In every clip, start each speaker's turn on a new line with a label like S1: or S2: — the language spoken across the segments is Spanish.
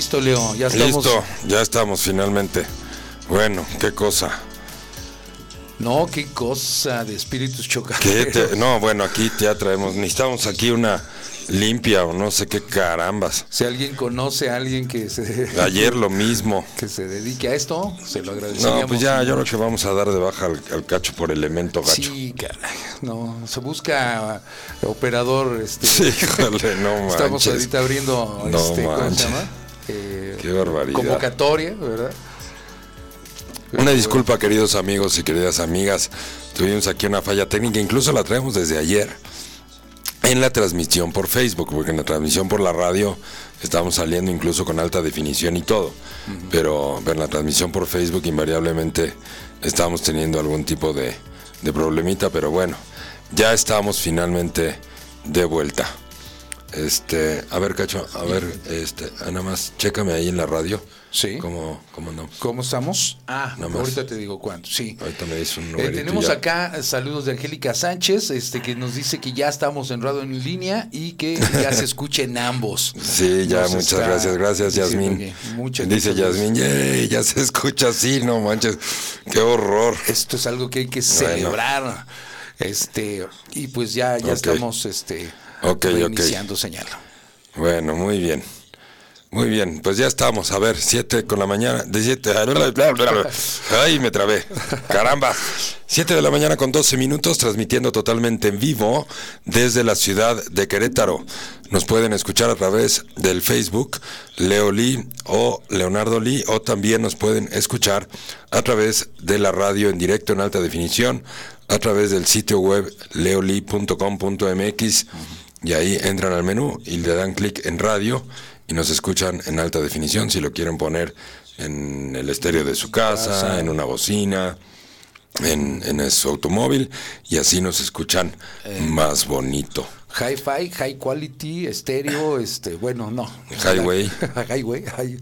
S1: Listo, Leo, ya estamos.
S2: Listo, ya estamos finalmente. Bueno, qué cosa.
S1: No, qué cosa de espíritus
S2: ¿Qué
S1: chocaderos.
S2: te- no, bueno, aquí ya traemos, necesitamos aquí una limpia o no sé qué carambas.
S1: Si alguien conoce a alguien que se,
S2: Ayer lo mismo.
S1: que se dedique a esto, se lo agradeceríamos.
S2: No, pues ya, yo creo que vamos a dar de baja al, al cacho por elemento gacho.
S1: Sí, caray. No, se busca operador. Este,
S2: Sí, híjole, no manches.
S1: Estamos ahorita abriendo.
S2: No
S1: este, ¿Cómo se
S2: manches.
S1: llama?
S2: Qué barbaridad.
S1: Convocatoria, ¿verdad?
S2: Una disculpa, queridos amigos y queridas amigas. Tuvimos aquí una falla técnica, incluso la traemos desde ayer en la transmisión por Facebook, porque en la transmisión por la radio estamos saliendo incluso con alta definición y todo. pero, pero en la transmisión por Facebook invariablemente estábamos teniendo algún tipo de, de problemita, pero bueno, ya estamos finalmente de vuelta. Este, a ver, Cacho, a ver, este, ah, nada más, chécame ahí en la radio.
S1: Sí.
S2: ¿Cómo, cómo andamos?
S1: ¿Cómo estamos? Ah,
S2: Nada más.
S1: ahorita te digo cuánto. Sí.
S2: Ahorita me dice un
S1: Eh, tenemos
S2: ya.
S1: acá eh, saludos de Angélica Sánchez, este que nos dice que ya estamos en radio en línea y que ya se escuchen ambos.
S2: Sí, ya,
S1: Nos
S2: muchas gracias, gracias, Yasmín.
S1: muchas
S2: Dice
S1: muchas
S2: Yasmín, "Yay, ya se escucha así, no manches, qué horror.
S1: Esto es algo que hay que celebrar. Este, y pues ya, ya estamos este
S2: Ok, ok.
S1: reiniciando señal.
S2: Bueno, muy bien. Muy bien, pues ya estamos. A ver, 7 con la mañana, de 7. Ay, me trabé. Caramba. 7 de la mañana con 12 minutos, transmitiendo totalmente en vivo desde la ciudad de Querétaro. Nos pueden escuchar a través del Facebook Leo Lee o Leonardo Lee, o también nos pueden escuchar a través de la radio en directo en alta definición, a través del sitio web leoli.com.mx y ahí entran al menú y le dan clic en radio y nos escuchan en alta definición. Si lo quieren poner en el estéreo de su casa, en una bocina, en, en su automóvil y así nos escuchan más bonito.
S1: Hi-Fi, High Quality, estéreo, este, bueno, no.
S2: Highway.
S1: Highway, hi-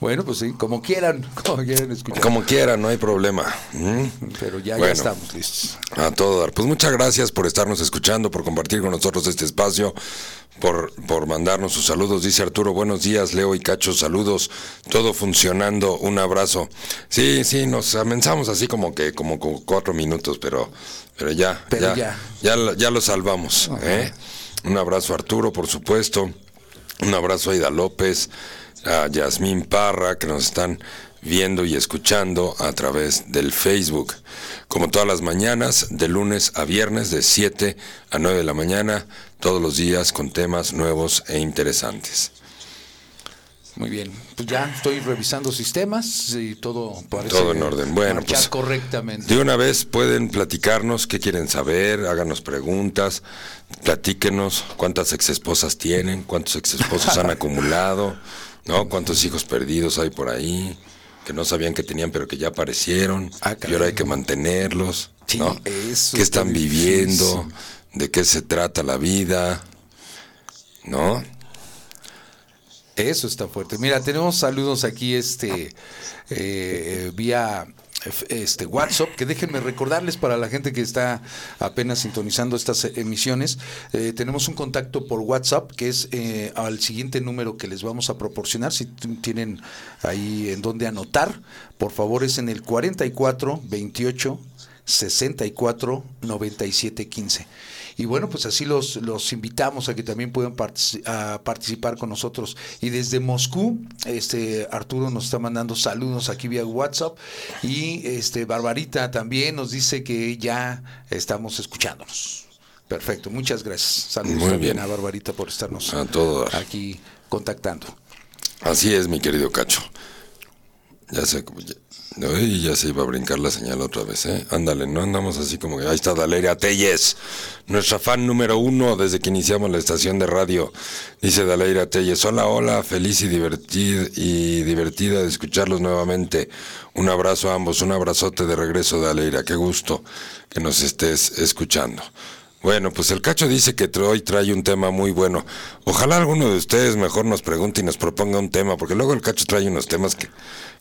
S1: bueno, pues sí, como quieran, como quieran escuchar.
S2: Como quieran, no hay problema. ¿Mm?
S1: Pero ya,
S2: Bueno.
S1: ya estamos listos.
S2: A todo dar. Pues muchas gracias por estarnos escuchando, por compartir con nosotros este espacio, por, por mandarnos sus saludos. Dice Arturo, buenos días, Leo y Cacho, saludos. Todo funcionando, un abrazo. Sí, sí, nos amenzamos así como que como con cuatro minutos, pero, pero ya,
S1: Pero
S2: ya,
S1: ya.
S2: ya, lo- ya lo salvamos. ¿eh? Un abrazo a Arturo, por supuesto. Un abrazo a Ida López, a Yasmín Parra, que nos están viendo y escuchando a través del Facebook. Como todas las mañanas, de lunes a viernes, de 7 a 9 de la mañana, todos los días con temas nuevos e interesantes.
S1: Muy bien, pues ya estoy revisando sistemas y todo parece
S2: Todo en orden. Bueno, pues,
S1: correctamente.
S2: De una vez pueden platicarnos qué quieren saber, háganos preguntas, platíquenos cuántas exesposas tienen, cuántos exesposos han acumulado, ¿no? Cuántos hijos perdidos hay por ahí, que no sabían que tenían pero que ya aparecieron,
S1: Ah,
S2: y ahora hay que mantenerlos,
S1: Sí,
S2: ¿no?
S1: eso
S2: ¿Qué
S1: está
S2: están viviendo? ¿De qué se trata la vida? ¿No?
S1: Eso está fuerte. Mira, tenemos saludos aquí este eh, vía este WhatsApp, que déjenme recordarles para la gente que está apenas sintonizando estas emisiones, eh, tenemos un contacto por WhatsApp que es eh, al siguiente número que les vamos a proporcionar, si tienen ahí en donde anotar, por favor es en el 44 28 64 97 15. Y bueno, pues así los, los invitamos a que también puedan a participar con nosotros. Y desde Moscú, este Arturo nos está mandando saludos aquí vía WhatsApp. Y este Barbarita también nos dice que ya estamos escuchándonos. Perfecto, muchas gracias. Saludos
S2: Muy
S1: también
S2: bien.
S1: a Barbarita por estarnos
S2: A
S1: aquí contactando.
S2: Así es, mi querido Cacho. Ya sé, como ya, Ay, ya se iba a brincar la señal otra vez, ¿eh? Ándale, no andamos así como que... Ahí está Daleria Telles, nuestra fan número uno desde que iniciamos la estación de radio. Dice Daleria Telles, hola, hola, feliz y divertida, y divertida de escucharlos nuevamente. Un abrazo a ambos, un abrazote de regreso, Daleria. Qué gusto que nos estés escuchando. Bueno, pues el Cacho dice que hoy trae un tema muy bueno. Ojalá alguno de ustedes mejor nos pregunte y nos proponga un tema, porque luego el Cacho trae unos temas que,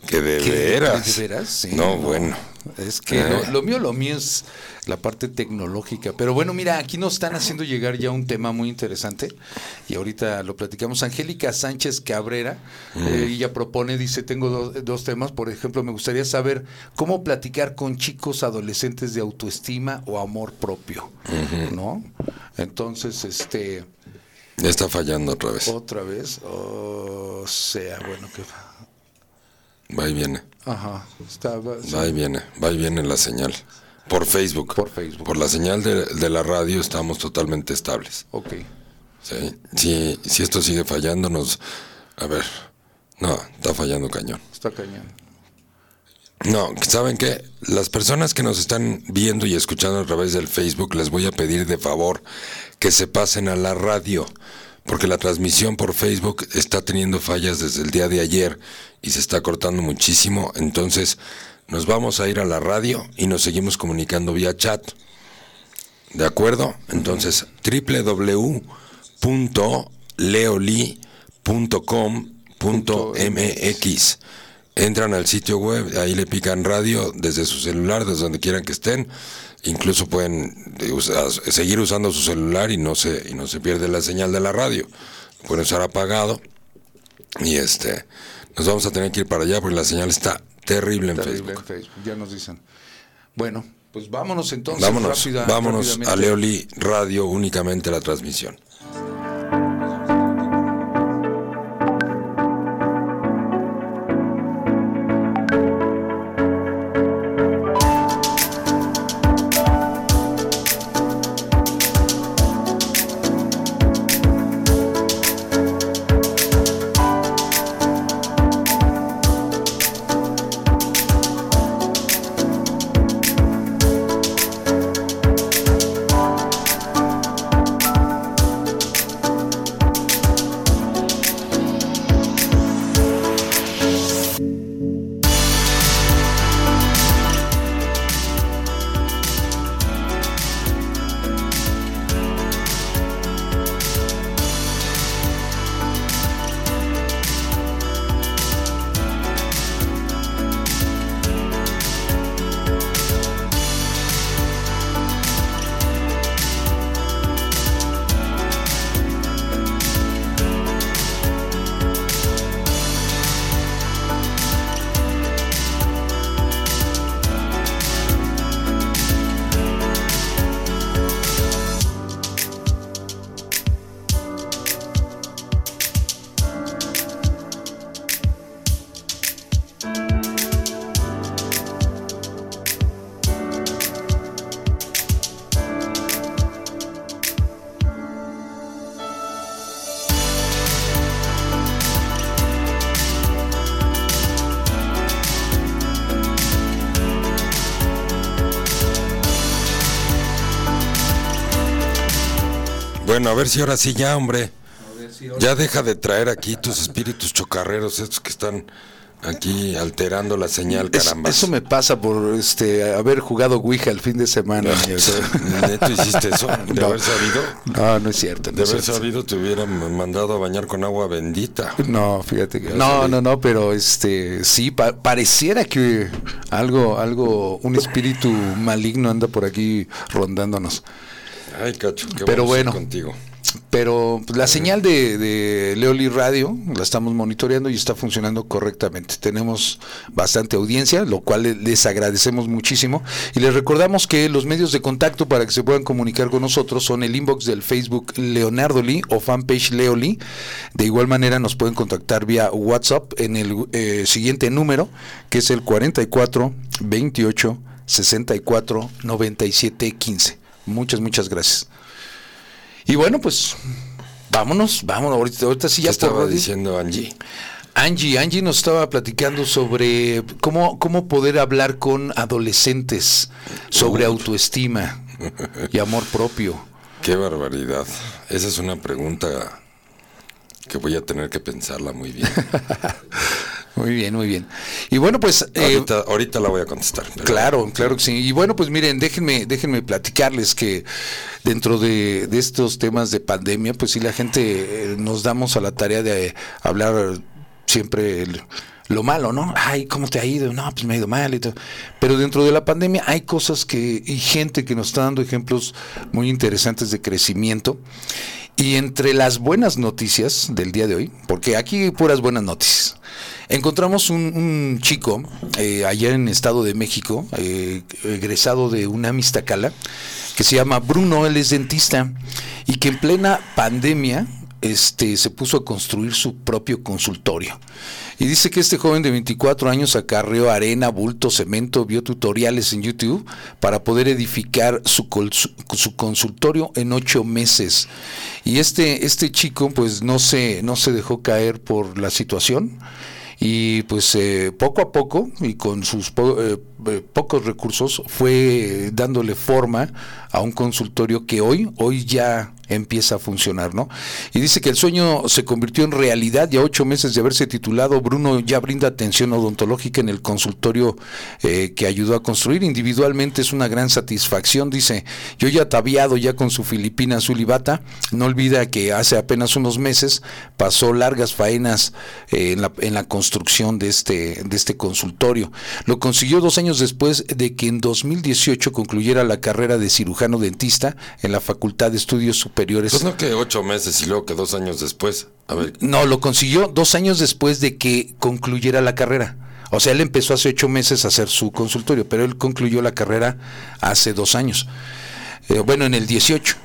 S2: que de
S1: ¿Qué?
S2: veras.
S1: ¿De veras? Sí,
S2: no,
S1: no.
S2: bueno.
S1: Es que
S2: Eh.
S1: lo, lo mío, lo mío es la parte tecnológica. Pero bueno, mira, aquí nos están haciendo llegar ya un tema muy interesante y ahorita lo platicamos. Angélica Sánchez Cabrera, eh, ella propone, dice, tengo dos, dos temas. Por ejemplo, me gustaría saber cómo platicar con chicos adolescentes de autoestima o amor propio, ¿no? Entonces, este,
S2: está fallando otra vez.
S1: otra vez, o sea, bueno, que...
S2: Va y viene.
S1: Ajá, estaba...
S2: Va y viene. Va y viene la señal. Por Facebook.
S1: Por Facebook.
S2: Por la señal de, de la radio estamos totalmente estables.
S1: Ok.
S2: ¿sí? Si, si esto sigue fallando, nos... A ver. No, está fallando cañón.
S1: Está cañón.
S2: No, ¿saben qué? Las personas que nos están viendo y escuchando a través del Facebook, les voy a pedir de favor que se pasen a la radio, porque la transmisión por Facebook está teniendo fallas desde el día de ayer y se está cortando muchísimo. Entonces, nos vamos a ir a la radio y nos seguimos comunicando vía chat. ¿De acuerdo? Entonces, www.leoli.com.mx. Entran al sitio web, ahí le pican radio desde su celular, desde donde quieran que estén. Incluso pueden eh, usa- seguir usando su celular y no se y no se pierde la señal de la radio. Pueden usar apagado y este nos vamos a tener que ir para allá porque la señal está terrible en
S1: Terrible
S2: Facebook.
S1: en Facebook, ya nos dicen. Bueno, pues vámonos entonces.
S2: Vámonos,
S1: rápida-
S2: vámonos a. Leoli Radio únicamente la transmisión. Bueno, a ver si ahora sí ya, hombre. Ya deja de traer aquí tus espíritus chocarreros, estos que están aquí alterando la señal,
S1: Es-
S2: caramba.
S1: eso me pasa por este haber jugado Ouija el fin de semana.
S2: ¿Neto hiciste eso? ¿De
S1: No.
S2: haber sabido?
S1: No, no es cierto. no
S2: De haber
S1: cierto.
S2: sabido te hubieran mandado a bañar con agua bendita.
S1: No, fíjate que no, no, no, pero este sí pa- pareciera que algo, algo, un espíritu maligno anda por aquí rondándonos.
S2: Ay, cacho, qué
S1: Pero
S2: bueno. contigo.
S1: Pero pues, la señal de, de Leoli Radio la estamos monitoreando y está funcionando correctamente. Tenemos bastante audiencia, lo cual le- les agradecemos muchísimo. Y les recordamos que los medios de contacto para que se puedan comunicar con nosotros son el inbox del Facebook Leonardo Lee o fanpage Leoli. De igual manera nos pueden contactar vía WhatsApp en el eh, siguiente número, que es el 44 28 64 97 15. Muchas, muchas gracias. Y bueno, pues vámonos, vámonos. Ahorita, ahorita sí
S2: ¿Qué
S1: ya
S2: estaba diciendo Angie?
S1: Angie, Angie nos estaba platicando sobre cómo, cómo poder hablar con adolescentes sobre autoestima y amor propio.
S2: Qué barbaridad. Esa es una pregunta que voy a tener que pensarla muy bien.
S1: Muy bien, muy bien. Y bueno, pues eh,
S2: ahorita, ahorita la voy a contestar. pero-
S1: Claro, claro que sí. Y bueno, pues miren, déjenme, déjenme platicarles que dentro de, de estos temas de pandemia, pues sí, la gente eh, nos damos a la tarea de hablar siempre el- lo malo, ¿no? Ay, ¿cómo te ha ido? No, pues me ha ido mal y todo. Pero dentro de la pandemia hay cosas que, y gente que nos está dando ejemplos muy interesantes de crecimiento. Y entre las buenas noticias del día de hoy, porque aquí hay puras buenas noticias, encontramos un, chico eh, allá en Estado de México, eh, egresado de una Mistacala, que se llama Bruno, él es dentista, y que en plena pandemia este, se puso a construir su propio consultorio. Y dice que este joven de 24 años acarreó arena, bulto, cemento, vio tutoriales en YouTube para poder edificar su, su consultorio en ocho meses. Y este, este chico pues no se, no se dejó caer por la situación y pues eh, poco a poco y con sus eh, eh, pocos recursos fue dándole forma a un consultorio que hoy hoy ya empieza a funcionar, ¿no? Y dice que el sueño se convirtió en realidad, ya ocho meses de haberse titulado, Bruno ya brinda atención odontológica en el consultorio eh, que ayudó a construir. Individualmente es una gran satisfacción, dice, yo ya ataviado ya con su filipina azul y no olvida que hace apenas unos meses pasó largas faenas eh, en, la, en la construcción de este, de este consultorio. Lo consiguió dos años después de que en 2018 concluyera la carrera de cirujano dentista en la Facultad de Estudios Superiores
S2: pues no que ocho meses y luego que dos años después. A ver.
S1: No, lo consiguió dos años después de que concluyera la carrera. O sea, él empezó hace ocho meses a hacer su consultorio, pero él concluyó la carrera hace dos años. Eh, bueno, en el 18.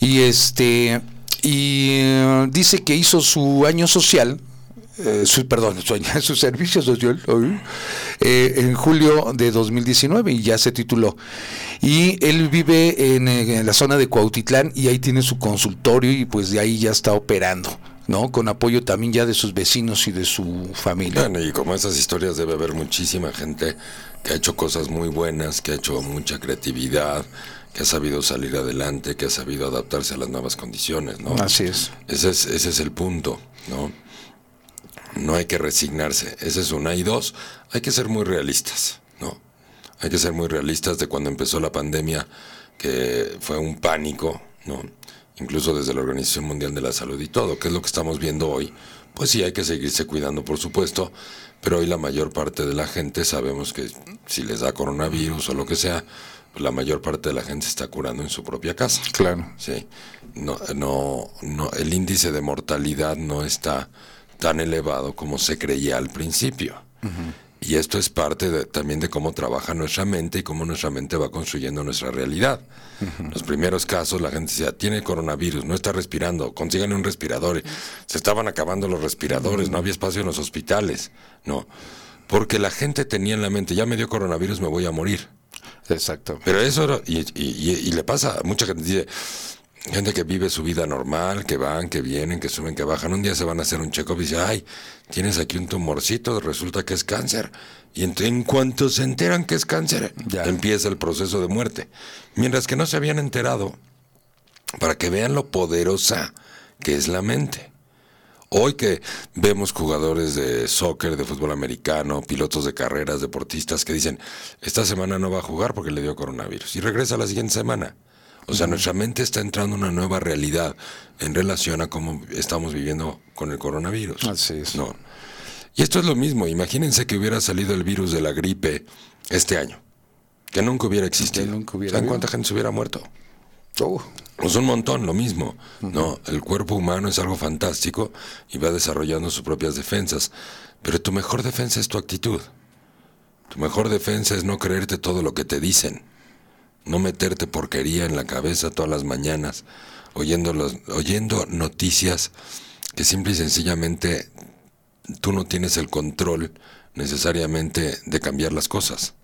S1: Y este y eh, dice que hizo su año social eh, su, perdón, su, su servicio social eh, en julio de 2019 y ya se tituló. Y él vive en, eh, en, la zona de Cuautitlán y ahí tiene su consultorio y pues de ahí ya está operando. ¿no? Con apoyo también ya de sus vecinos y de su familia.
S2: Bueno, y como esas historias debe haber muchísima gente que ha hecho cosas muy buenas, que ha hecho mucha creatividad, que ha sabido salir adelante, que ha sabido adaptarse a las nuevas condiciones, ¿no?
S1: Así es.
S2: Ese es, ese es el punto, ¿no? No hay que resignarse. Esa es una. Y dos, hay que ser muy realistas, ¿no? Hay que ser muy realistas de cuando empezó la pandemia, que fue un pánico, ¿no? Incluso desde la Organización Mundial de la Salud y todo, que es lo que estamos viendo hoy. Pues sí, hay que seguirse cuidando, por supuesto, pero hoy la mayor parte de la gente sabemos que si les da coronavirus o lo que sea, pues la mayor parte de la gente está curando en su propia casa.
S1: Claro.
S2: Sí. No, no, no, el índice de mortalidad no está tan elevado como se creía al principio. Y esto es parte también de cómo trabaja nuestra mente y cómo nuestra mente va construyendo nuestra realidad. Los primeros casos la gente decía, tiene coronavirus, no está respirando, consigan un respirador. Se estaban acabando los respiradores, no había espacio en los hospitales. No, porque la gente tenía en la mente, ya me dio coronavirus, me voy a morir.
S1: Exacto.
S2: Pero eso, y, y le pasa, mucha gente dice, gente que vive su vida normal, que van, que vienen, que suben, que bajan. Un día se van a hacer un check-up y dicen, ay, tienes aquí un tumorcito, resulta que es cáncer. Y en, cuanto se enteran que es cáncer, ya. empieza el proceso de muerte. Mientras que no se habían enterado, para que vean lo poderosa que es la mente. Hoy que vemos jugadores de soccer, de fútbol americano, pilotos de carreras, deportistas que dicen, esta semana no va a jugar porque le dio coronavirus y regresa la siguiente semana. O sea, nuestra mente está entrando en una nueva realidad en relación a cómo estamos viviendo con el coronavirus.
S1: Así es.
S2: No. Y esto es lo mismo. Imagínense que hubiera salido el virus de la gripe este año. Que nunca hubiera existido.
S1: nunca hubiera
S2: ¿Saben cuánta gente se hubiera muerto? Oh. Pues un montón, lo mismo. No, el cuerpo humano es algo fantástico y va desarrollando sus propias defensas. Pero tu mejor defensa es tu actitud. Tu mejor defensa es no creerte todo lo que te dicen no meterte porquería en la cabeza todas las mañanas, oyendo, los, oyendo noticias que simple y sencillamente tú no tienes el control necesariamente de cambiar las cosas,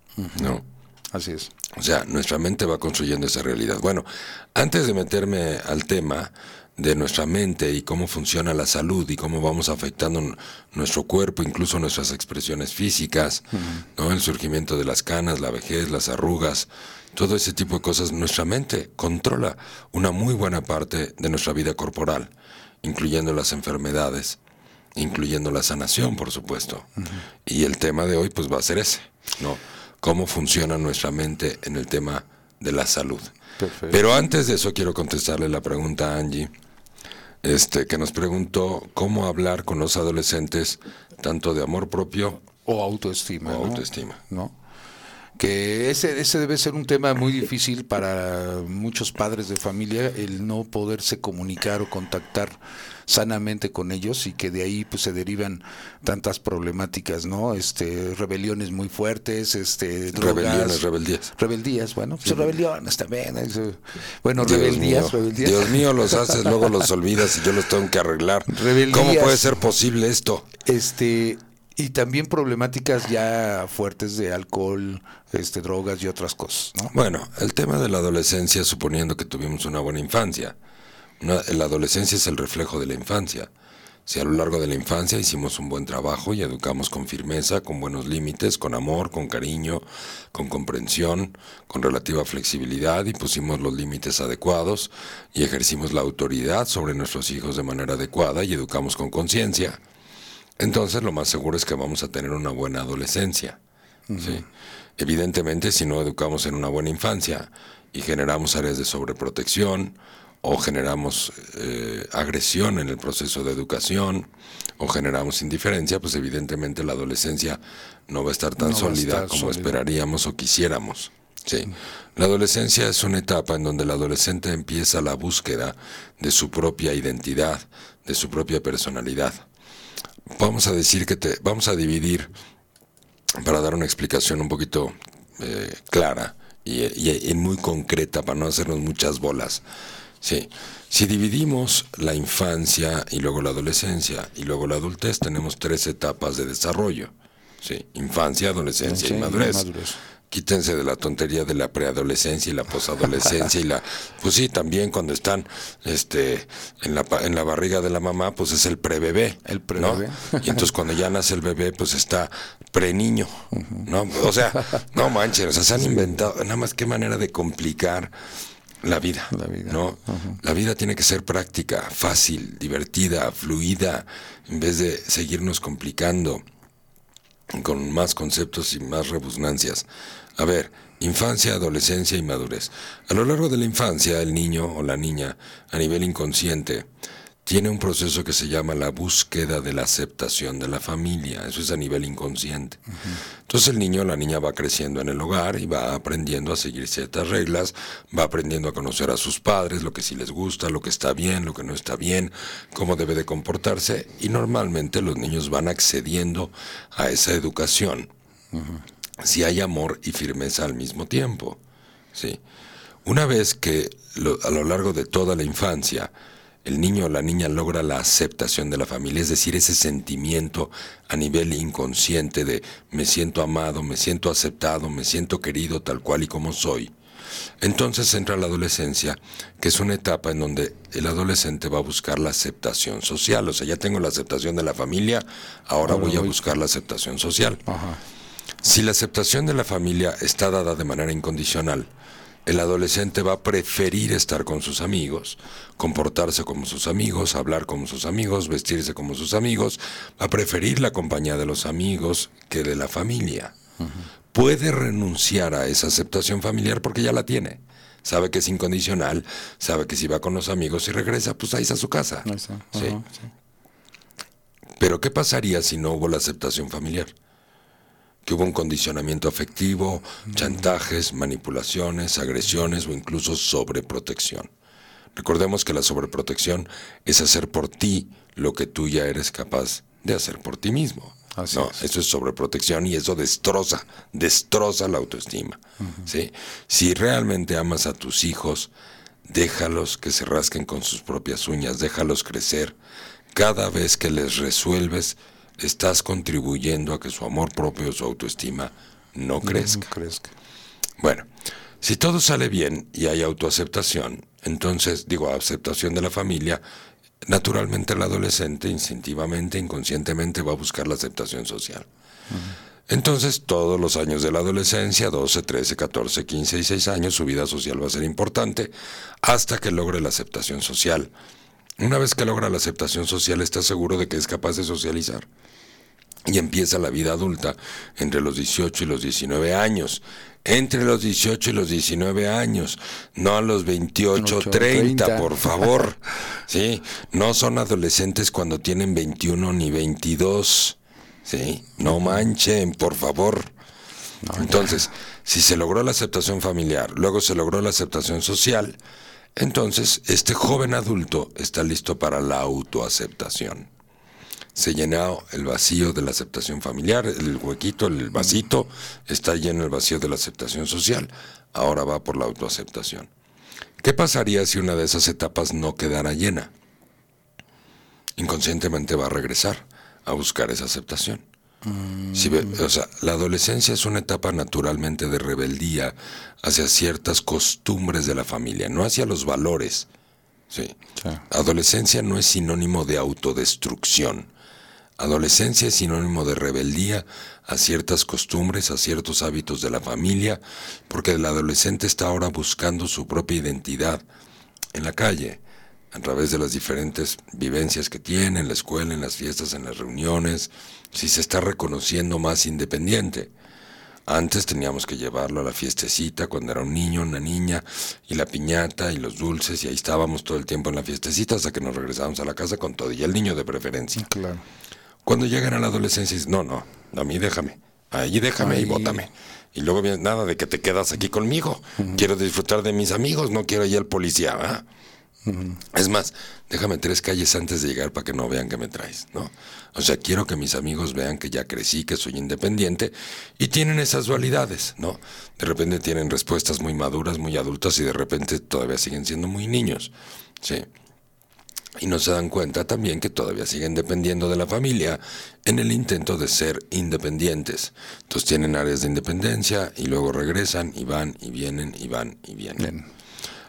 S2: ¿no?
S1: Así es.
S2: O sea, nuestra mente va construyendo esa realidad. Bueno, antes de meterme al tema de nuestra mente y cómo funciona la salud y cómo vamos afectando nuestro cuerpo, incluso nuestras expresiones físicas, ¿no? El surgimiento de las canas, la vejez, las arrugas, todo ese tipo de cosas, nuestra mente controla una muy buena parte de nuestra vida corporal, incluyendo las enfermedades, incluyendo la sanación, por supuesto. Y el tema de hoy pues va a ser ese, ¿no? Cómo funciona nuestra mente en el tema de la salud. Pero antes de eso quiero contestarle la pregunta a Angie este, que nos preguntó cómo hablar con los adolescentes tanto de amor propio
S1: o autoestima.
S2: o autoestima.
S1: ¿no? Que ese, ese debe ser un tema muy difícil para muchos padres de familia, el no poderse comunicar o contactar sanamente con ellos y que de ahí pues se derivan tantas problemáticas, ¿no? Este, rebeliones muy fuertes, este, drogas,
S2: Rebeliones, rebeldías.
S1: Rebeldías, bueno, pues rebeliones también. eso. Bueno,
S2: Dios
S1: rebeldías,
S2: mío,
S1: rebeldías.
S2: Dios mío, los haces, luego los olvidas y yo los tengo que arreglar.
S1: Rebeldías.
S2: ¿Cómo puede ser posible esto?
S1: Este, y también problemáticas ya fuertes de alcohol, este, drogas y otras cosas, ¿no?
S2: Bueno, el tema de la adolescencia, suponiendo que tuvimos una buena infancia. La adolescencia es el reflejo de la infancia. Si a lo largo de la infancia hicimos un buen trabajo y educamos con firmeza, con buenos límites, con amor, con cariño, con comprensión, con relativa flexibilidad y pusimos los límites adecuados y ejercimos la autoridad sobre nuestros hijos de manera adecuada y educamos con conciencia, entonces lo más seguro es que vamos a tener una buena adolescencia. ¿sí? Evidentemente, si no educamos en una buena infancia y generamos áreas de sobreprotección o generamos eh, agresión en el proceso de educación o generamos indiferencia, pues evidentemente la adolescencia no va a estar tan
S1: No
S2: sólida
S1: estar
S2: como
S1: sólida.
S2: esperaríamos o quisiéramos. Sí. La adolescencia es una etapa en donde el adolescente empieza la búsqueda de su propia identidad, de su propia personalidad vamos a decir que te vamos a dividir para dar una explicación un poquito eh, clara y, y- y muy concreta para no hacernos muchas bolas. Sí. Si dividimos la infancia y luego la adolescencia y luego la adultez, tenemos tres etapas de desarrollo. Sí. Infancia, adolescencia
S1: Sí,
S2: y
S1: y
S2: madurez. Quítense de la tontería de la preadolescencia y la posadolescencia y la pues sí, también cuando están este en la en la barriga de la mamá, pues es el prebebé,
S1: El
S2: ¿no?
S1: prebebé.
S2: Y entonces cuando ya nace el bebé, pues está preniño, ¿no? O sea, no manches, o sea, se han inventado, nada más qué manera de complicar la vida,
S1: La vida.
S2: ¿no? La vida tiene que ser práctica, fácil, divertida, fluida, en vez de seguirnos complicando con más conceptos y más rebusnancias. A ver, infancia, adolescencia y madurez. A lo largo de la infancia, el niño o la niña, a nivel inconsciente, tiene un proceso que se llama la búsqueda de la aceptación de la familia. Eso es a nivel inconsciente. Entonces el niño o la niña va creciendo en el hogar y va aprendiendo a seguir ciertas reglas, va aprendiendo a conocer a sus padres, lo que sí les gusta, lo que está bien, lo que no está bien, cómo debe de comportarse y normalmente los niños van accediendo a esa educación si hay amor y firmeza al mismo tiempo. ¿sí? Una vez que lo- a lo largo de toda la infancia el niño o la niña logra la aceptación de la familia, es decir, ese sentimiento a nivel inconsciente de me siento amado, me siento aceptado, me siento querido tal cual y como soy. Entonces entra la adolescencia, que es una etapa en donde el adolescente va a buscar la aceptación social. O sea, ya tengo la aceptación de la familia, ahora,
S1: Ahora
S2: voy a
S1: voy-
S2: buscar la aceptación social.
S1: Ajá.
S2: Si la aceptación de la familia está dada de manera incondicional, el adolescente va a preferir estar con sus amigos, comportarse como sus amigos, hablar como sus amigos, vestirse como sus amigos, va a preferir la compañía de los amigos que de la familia. Puede renunciar a esa aceptación familiar porque ya la tiene. Sabe que es incondicional, sabe que si va con los amigos y regresa, pues ahí está su casa. Sí.
S1: Sí.
S2: Pero ¿qué pasaría si no hubo la aceptación familiar? Que hubo un condicionamiento afectivo, chantajes, manipulaciones, agresiones o incluso sobreprotección. Recordemos que la sobreprotección es hacer por ti lo que tú ya eres capaz de hacer por ti mismo.
S1: Así
S2: no,
S1: es.
S2: eso es sobreprotección y eso destroza, destroza la autoestima. ¿sí? Si realmente amas a tus hijos, déjalos que se rasquen con sus propias uñas, déjalos crecer. Cada vez que les resuelves, estás contribuyendo a que su amor propio o su autoestima no crezca.
S1: No crezca.
S2: Bueno, si todo sale bien y hay autoaceptación, entonces, digo, aceptación de la familia, naturalmente el adolescente instintivamente, inconscientemente va a buscar la aceptación social. Entonces, todos los años de la adolescencia, 12, 13, 14, 15 y 6 años, su vida social va a ser importante hasta que logre la aceptación social. Una vez que logra la aceptación social, está seguro de que es capaz de socializar. Y empieza la vida adulta entre los 18 y los 19 años, entre los 18 y los 19 años, no a los 28 o 30, por favor. Sí, no son adolescentes cuando tienen 21 ni 22. Sí, no manchen, por favor. Entonces, si se logró la aceptación familiar, luego se logró la aceptación social, entonces este joven adulto está listo para la autoaceptación. Se llenó el vacío de la aceptación familiar, el huequito, el vasito, está lleno el vacío de la aceptación social. Ahora va por la autoaceptación. ¿Qué pasaría si una de esas etapas no quedara llena? Inconscientemente va a regresar a buscar esa aceptación. O sea, la adolescencia es una etapa naturalmente de rebeldía hacia ciertas costumbres de la familia, no hacia los valores. Sí. Adolescencia no es sinónimo de autodestrucción. Adolescencia es sinónimo de rebeldía a ciertas costumbres, a ciertos hábitos de la familia, porque el adolescente está ahora buscando su propia identidad en la calle, a través de las diferentes vivencias que tiene en la escuela, en las fiestas, en las reuniones, si se está reconociendo más independiente. Antes teníamos que llevarlo a la fiestecita cuando era un niño, una niña, y la piñata y los dulces, y ahí estábamos todo el tiempo en la fiestecita hasta que nos regresábamos a la casa con todo, y el niño de preferencia.
S1: Claro.
S2: Cuando llegan a la adolescencia, dices, no, no, a mí déjame, ahí déjame y bótame. Y luego viene nada de que te quedas aquí conmigo. Quiero disfrutar de mis amigos, no quiero ir al policía. Es más, déjame tres calles antes de llegar para que no vean que me traes, ¿no? O sea, quiero que mis amigos vean que ya crecí, que soy independiente y tienen esas dualidades, ¿no? De repente tienen respuestas muy maduras, muy adultas y de repente todavía siguen siendo muy niños, ¿sí? Y no se dan cuenta también que todavía siguen dependiendo de la familia en el intento de ser independientes. Entonces tienen áreas de independencia y luego regresan y van y vienen y van y vienen.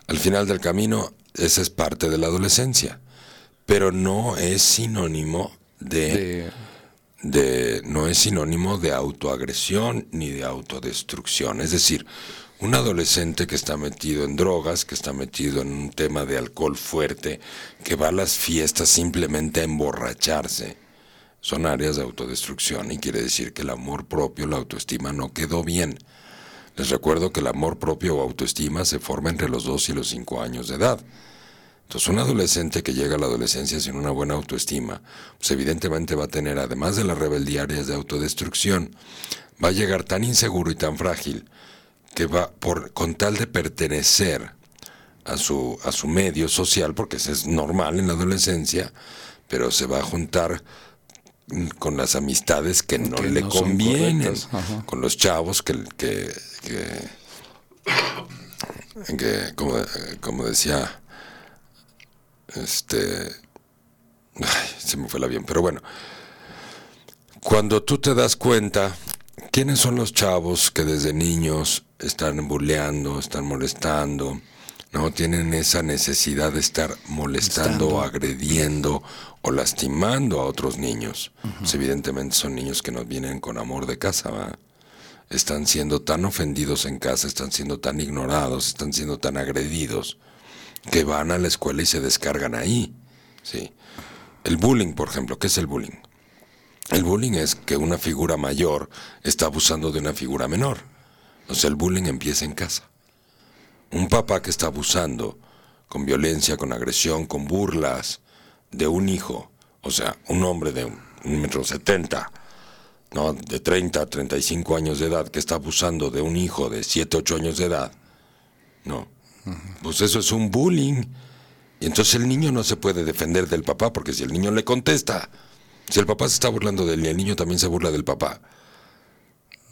S2: Al final del camino esa es parte de la adolescencia, pero no es sinónimo de, de, no es sinónimo de autoagresión ni de autodestrucción. Es decir, un adolescente que está metido en drogas, que está metido en un tema de alcohol fuerte, que va a las fiestas simplemente a emborracharse, son áreas de autodestrucción y quiere decir que el amor propio, la autoestima no quedó bien. Les recuerdo que el amor propio o autoestima se forma entre los 2 y los 5 años de edad. Entonces, un adolescente que llega a la adolescencia sin una buena autoestima, pues evidentemente va a tener, además de las rebeldía áreas de autodestrucción, va a llegar tan inseguro y tan frágil que va, por, con tal de pertenecer a su, a su medio social, porque eso es normal en la adolescencia, pero se va a juntar con las amistades que no le convienen, con los chavos que, que, que, como, como decía este. se me fue el avión, pero bueno. Cuando tú te das cuenta, ¿quiénes son los chavos que desde niños están bulleando, están molestando? ¿No? Tienen esa necesidad de estar molestando, agrediendo o lastimando a otros niños. Pues evidentemente son niños que nos vienen con amor de casa, ¿va? Están siendo tan ofendidos en casa, están siendo tan ignorados, están siendo tan agredidos que van a la escuela y se descargan ahí. ¿sí? El bullying, por ejemplo, ¿qué es el bullying? El bullying es que una figura mayor está abusando de una figura menor. O sea, el bullying empieza en casa. Un papá que está abusando con violencia, con agresión, con burlas de un hijo, o sea, un hombre de un, metro setenta, ¿no? de 30 a 35 años de edad, que está abusando de un hijo de 7, 8 años de edad, no, pues eso es un bullying. Y entonces el niño no se puede defender del papá, porque si el niño le contesta, si el papá se está burlando de él y el niño también se burla del papá,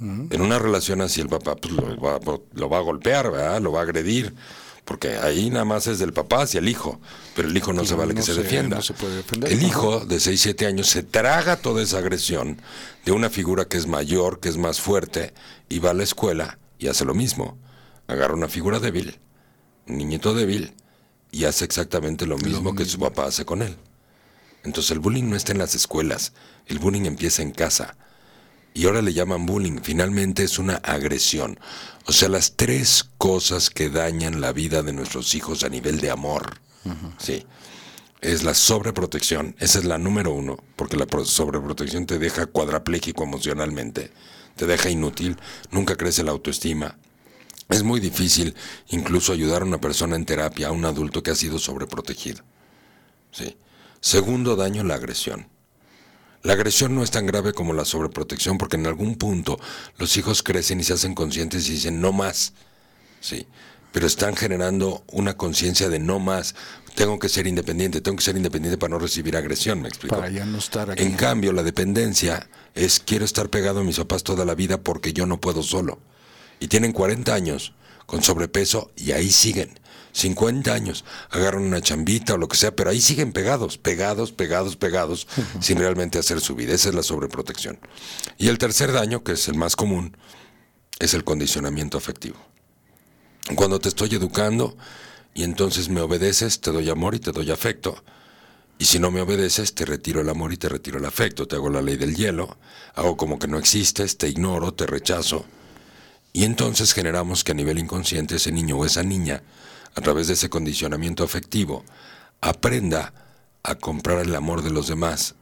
S2: en una relación así el papá pues, lo, va, lo va a golpear, ¿verdad? lo va a agredir, porque ahí nada más es del papá hacia el hijo, pero el hijo no se vale que se, defienda. el hijo de 6, 7 años se traga toda esa agresión de una figura que es mayor, que es más fuerte, y va a la escuela y hace lo mismo. Agarra una figura débil niñito débil y hace exactamente lo mismo, que su papá hace con él. Entonces el bullying no está en las escuelas, el bullying empieza en casa. Y ahora le llaman bullying, finalmente es una agresión. O sea, las tres cosas que dañan la vida de nuestros hijos a nivel de amor. Sí. Es la sobreprotección, esa es la número uno, porque la sobreprotección te deja cuadrapléjico emocionalmente, te deja inútil, nunca crece la autoestima, Es muy difícil incluso ayudar a una persona en terapia, a un adulto que ha sido sobreprotegido. ¿Sí? Segundo daño, la agresión. La agresión no es tan grave como la sobreprotección porque en algún punto los hijos crecen y se hacen conscientes y dicen no más. Sí, pero están generando una conciencia de no más. Tengo que ser independiente, tengo que ser independiente para no recibir agresión, me explico.
S1: Para ya no estar aquí.
S2: En cambio, la dependencia es quiero estar pegado a mis papás toda la vida porque yo no puedo solo. Y tienen 40 años con sobrepeso y ahí siguen. 50 años, agarran una chambita o lo que sea, pero ahí siguen pegados, pegados, pegados, pegados, sin realmente hacer su vida. Esa es la sobreprotección. Y el tercer daño, que es el más común, es el condicionamiento afectivo. Cuando te estoy educando y entonces me obedeces, te doy amor y te doy afecto. Y si no me obedeces, te retiro el amor y te retiro el afecto. Te hago la ley del hielo, hago como que no existes, te ignoro, te rechazo. Y entonces generamos que a nivel inconsciente ese niño o esa niña a través de ese condicionamiento afectivo, aprenda a comprar el amor de los demás,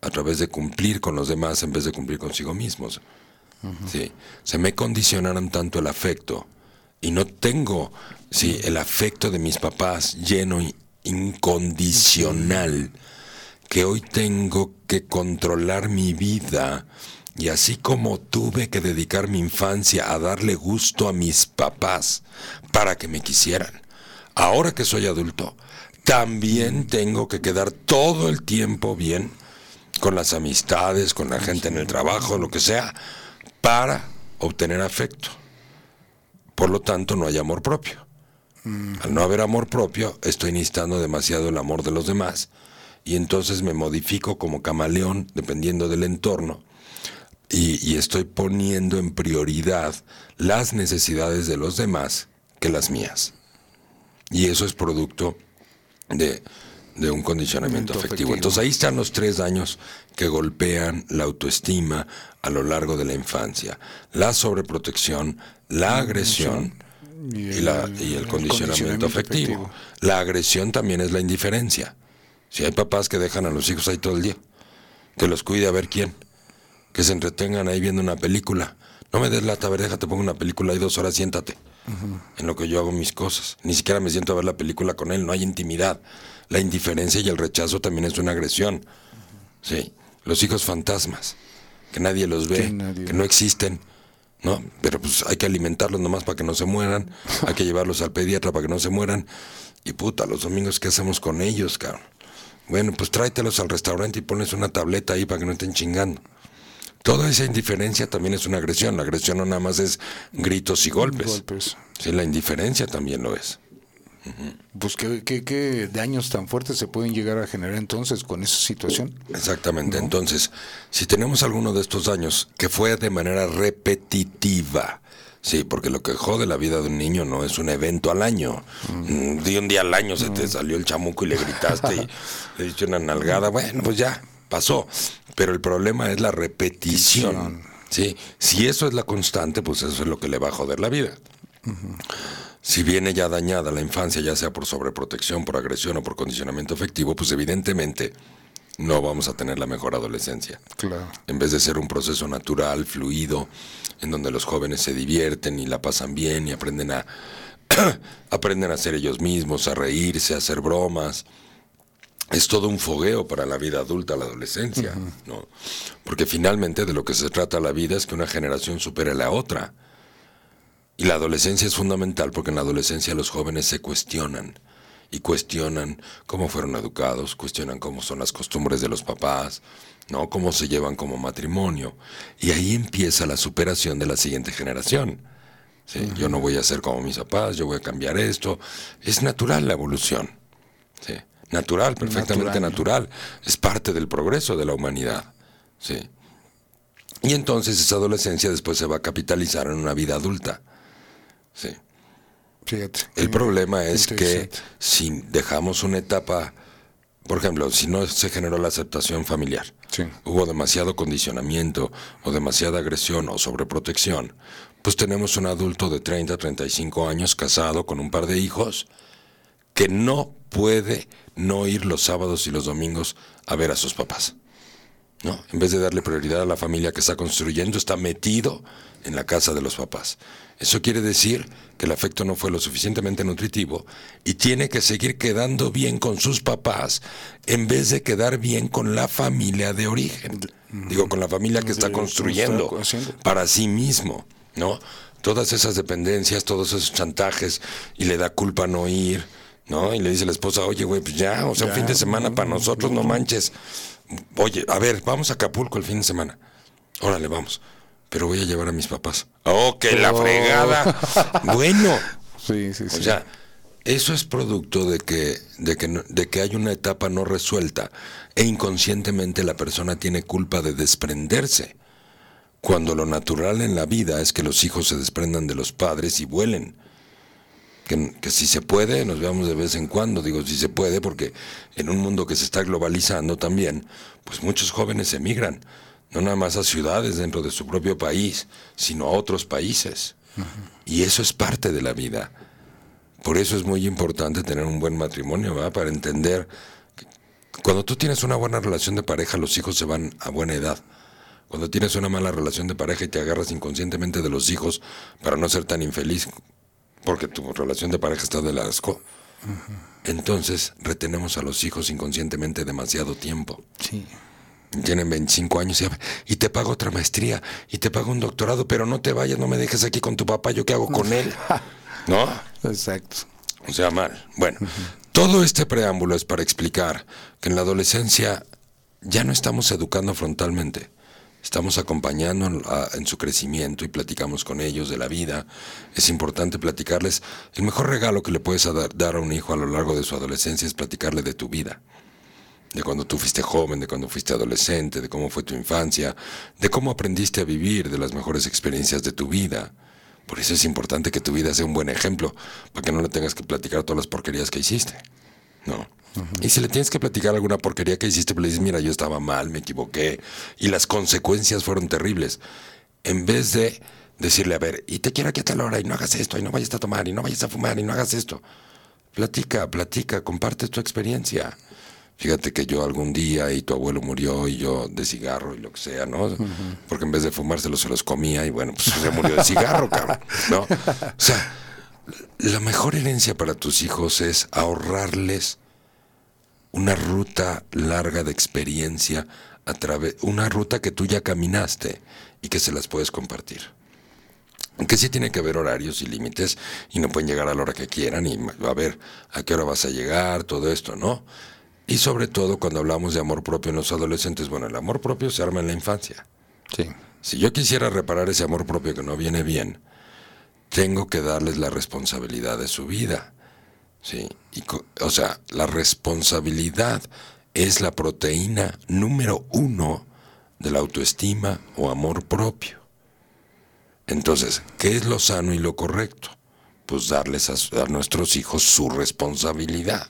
S2: a través de cumplir con los demás en vez de cumplir consigo mismos. ¿sí? Se me condicionaron tanto el afecto y no tengo ¿sí? el afecto de mis papás lleno y incondicional, que hoy tengo que controlar mi vida y así como tuve que dedicar mi infancia a darle gusto a mis papás para que me quisieran, ahora que soy adulto, también tengo que quedar todo el tiempo bien con las amistades, con la gente en el trabajo, lo que sea, para obtener afecto. Por lo tanto, no hay amor propio. Al no haber amor propio, estoy necesitando demasiado el amor de los demás y entonces me modifico como camaleón dependiendo del entorno y, y estoy poniendo en prioridad las necesidades de los demás que las mías. Y eso es producto de, un condicionamiento afectivo. Entonces ahí están los tres daños que golpean la autoestima a lo largo de la infancia. La sobreprotección, la agresión y, el, condicionamiento, afectivo. La agresión también es la indiferencia. Si hay papás que dejan a los hijos ahí todo el día, que los cuide a ver quién, que se entretengan ahí viendo una película. No me des la taberna, te pongo una película ahí dos horas, siéntate en lo que yo hago mis cosas. Ni siquiera me siento a ver la película con él, no hay intimidad. La indiferencia y el rechazo también es una agresión. Sí, los hijos fantasmas, que nadie los ve, que no existen. ¿no? Pero pues hay que alimentarlos nomás para que no se mueran, hay que llevarlos al pediatra para que no se mueran. Y puta, los domingos, ¿qué hacemos con ellos, cabrón? Bueno, pues tráetelos al restaurante y pones una tableta ahí para que no estén chingando. Toda esa indiferencia también es una agresión. La agresión no nada más es gritos y golpes. golpes. Sí, la indiferencia también lo es.
S1: Pues ¿qué, ¿qué, daños tan fuertes se pueden llegar a generar entonces con esa situación.
S2: Exactamente. Entonces, si tenemos alguno de estos daños que fue de manera repetitiva, Sí, porque lo que jode la vida de un niño no es un evento al año. Mm. De un día al año se te salió el chamuco y le gritaste y le diste una nalgada. Bueno, pues ya, pasó. Pero el problema es la repetición. ¿sí? Si eso es la constante, pues eso es lo que le va a joder la vida. Si viene ya dañada la infancia, ya sea por sobreprotección, por agresión o por condicionamiento afectivo, pues evidentemente no vamos a tener la mejor adolescencia.
S1: Claro.
S2: En vez de ser un proceso natural, fluido, en donde los jóvenes se divierten y la pasan bien y aprenden a aprenden a ser ellos mismos, a reírse, a hacer bromas, es todo un fogueo para la vida adulta, la adolescencia, ¿no? Porque finalmente de lo que se trata la vida es que una generación supere a la otra. Y la adolescencia es fundamental porque en la adolescencia los jóvenes se cuestionan y cuestionan cómo fueron educados, cuestionan cómo son las costumbres de los papás, ¿no? Cómo se llevan como matrimonio. Y ahí empieza la superación de la siguiente generación. Yo no voy a ser como mis papás, yo voy a cambiar esto. Es natural la evolución. ¿sí? Natural, perfectamente natural. Es parte del progreso de la humanidad. Sí. Y entonces esa adolescencia después se va a capitalizar en una vida adulta. Sí.
S1: Fíjate.
S2: El problema es que si dejamos una etapa, por ejemplo, si no se generó la aceptación familiar, hubo demasiado condicionamiento o demasiada agresión o sobreprotección, pues tenemos un adulto de 30, 35 años casado con un par de hijos que no puede no ir los sábados y los domingos a ver a sus papás. ¿no? En vez de darle prioridad a la familia que está construyendo, está metido en la casa de los papás. Eso quiere decir que el afecto no fue lo suficientemente nutritivo y tiene que seguir quedando bien con sus papás en vez de quedar bien con la familia de origen. Digo, con la familia que está construyendo para sí mismo, ¿no? Todas esas dependencias, todos esos chantajes y le da culpa no ir, ¿no? Y le dice la esposa, oye, güey, pues ya, o sea, un fin de semana para nosotros, no manches. Oye, a ver, vamos a Acapulco el fin de semana. Órale, vamos pero voy a llevar a mis papás. ¡Oh, que la oh. fregada! bueno. Sí, sí, sí. O sea, eso es producto de que, de, que, de que hay una etapa no resuelta e inconscientemente la persona tiene culpa de desprenderse. Cuando lo natural en la vida es que los hijos se desprendan de los padres y vuelen. Que, que, si se puede, nos veamos de vez en cuando, digo si se puede, porque en un mundo que se está globalizando también, pues muchos jóvenes emigran no nada más a ciudades dentro de su propio país, sino a otros países. Y eso es parte de la vida. Por eso es muy importante tener un buen matrimonio, ¿va? Para entender que cuando tú tienes una buena relación de pareja, los hijos se van a buena edad. Cuando tienes una mala relación de pareja y te agarras inconscientemente de los hijos para no ser tan infeliz, porque tu relación de pareja está de asco, entonces retenemos a los hijos inconscientemente demasiado tiempo. Sí tienen 25 años y, te pago otra maestría y te pago un doctorado, pero no te vayas, no me dejes aquí con tu papá, ¿yo qué hago con él? ¿No?
S1: Exacto.
S2: O sea, mal. Bueno, todo este preámbulo es para explicar que en la adolescencia ya no estamos educando frontalmente. Estamos acompañando en su crecimiento y platicamos con ellos de la vida. Es importante platicarles. El mejor regalo que le puedes dar a un hijo a lo largo de su adolescencia es platicarle de tu vida de cuando tú fuiste joven, de cuando fuiste adolescente, de cómo fue tu infancia, de cómo aprendiste a vivir, de las mejores experiencias de tu vida. Por eso es importante que tu vida sea un buen ejemplo, para que no le tengas que platicar todas las porquerías que hiciste. ¿No? Y si le tienes que platicar alguna porquería que hiciste, pues le dices, mira, yo estaba mal, me equivoqué, y las consecuencias fueron terribles. En vez de decirle, a ver, y te quiero aquí a tal hora, y no hagas esto, y no vayas a tomar, y no vayas a fumar, y no hagas esto. Platica, platica, comparte tu experiencia. Fíjate que yo algún día y tu abuelo murió y yo de cigarro y lo que sea, ¿no? Porque en vez de fumárselo se los comía y bueno, pues se murió de cigarro, cabrón, ¿no? O sea, la mejor herencia para tus hijos es ahorrarles una ruta larga de experiencia a través, una ruta que tú ya caminaste y que se las puedes compartir. Aunque sí tiene que haber horarios y límites y no pueden llegar a la hora que quieran y a ver a qué hora vas a llegar, todo esto, ¿no? Y sobre todo cuando hablamos de amor propio en los adolescentes, bueno, el amor propio se arma en la infancia. Sí. Si yo quisiera reparar ese amor propio que no viene bien, tengo que darles la responsabilidad de su vida. Sí. o sea, la responsabilidad es la proteína número uno de la autoestima o amor propio. Entonces, ¿qué es lo sano y lo correcto? Pues darles a nuestros hijos su responsabilidad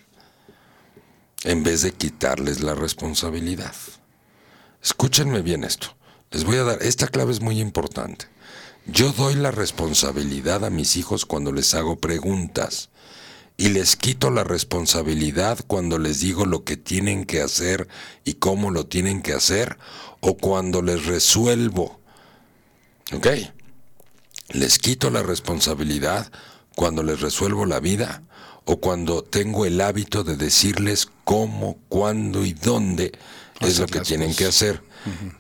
S2: en vez de quitarles la responsabilidad. Escúchenme bien esto. Les voy a dar, esta clave es muy importante. Yo doy la responsabilidad a mis hijos cuando les hago preguntas y les quito la responsabilidad cuando les digo lo que tienen que hacer y cómo lo tienen que hacer o cuando les resuelvo. ¿Ok? Les quito la responsabilidad cuando les resuelvo la vida o cuando tengo el hábito de decirles cómo, cuándo y dónde es lo que tienen que hacer.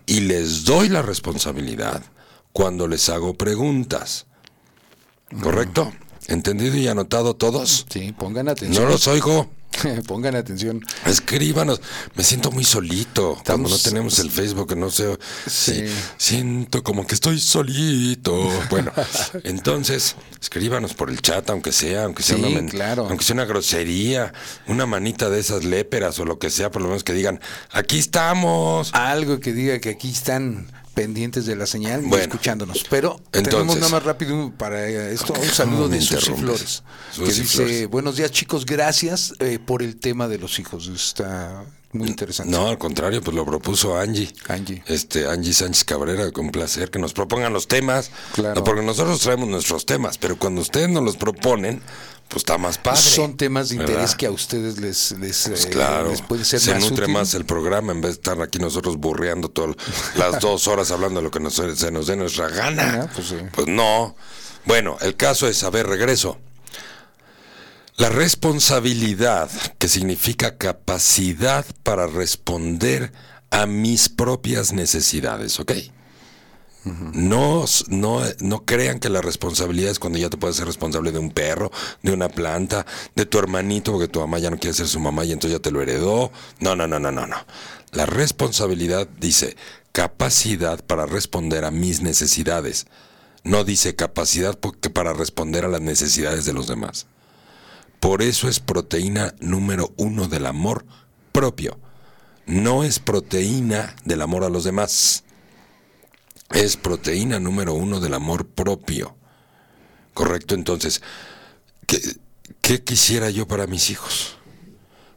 S2: Y les doy la responsabilidad cuando les hago preguntas. ¿Correcto? ¿Entendido y anotado todos?
S1: Sí, pongan atención.
S2: No los oigo.
S1: Pongan atención.
S2: Escríbanos. Me siento muy solito. Cuando no tenemos el Facebook, no sé. Sí. siento como que estoy solito. Bueno, entonces, escríbanos por el chat, aunque sea, aunque sea una claro. aunque sea una grosería, una manita de esas léperas o lo que sea, por lo menos que digan, aquí estamos.
S1: Algo que diga que aquí están pendientes de la señal y escuchándonos. Pero tenemos nada más rápido para esto un saludo de Susy Flores, que dice, buenos días chicos, gracias eh, por el tema de los hijos. Está muy interesante.
S2: No, al contrario, pues lo propuso Angie.
S1: Angie.
S2: Este, Angie Sánchez Cabrera, con placer que nos propongan los temas.
S1: Claro.
S2: No, porque nosotros traemos nuestros temas, pero cuando ustedes nos los proponen, pues está más padre.
S1: Son temas de interés
S2: ¿verdad?
S1: que a ustedes les, les,
S2: Pues
S1: eh,
S2: claro,
S1: les puede ser
S2: se
S1: más
S2: nutre
S1: útil.
S2: más el programa en vez de estar aquí nosotros burreando todas las dos horas hablando de lo que nos, se nos dé nuestra gana.
S1: Ah, pues sí.
S2: Pues no. Bueno, el caso es, a ver, regreso. La responsabilidad, que significa capacidad para responder a mis propias necesidades, ¿ok? No, no, no crean que la responsabilidad es cuando ya te puedes ser responsable de un perro, de una planta, de tu hermanito, porque tu mamá ya no quiere ser su mamá y entonces ya te lo heredó. No, no, no, no, no, no. La responsabilidad dice capacidad para responder a mis necesidades. No dice capacidad porque para responder a las necesidades de los demás. Por eso es proteína número uno del amor propio. No es proteína del amor a los demás es proteína número uno del amor propio. ¿Correcto? Entonces, ¿qué, qué quisiera yo para mis hijos?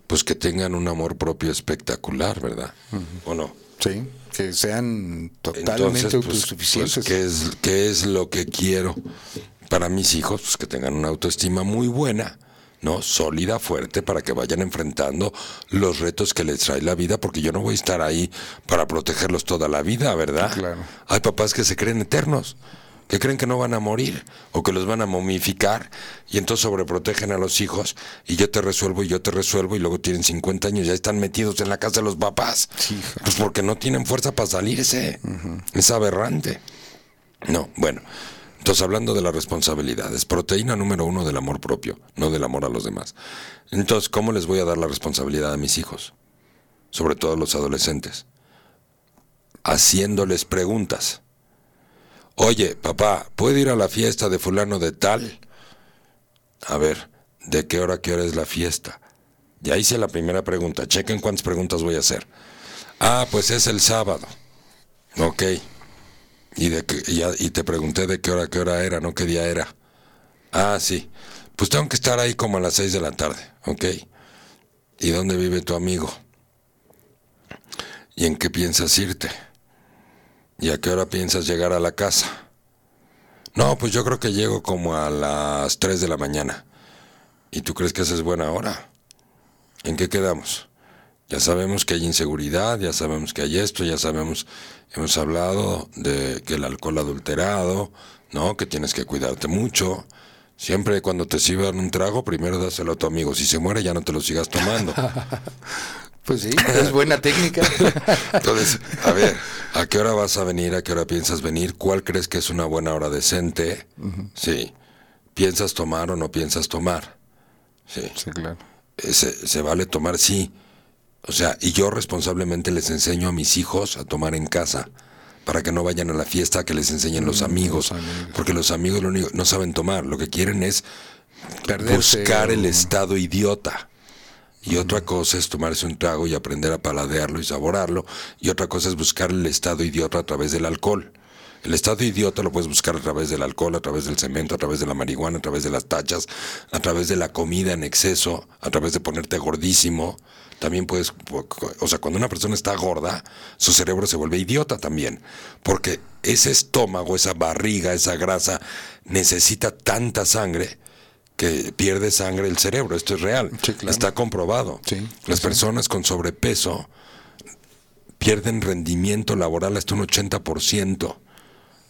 S2: Pues que tengan un amor propio espectacular, ¿verdad? ¿O no?
S1: Sí, que sean totalmente
S2: Entonces, pues,
S1: autosuficientes.
S2: pues, ¿qué, es, qué es lo que quiero para mis hijos? Pues que tengan una autoestima muy buena, ¿no? Sólida, fuerte, para que vayan enfrentando los retos que les trae la vida, porque yo no voy a estar ahí para protegerlos toda la vida, ¿verdad?
S1: Claro.
S2: Hay papás que se creen eternos, que creen que no van a morir o que los van a momificar y entonces sobreprotegen a los hijos y yo te resuelvo y yo te resuelvo y luego tienen 50 años, ya están metidos en la casa de los papás.
S1: Sí.
S2: Pues porque no tienen fuerza para salirse. Es aberrante. No, bueno. Entonces, hablando de las responsabilidades, proteína número uno del amor propio, no del amor a los demás. Entonces, ¿cómo les voy a dar la responsabilidad a mis hijos? Sobre todo a los adolescentes. Haciéndoles preguntas. Oye, papá, ¿puedo ir a la fiesta de fulano de tal? A ver, ¿de qué hora a qué hora es la fiesta? Ya hice la primera pregunta. Chequen cuántas preguntas voy a hacer. Ah, pues es el sábado. Ok. Y, de qué- y y te pregunté de qué hora, qué hora era, no qué día era. Ah, sí. Pues tengo que estar ahí como a las seis de la tarde, ¿ok? ¿Y dónde vive tu amigo? ¿Y en qué piensas irte? ¿Y a qué hora piensas llegar a la casa? No, pues yo creo que llego como a las 3 de la mañana. ¿Y tú crees que esa es buena hora? ¿En qué quedamos? Ya sabemos que hay inseguridad, ya sabemos que hay esto, ya sabemos, hemos hablado de que el alcohol adulterado, ¿no? Que tienes que cuidarte mucho. Siempre cuando te sirvan un trago, primero dáselo a tu amigo. Si se muere, ya no te lo sigas tomando.
S1: Pues sí, es buena técnica.
S2: Entonces, a ver, ¿a qué hora vas a venir? ¿A qué hora piensas venir? ¿Cuál crees que es una buena hora decente? Sí. ¿Piensas tomar o no piensas tomar? Sí.
S1: sí, claro.
S2: Eh, Se, se vale tomar, sí. O sea, y yo responsablemente les enseño a mis hijos a tomar en casa para que no vayan a la fiesta que les enseñen los amigos.
S1: los amigos.
S2: Porque los amigos lo único, no saben tomar. Lo que quieren es
S1: Perderse
S2: buscar el estado idiota. Y otra cosa es tomarse un trago y aprender a paladearlo y saborarlo. Y otra cosa es buscar el estado idiota a través del alcohol. El estado idiota lo puedes buscar a través del alcohol, a través del cemento, a través de la marihuana, a través de las tachas, a través de la comida en exceso, a través de ponerte gordísimo. También puedes, o sea, cuando una persona está gorda, su cerebro se vuelve idiota también. Porque ese estómago, esa barriga, esa grasa, necesita tanta sangre que pierde sangre el cerebro. Esto es real.
S1: Sí, claro.
S2: Está comprobado.
S1: Sí,
S2: Las
S1: sí.
S2: personas con sobrepeso pierden rendimiento laboral hasta un 80%.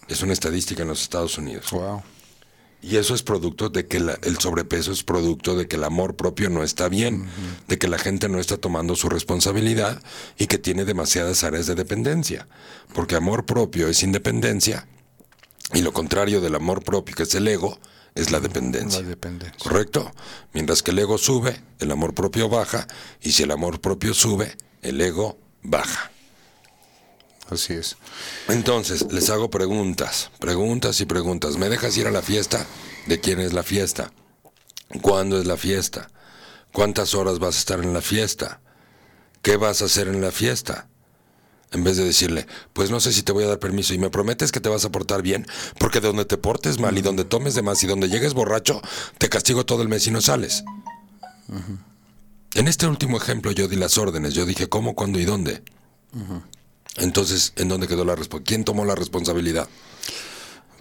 S2: Es una estadística en los Estados Unidos.
S1: Wow.
S2: Y eso es producto de que la- el sobrepeso es producto de que el amor propio no está bien, de que la gente no está tomando su responsabilidad y que tiene demasiadas áreas de dependencia. Porque amor propio es independencia y lo contrario del amor propio, que es el ego, es la dependencia.
S1: La dependencia.
S2: ¿Correcto? Mientras que el ego sube, el amor propio baja, y si el amor propio sube, el ego baja.
S1: Así es.
S2: Entonces, les hago preguntas, preguntas y preguntas. ¿Me dejas ir a la fiesta? ¿De quién es la fiesta? ¿Cuándo es la fiesta? ¿Cuántas horas vas a estar en la fiesta? ¿Qué vas a hacer en la fiesta? En vez de decirle, pues no sé si te voy a dar permiso y me prometes que te vas a portar bien, porque de donde te portes mal y donde tomes de más y donde llegues borracho, te castigo todo el mes y no sales. En este último ejemplo yo di las órdenes, yo dije cómo, cuándo y dónde. Entonces, ¿en dónde quedó la responsabilidad? ¿Quién tomó la responsabilidad?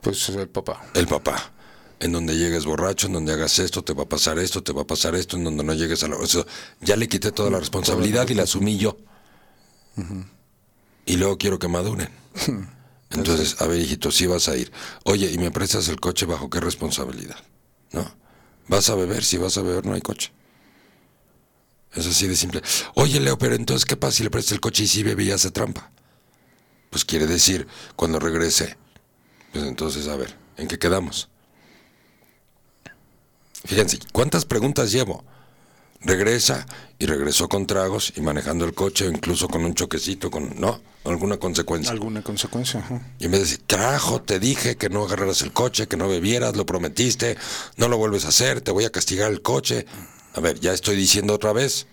S1: Pues el papá.
S2: El papá. En donde llegues borracho, en donde hagas esto, te va a pasar esto, te va a pasar esto, en donde no llegues a la... Ya le quité toda la responsabilidad y la asumí yo. Y luego quiero que maduren. Entonces, a ver, hijito, sí vas a ir. Oye, ¿y me prestas el coche bajo qué responsabilidad? ¿No? ¿Vas a beber? Si vas a beber, no hay coche. Es así de simple. Oye, Leo, pero entonces, ¿qué pasa si le prestas el coche y si bebe y hace trampa? Pues quiere decir, cuando regrese, pues entonces, a ver, ¿en qué quedamos? Fíjense, ¿cuántas preguntas llevo? Regresa y regresó con tragos y manejando el coche, incluso con un choquecito, con, ¿no? Alguna consecuencia.
S1: Alguna consecuencia. ajá.
S2: Y de decir, carajo, te dije que no agarraras el coche, que no bebieras, lo prometiste, no lo vuelves a hacer, te voy a castigar el coche. A ver, ya estoy diciendo otra vez.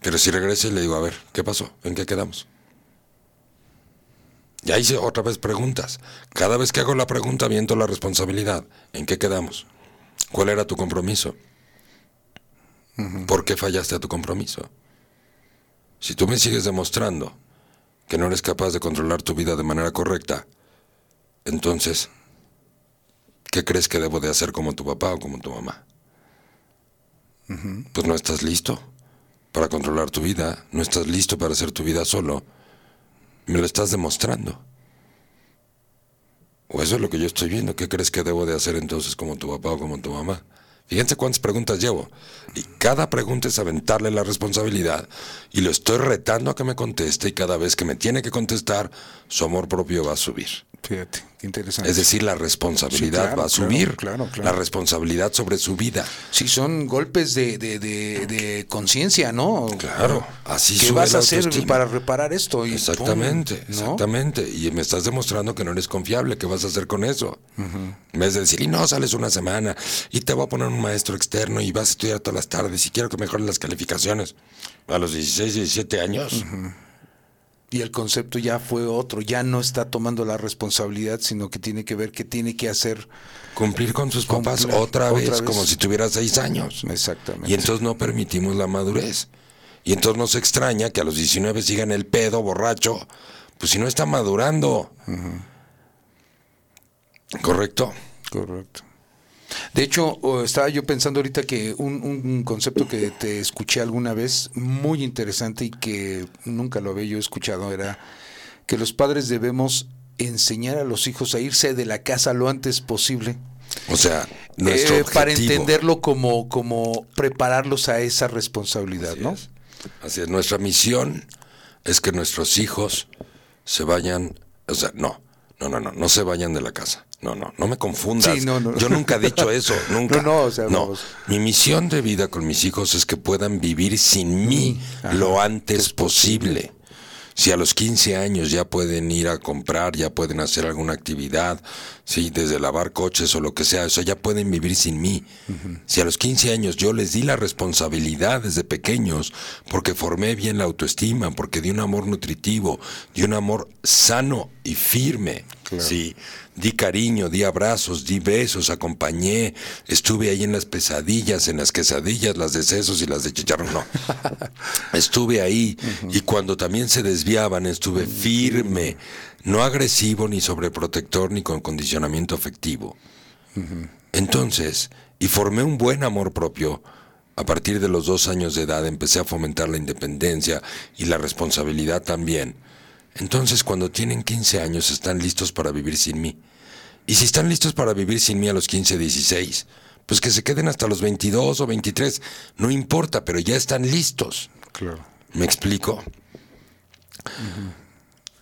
S2: Pero si regresa y le digo, a ver, ¿qué pasó? ¿En qué quedamos? Ya hice otra vez preguntas. Cada vez que hago la pregunta, viento la responsabilidad. ¿En qué quedamos? ¿Cuál era tu compromiso? ¿Por qué fallaste a tu compromiso? Si tú me sigues demostrando que no eres capaz de controlar tu vida de manera correcta, entonces, ¿qué crees que debo de hacer como tu papá o como tu mamá? Pues no estás listo para controlar tu vida, no estás listo para hacer tu vida solo. Me lo estás demostrando. O eso es lo que yo estoy viendo. ¿Qué crees que debo de hacer entonces como tu papá o como tu mamá? Fíjense cuántas preguntas llevo. Y cada pregunta es aventarle la responsabilidad. Y lo estoy retando a que me conteste y cada vez que me tiene que contestar, su amor propio va a subir.
S1: Fíjate, interesante.
S2: Es decir, la responsabilidad
S1: Sí, claro,
S2: va a subir.
S1: claro, claro.
S2: La responsabilidad sobre su vida.
S1: Sí, son golpes de, de, de, de conciencia, ¿no?
S2: Claro, así
S1: ¿Qué vas a hacer para reparar esto? Y
S2: Exactamente,
S1: pum, ¿no?
S2: exactamente. Y me estás demostrando que no eres confiable. ¿Qué vas a hacer con eso? En vez de decir, y no, sales una semana y te voy a poner un maestro externo y vas a estudiar todas las tardes y quiero que mejores las calificaciones. A los 16, 17 años.
S1: Y el concepto ya fue otro, ya no está tomando la responsabilidad, sino que tiene que ver que tiene que hacer
S2: Cumplir con sus papás otra,
S1: otra
S2: vez,
S1: vez.
S2: como si tuviera 6 años.
S1: exactamente.
S2: Y entonces no permitimos la madurez. Y entonces nos extraña que a los 19 sigan el pedo, borracho. Pues si no está madurando. ¿Correcto?
S1: Correcto. De hecho, estaba yo pensando ahorita que un, un concepto que te escuché alguna vez muy interesante y que nunca lo había yo escuchado era que los padres debemos enseñar a los hijos a irse de la casa lo antes posible
S2: O sea, nuestro
S1: eh, para entenderlo como, como prepararlos a esa responsabilidad,
S2: Así
S1: ¿no?
S2: es. Así es, nuestra misión es que nuestros hijos se vayan, o sea, no, no, no, no, no se vayan de la casa. No, no, no me confundas.
S1: Sí, no, no.
S2: Yo nunca he dicho eso, nunca.
S1: No, no, o sea, vamos.
S2: Mi misión de vida con mis hijos es que puedan vivir sin mí lo antes posible. Si a los 15 años ya pueden ir a comprar, ya pueden hacer alguna actividad, sí, desde lavar coches o lo que sea, eso ya pueden vivir sin mí. Si a los 15 años yo les di la responsabilidad desde pequeños, porque formé bien la autoestima, porque di un amor nutritivo, di un amor sano y firme, sí, di cariño, di abrazos, di besos, acompañé, estuve ahí en las pesadillas, en las quesadillas, las de sesos y las de chicharrón, no. Estuve ahí y cuando también se desviaban estuve firme, no agresivo ni sobreprotector ni con condicionamiento afectivo. Entonces, y formé un buen amor propio. A partir de los dos años de edad empecé a fomentar la independencia y la responsabilidad también. Entonces, cuando tienen 15 años, están listos para vivir sin mí. Y si están listos para vivir sin mí a los 15, 16, pues que se queden hasta los 22 o 23, no importa, pero ya están listos.
S1: Claro.
S2: ¿Me explico?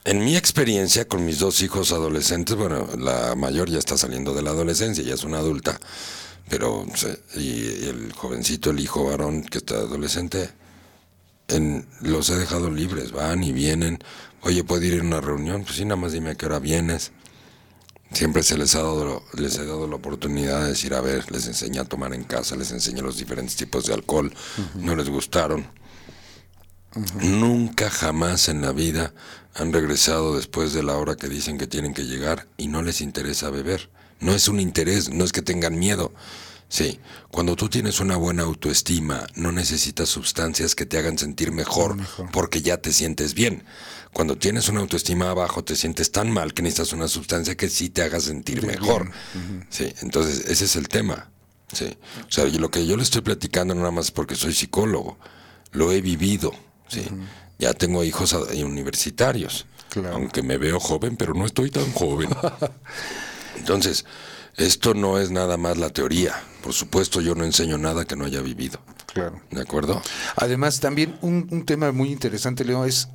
S2: En mi experiencia con mis dos hijos adolescentes, bueno, la mayor ya está saliendo de la adolescencia, ya es una adulta, pero y el jovencito, el hijo varón que está adolescente, en, los he dejado libres, van y vienen. Oye, ¿puedo ir a una reunión? Pues sí, nada más dime a qué hora vienes. Siempre se les ha dado, les he dado la oportunidad de decir, a ver, les enseñé a tomar en casa, les enseñé los diferentes tipos de alcohol, no les gustaron. Nunca jamás en la vida han regresado después de la hora que dicen que tienen que llegar y no les interesa beber. No es un interés, no es que tengan miedo, Sí, cuando tú tienes una buena autoestima, no necesitas sustancias que te hagan sentir mejor, porque ya te sientes bien. Cuando tienes una autoestima abajo, te sientes tan mal que necesitas una sustancia que sí te haga sentir mejor. Sí, entonces ese es el tema. Sí. O sea, lo que yo le estoy platicando no nada más porque soy psicólogo, lo he vivido. Sí. Ya tengo hijos universitarios. Aunque me veo joven, pero no estoy tan joven. Entonces, esto no es nada más la teoría. Por supuesto, yo no enseño nada que no haya vivido.
S1: Claro.
S2: ¿De acuerdo?
S1: Además, también un, tema muy interesante, Leo, es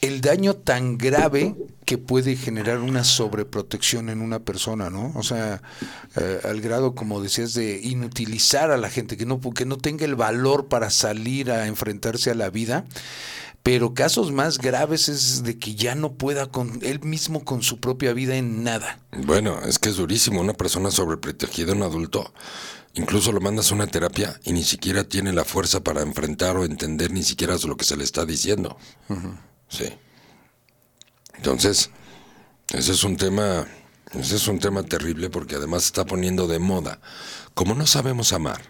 S1: el daño tan grave que puede generar una sobreprotección en una persona, ¿no? O sea, eh, al grado, como decías, de inutilizar a la gente, que no, que no tenga el valor para salir a enfrentarse a la vida pero casos más graves es de que ya no pueda con él mismo con su propia vida en nada.
S2: Bueno, es que es durísimo. Una persona sobreprotegida, un adulto, incluso lo mandas a una terapia y ni siquiera tiene la fuerza para enfrentar o entender ni siquiera lo que se le está diciendo. Sí. Entonces, ese es un tema, ese es un tema terrible porque además está poniendo de moda. Como no sabemos amar,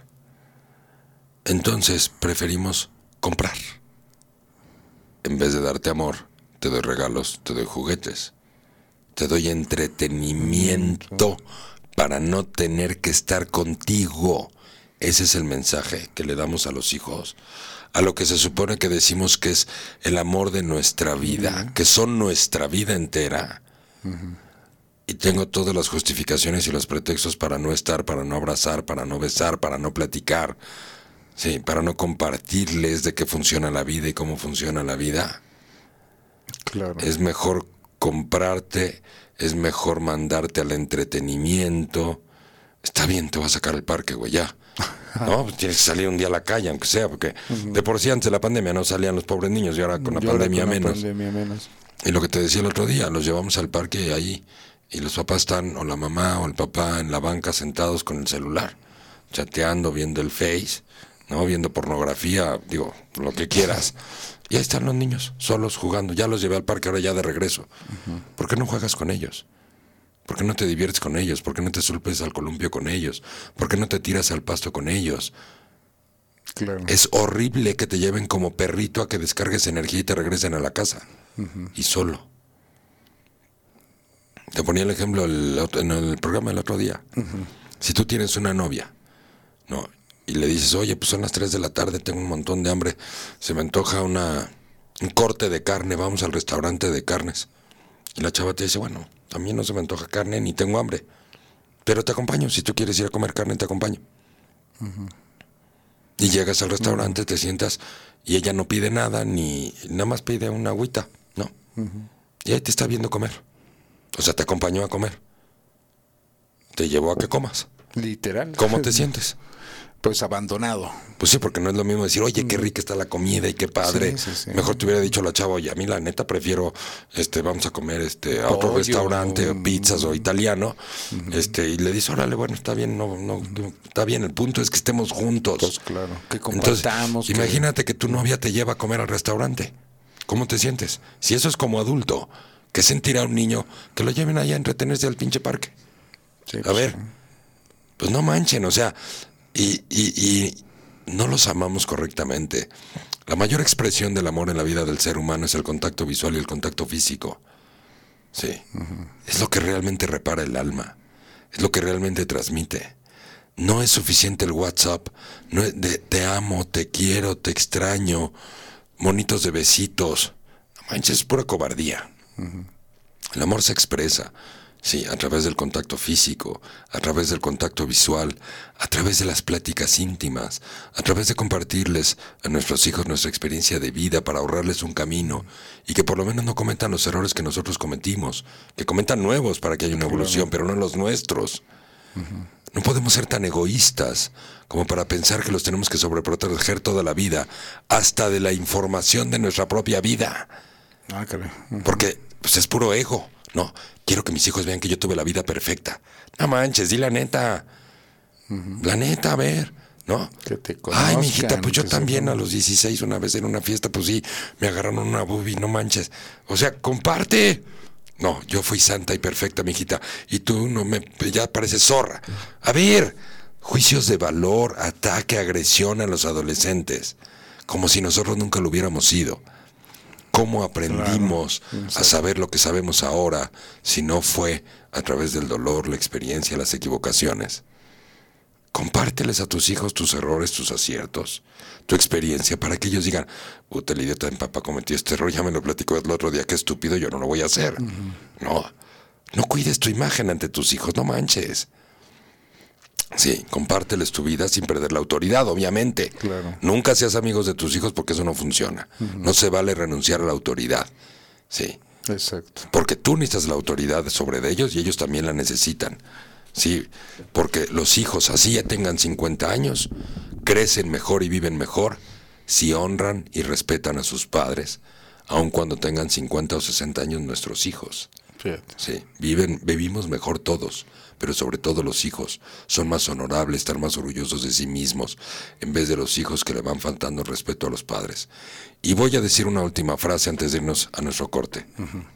S2: entonces preferimos comprar. En vez de darte amor, te doy regalos, te doy juguetes, te doy entretenimiento para no tener que estar contigo. Ese es el mensaje que le damos a los hijos, a lo que se supone que decimos que es el amor de nuestra vida, que son nuestra vida entera. Y tengo todas las justificaciones y los pretextos para no estar, para no abrazar, para no besar, para no platicar, Sí, para no compartirles de qué funciona la vida y cómo funciona la vida.
S1: Claro.
S2: Es mejor comprarte, es mejor mandarte al entretenimiento. Está bien, te vas a sacar al parque, güey, ya. ¿No? Pues tienes que salir un día a la calle, aunque sea, porque de por sí antes de la pandemia no salían los pobres niños y ahora con la pandemia, menos.
S1: pandemia menos.
S2: Y lo que te decía el otro día, los llevamos al parque ahí y los papás están, o la mamá o el papá, en la banca sentados con el celular, chateando, viendo el Face ¿no? Viendo pornografía, digo, lo que quieras. Y ahí están los niños, solos jugando. Ya los llevé al parque ahora ya de regreso. ¿Por qué no juegas con ellos? ¿Por qué no te diviertes con ellos? ¿Por qué no te sulpes al columpio con ellos? ¿Por qué no te tiras al pasto con ellos? Es horrible que te lleven como perrito a que descargues energía y te regresen a la casa. Y solo. Te ponía el ejemplo en el programa el otro día. Si tú tienes una novia, no, y le dices, oye, pues son las 3 de la tarde, tengo un montón de hambre, se me antoja una, un corte de carne, vamos al restaurante de carnes. Y la chava te dice, bueno, también no se me antoja carne ni tengo hambre, pero te acompaño, si tú quieres ir a comer carne, te acompaño. Y llegas al restaurante, te sientas y ella no pide nada, ni nada más pide una agüita, ¿no? Y ahí te está viendo comer. O sea, te acompañó a comer. Te llevó a que comas.
S1: Literal.
S2: ¿Cómo te sientes?
S1: Pues abandonado.
S2: Pues sí, porque no es lo mismo decir, oye, qué rica está la comida y qué padre. Mejor te hubiera dicho la chava, oye, a mí la neta prefiero, este, vamos a comer este, a otro restaurante, o pizzas o italiano. Este, y le dices, órale, bueno, está bien, no, no, está bien. El punto es que estemos juntos.
S1: Pues claro, que compartamos.
S2: Imagínate que tu novia te lleva a comer al restaurante. ¿Cómo te sientes? Si eso es como adulto, ¿qué sentirá un niño que lo lleven allá a entretenerse al pinche parque? a pues ver, pues no manchen, o sea, y, y, no los amamos correctamente. La mayor expresión del amor en la vida del ser humano es el contacto visual y el contacto físico. Sí. Es lo que realmente repara el alma. Es lo que realmente transmite. No es suficiente el WhatsApp. No es de te amo, te quiero, te extraño. Monitos de besitos. No manches, es pura cobardía. El amor se expresa. Sí, a través del contacto físico, a través del contacto visual, a través de las pláticas íntimas, a través de compartirles a nuestros hijos nuestra experiencia de vida para ahorrarles un camino y que por lo menos no cometan los errores que nosotros cometimos, que cometan nuevos para que haya una evolución, pero no los nuestros. No podemos ser tan egoístas como para pensar que los tenemos que sobreproteger toda la vida, hasta de la información de nuestra propia vida.
S1: Ah,
S2: Porque pues, es puro ego. No, quiero que mis hijos vean que yo tuve la vida perfecta. No manches, di la neta. La neta, a ver, ¿no?
S1: Que te
S2: Ay, mijita, pues yo también a los 16, una vez en una fiesta, pues sí, me agarraron una boobie, no manches. O sea, comparte. No, yo fui santa y perfecta, mijita. Y tú no me, ya pareces zorra. A ver, Juicios de valor, ataque, agresión a los adolescentes, como si nosotros nunca lo hubiéramos sido. ¿Cómo aprendimos a saber lo que sabemos ahora si no fue a través del dolor, la experiencia, las equivocaciones? Compárteles a tus hijos tus errores, tus aciertos, tu experiencia, para que ellos digan, puta, el idiota de mi papá cometió este error, ya me lo platicó el otro día, qué estúpido, yo no lo voy a hacer. No, no cuides tu imagen ante tus hijos, no manches. Sí, compárteles tu vida sin perder la autoridad, obviamente.
S3: Claro.
S2: Nunca seas amigos de tus hijos porque eso no funciona. No se vale renunciar a la autoridad. Sí.
S3: Exacto.
S2: Porque tú necesitas la autoridad sobre ellos y ellos también la necesitan. Sí, porque los hijos, así ya tengan 50 años, crecen mejor y viven mejor si honran y respetan a sus padres, aun cuando tengan 50 o 60 años nuestros hijos.
S3: Fíjate.
S2: Sí, viven, vivimos mejor todos, pero sobre todo los hijos. Son más honorables, están más orgullosos de sí mismos, en vez de los hijos que le van faltando el respeto a los padres. Y voy a decir una última frase antes de irnos a nuestro corte,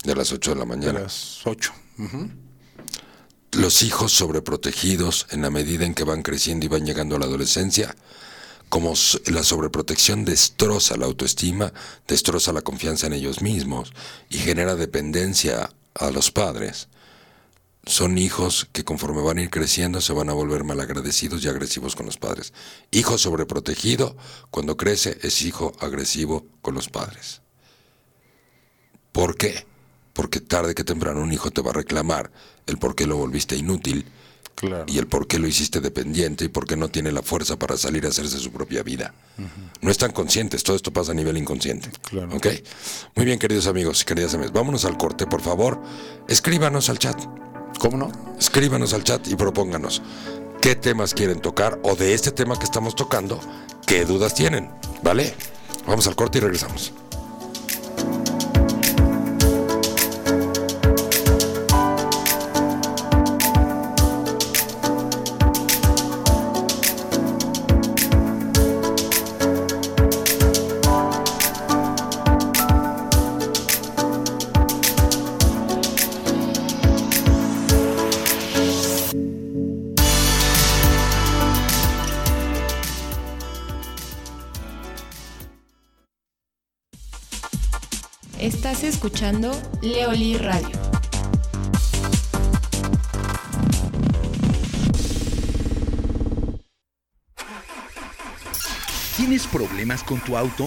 S2: de las 8 de la
S3: De
S2: mañana.
S3: las ocho. Ujú.
S2: Los hijos sobreprotegidos en la medida en que van creciendo y van llegando a la adolescencia, como la sobreprotección destroza la autoestima, destroza la confianza en ellos mismos y genera dependencia a los padres. Son hijos que conforme van a ir creciendo se van a volver malagradecidos y agresivos con los padres. Hijo sobreprotegido, cuando crece, es hijo agresivo con los padres. ¿Por qué? Porque tarde que temprano un hijo te va a reclamar el por qué lo volviste inútil
S3: Claro.
S2: y el por qué lo hiciste dependiente y por qué no tiene la fuerza para salir a hacerse su propia vida. No están conscientes, todo esto pasa a nivel inconsciente.
S3: Claro.
S2: ¿Ok? Muy bien, queridos amigos y queridas amigas, vámonos al corte, por favor. Escríbanos al chat,
S3: ¿Cómo no?
S2: escríbanos al chat y propónganos qué temas quieren tocar o de este tema que estamos tocando, qué dudas tienen, ¿vale? Vamos al corte y regresamos.
S4: Escuchando Leoli Radio.
S1: ¿Tienes problemas con tu auto?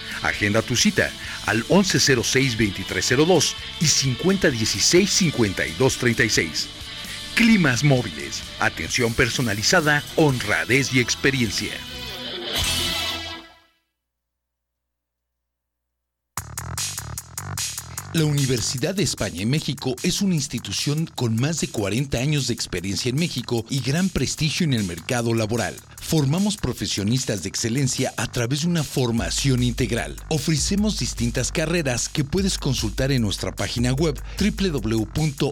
S1: Agenda tu cita al 1106-2302 y 5016-5236. Climas móviles, atención personalizada, honradez y experiencia.
S5: La Universidad de España en México es una institución con más de 40 años de experiencia en México y gran prestigio en el mercado laboral. Formamos profesionistas de excelencia a través de una formación integral. Ofrecemos distintas carreras que puedes consultar en nuestra página web www.uem.edu.mx.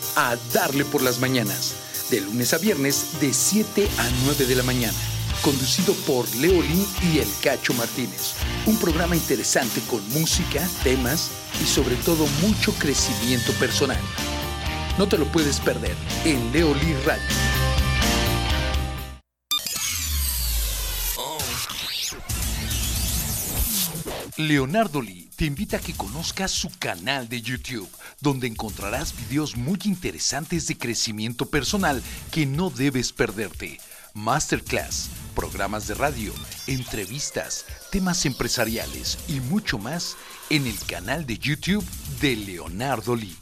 S1: A Darle por las Mañanas, de lunes a viernes de 7 a 9 de la mañana, conducido por Leolín y El Cacho Martínez. Un programa interesante con música, temas y sobre todo mucho crecimiento personal. No te lo puedes perder en Leolí Radio.
S6: Leonardo Lee te invita a que conozcas su canal de YouTube, donde encontrarás videos muy interesantes de crecimiento personal que no debes perderte. Masterclass, programas de radio, entrevistas, temas empresariales y mucho más en el canal de YouTube de Leonardo Lee.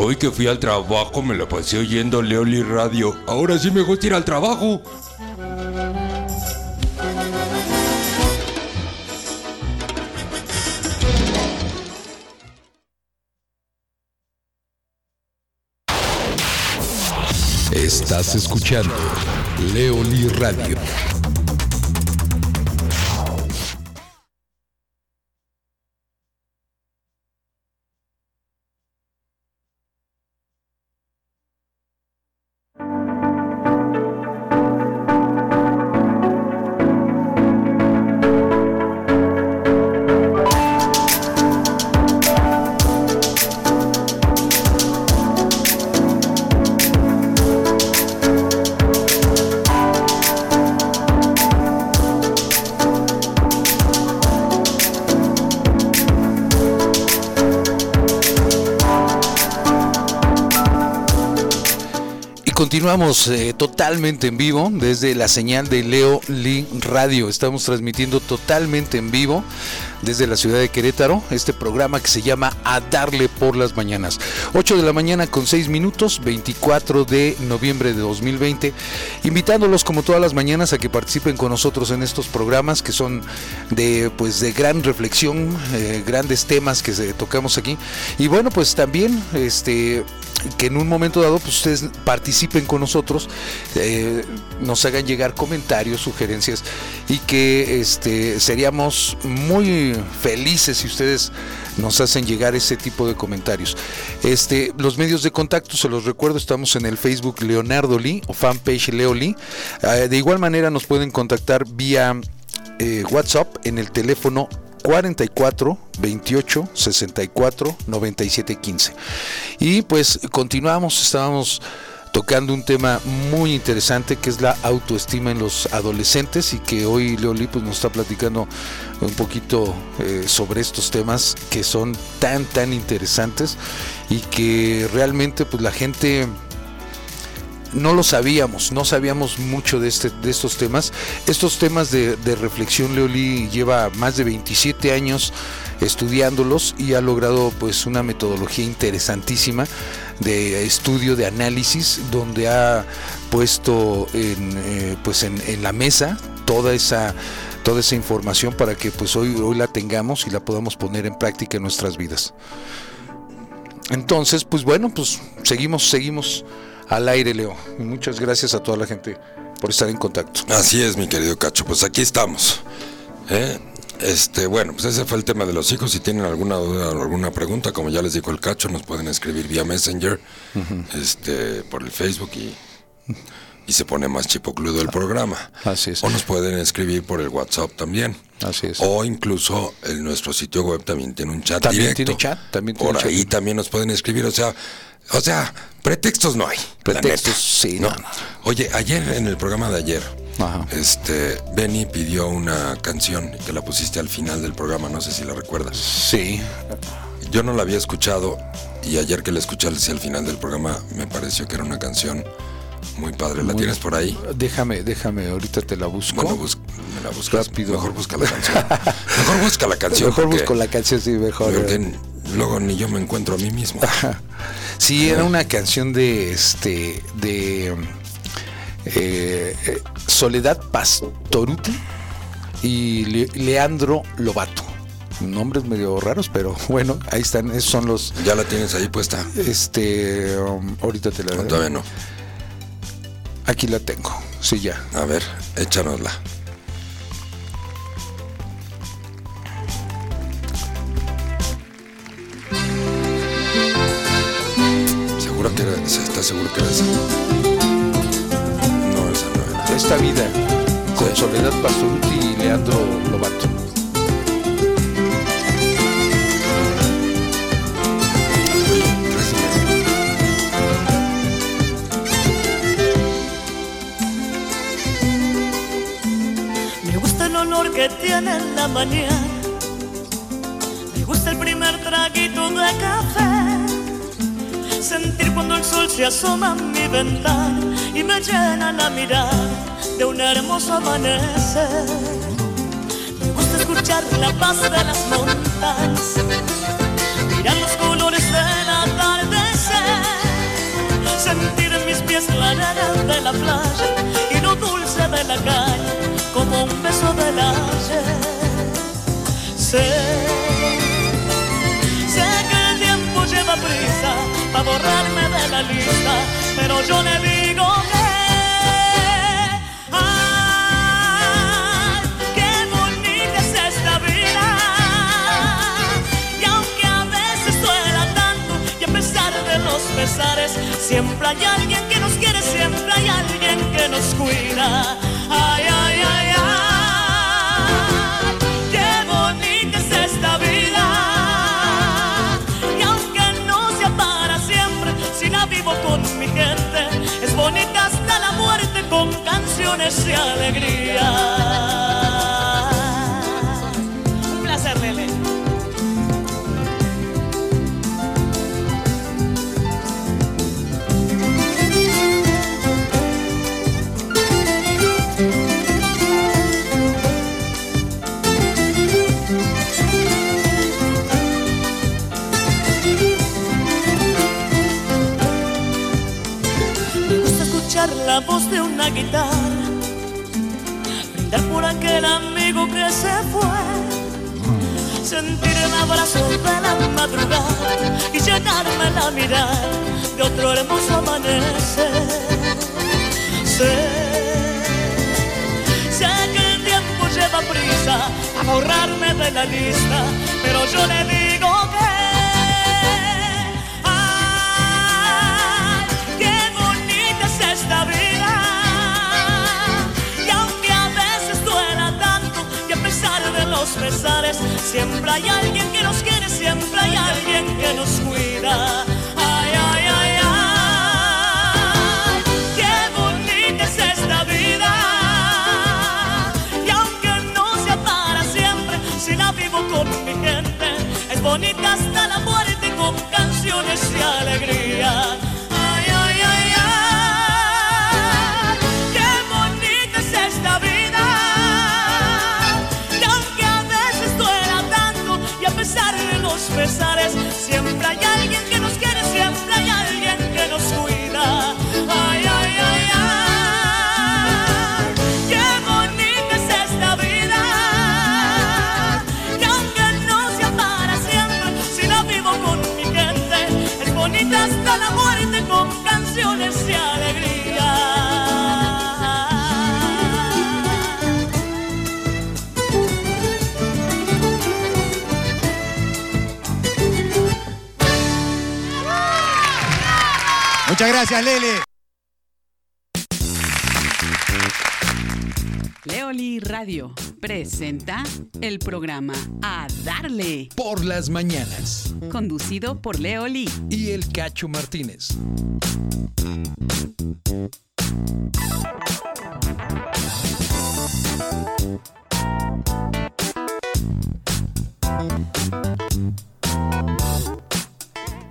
S2: Hoy que fui al trabajo me la pasé oyendo Leoli Radio. Ahora sí me gusta ir al trabajo.
S6: Estás escuchando Leoli Radio.
S1: Continuamos eh, totalmente en vivo desde la señal de Leo Lee Radio. Estamos transmitiendo totalmente en vivo desde la ciudad de Querétaro este programa que se llama A Darle por las Mañanas. 8 de la mañana con 6 minutos, 24 de noviembre de 2020. Invitándolos como todas las mañanas a que participen con nosotros en estos programas que son de pues de gran reflexión, eh, grandes temas que tocamos aquí. Y bueno, pues también este que en un momento dado pues ustedes participen con nosotros, eh, nos hagan llegar comentarios, sugerencias y que este seríamos muy felices si ustedes nos hacen llegar ese tipo de comentarios. Este, los medios de contacto, se los recuerdo, estamos en el Facebook Leonardo Lee o fanpage Leo Lee. Eh, de igual manera nos pueden contactar vía eh, WhatsApp en el teléfono 44 28 64 97 15. Y pues continuamos, estábamos tocando un tema muy interesante que es la autoestima en los adolescentes y que hoy Leoli pues, nos está platicando un poquito eh, sobre estos temas que son tan tan interesantes y que realmente pues la gente no lo sabíamos, no sabíamos mucho de, este, de estos temas. Estos temas de, reflexión, Leoli lleva más de 27 años estudiándolos y ha logrado pues una metodología interesantísima de estudio, de análisis, donde ha puesto en, eh, pues en la mesa toda esa toda esa información para que pues hoy, hoy la tengamos y la podamos poner en práctica en nuestras vidas. Entonces, pues bueno, pues seguimos, seguimos al aire, Leo. Y muchas gracias a toda la gente por estar en contacto.
S2: Así es, mi querido Cacho. Pues aquí estamos. ¿eh? Este, bueno, pues ese fue el tema de los hijos. Si tienen alguna duda o alguna pregunta, como ya les dijo el Cacho, nos pueden escribir vía Messenger, este, por el Facebook y, y se pone más chipocludo el programa.
S1: Así es.
S2: O nos pueden escribir por el WhatsApp también.
S1: Así es.
S2: O incluso en nuestro sitio web también tiene un chat
S1: También
S2: directo.
S1: tiene chat, también tiene
S2: Por
S1: chat.
S2: ahí también nos pueden escribir, o sea, o sea, pretextos no hay.
S1: Pretextos, sí,
S2: no. Oye, ayer en el programa de ayer,
S1: Ajá.
S2: este, Benny pidió una canción que la pusiste al final del programa, no sé si la recuerdas.
S1: Sí,
S2: Yo no la había escuchado y ayer que la escuché el final del programa me pareció que era una canción muy padre. ¿La
S1: Muy-
S2: tienes por ahí?
S1: déjame, déjame, ahorita te la busco.
S2: Bueno, bus- me la buscas.
S1: Rápido.
S2: Mejor busca la canción. Mejor busca la canción.
S1: mejor busco la canción, sí, mejor.
S2: porque luego ni yo me encuentro a mí mismo.
S1: Sí, era una canción de este de eh, eh, Soledad Pastoruti y Le- Leandro Lobato. Nombres medio raros, pero bueno, ahí están, esos son los
S2: ¿Ya la tienes ahí puesta?
S1: este um, ahorita te la
S2: No, todavía no.
S1: Aquí la tengo. Sí, ya.
S2: A ver, échanosla. seguro que era está seguro que era esa. No, esa no era.
S1: Esta vida, con. Soledad Pastoruti y Leandro Lobato.
S7: Me gusta el olor que tiene en la mañana. Me gusta el primer traguito de café Sentir cuando el sol se asoma a mi ventana y me llena la mirada de un hermoso amanecer. Me gusta escuchar la paz de las montañas, mirar los colores del atardecer, sentir en mis pies la arena de la playa y lo dulce de la calle como un beso del ayer. Sé, sé que el tiempo lleva prisa para borrarme de la lista, pero yo le digo que ay, qué bonita es esta vida. Y aunque a veces duela tanto y a pesar de los pesares, siempre hay alguien que nos quiere, siempre hay alguien que nos cuida. Ay, ay, y alegría. Un placer, Lele. La voz de una guitarra, aquel amigo que se fue, sentir el abrazo de la madrugada y llenarme la mirada de otro hermoso amanecer. Sé, sé que el tiempo lleva prisa a borrarme de la lista, pero yo le digo los siempre hay alguien que nos quiere, siempre hay alguien que nos cuida. Ay, ay, ay, ay, qué bonita es esta vida. Y aunque no sea para siempre, si la vivo con mi gente, es bonita hasta la muerte con canciones y alegría.
S8: Muchas gracias, Lele.
S9: Leoli Radio presenta el programa A Darle,
S1: Por las mañanas.
S9: conducido por Leoli.
S1: Y el Cacho Martínez.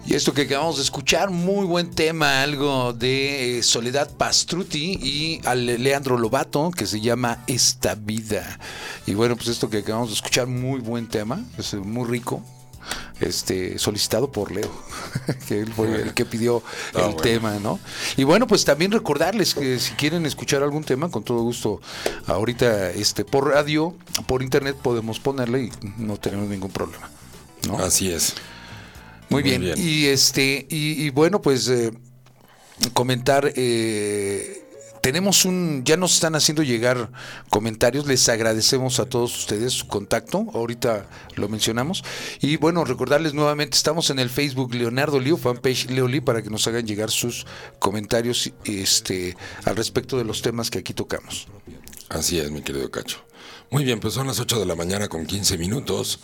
S1: Y esto que acabamos de escuchar, muy buen tema, algo de eh, Soledad Pastruti y al Leandro Lobato, que se llama Esta Vida. Y bueno, pues esto que acabamos de escuchar, muy buen tema, es eh, muy rico. Este, solicitado por Leo, que él fue el que pidió
S2: Ah,
S1: el
S2: bueno.
S1: tema, ¿no? Y bueno, pues también recordarles que si quieren escuchar algún tema, con todo gusto, ahorita este por radio, por internet podemos ponerle y no tenemos ningún problema. ¿no?
S2: Así es.
S1: Muy,
S2: Muy
S1: bien.
S2: bien.
S1: Y este, y, y bueno, pues eh, comentar, eh, tenemos un, ya nos están haciendo llegar comentarios, les agradecemos a todos ustedes su contacto, ahorita lo mencionamos. Y bueno, recordarles nuevamente, estamos en el Facebook Leonardo Lío, fanpage Leo Lee, para que nos hagan llegar sus comentarios este, al respecto de los temas que aquí tocamos.
S2: Así es, mi querido Cacho. Muy bien, pues son las 8 de la mañana con 15 minutos.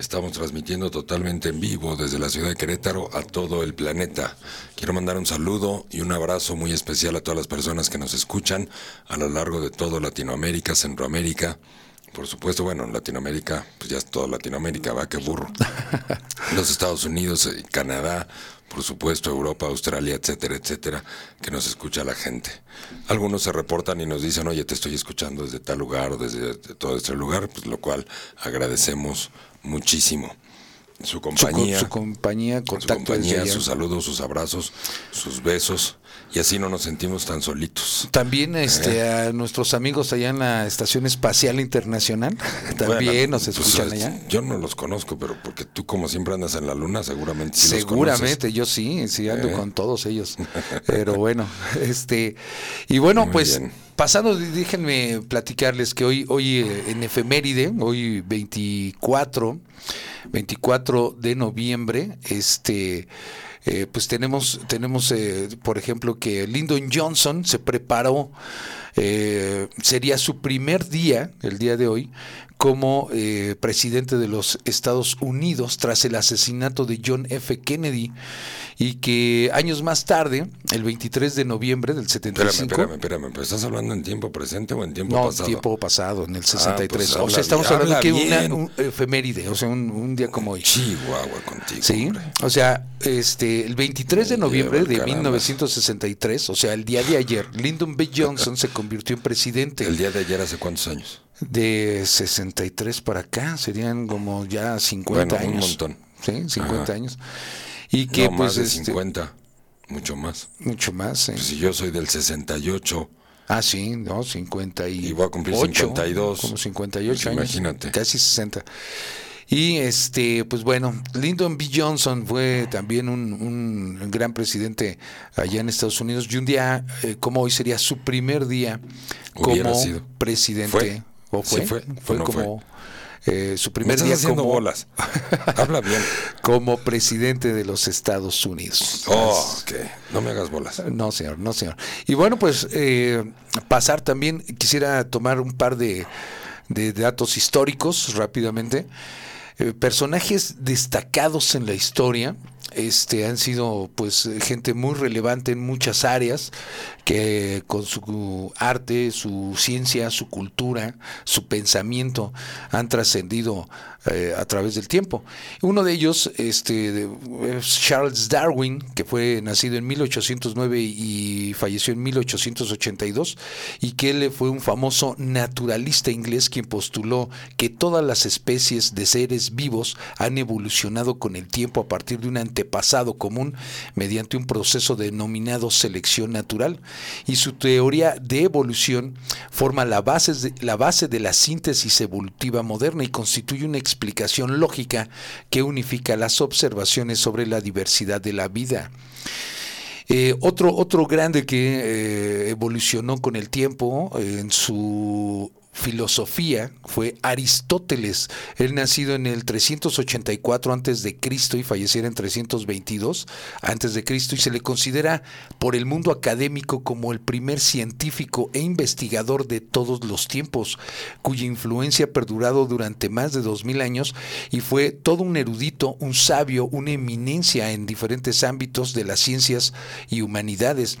S2: Estamos transmitiendo totalmente en vivo desde la ciudad de Querétaro a todo el planeta. Quiero mandar un saludo y un abrazo muy especial a todas las personas que nos escuchan a lo largo de todo Latinoamérica, Centroamérica, Por supuesto, bueno, en Latinoamérica, pues ya es toda Latinoamérica, va, qué burro. Los Estados Unidos, eh, Canadá, por supuesto, Europa, Australia, etcétera, etcétera, que nos escucha la gente. Algunos se reportan y nos dicen, oye, te estoy escuchando desde tal lugar o desde todo este lugar, pues lo cual agradecemos muchísimo. Su
S1: Su, co-
S2: compañía,
S1: su compañía,
S2: su
S1: contacto desde
S2: compañía, sus saludos, sus abrazos, sus besos, y así no nos sentimos tan solitos.
S1: También este, a nuestros amigos allá en la Estación Espacial Internacional, también
S2: Bueno,
S1: nos
S2: pues,
S1: escuchan
S2: eh,
S1: allá.
S2: Yo no los conozco, pero porque tú como siempre andas en la luna, seguramente sí los
S1: Seguramente, yo sí, sí ando
S2: Eh.
S1: con todos ellos. Pero bueno, este y bueno,
S2: Muy
S1: pues
S2: bien.
S1: pasando, déjenme platicarles que hoy, hoy eh, en efeméride, hoy 24, 24 de noviembre, este eh, pues tenemos, tenemos eh, por ejemplo, que Lyndon Johnson se preparó, eh, sería su primer día, el día de hoy, como eh, presidente de los Estados Unidos tras el asesinato de John F. Kennedy y que años más tarde, el 23 de noviembre del
S2: Espérame,
S1: 75,
S2: espérame, espérame, pero ¿estás hablando en tiempo presente o en tiempo
S1: no,
S2: pasado?
S1: tiempo pasado, en el 63.
S2: pues
S1: o sea, estamos hablando
S2: habla
S1: que una un efeméride, o sea, un, un día como hoy.
S2: Chihuahua contigo.
S1: Sí,
S2: hombre.
S1: o sea, este, el 23 de noviembre de
S2: caramba.
S1: 1963, o sea, el día de ayer, Lyndon B. Johnson se convirtió en presidente.
S2: El día de ayer hace cuántos años?
S1: De 63 para acá, serían como ya 50
S2: Bueno, un
S1: años.
S2: montón.
S1: Sí, 50
S2: Ajá.
S1: años. Y que
S2: no,
S1: pues
S2: más de
S1: este,
S2: 50, mucho más.
S1: mucho más.
S2: Pues si yo soy del 68,
S1: Ah, sí, no, 50 y,
S2: Y voy a cumplir 52.
S1: Como 58
S2: Pues
S1: años.
S2: imagínate.
S1: Casi 60. Y este, pues bueno, Lyndon B. Johnson fue también un, un gran presidente allá en Estados Unidos. Y un día, eh, como hoy, sería su primer día como presidente.
S2: Fue.
S1: ¿O fue?
S2: Sí fue.
S1: Fue
S2: ¿O no
S1: como eh, su
S2: me
S1: primer
S2: estás
S1: día
S2: haciendo
S1: como,
S2: bolas. Habla bien.
S1: como presidente de los Estados Unidos.
S2: Oh, que no me hagas bolas.
S1: No, señor, no, señor. Y bueno, pues eh, pasar también, quisiera tomar un par de, de datos históricos rápidamente. Eh, personajes destacados en la historia. Este han sido pues gente muy relevante en muchas áreas que con su arte, su ciencia, su cultura, su pensamiento han trascendido eh, a través del tiempo. Uno de ellos este, es Charles Darwin, que fue nacido en 1809 y falleció en 1882, y que él fue un famoso naturalista inglés quien postuló que todas las especies de seres vivos han evolucionado con el tiempo a partir de un antepasado común mediante un proceso denominado selección natural. Y su teoría de evolución forma la base de, la base de la síntesis evolutiva moderna y constituye una explicación lógica que unifica las observaciones sobre la diversidad de la vida. Eh, otro, otro grande que eh, evolucionó con el tiempo eh, en su filosofía fue Aristóteles. Él nacido en el 384 antes de Cristo y falleciera en 322 antes de Cristo y se le considera por el mundo académico como el primer científico e investigador de todos los tiempos, cuya influencia ha perdurado durante más de dos mil años y fue todo un erudito, un sabio, una eminencia en diferentes ámbitos de las ciencias y humanidades,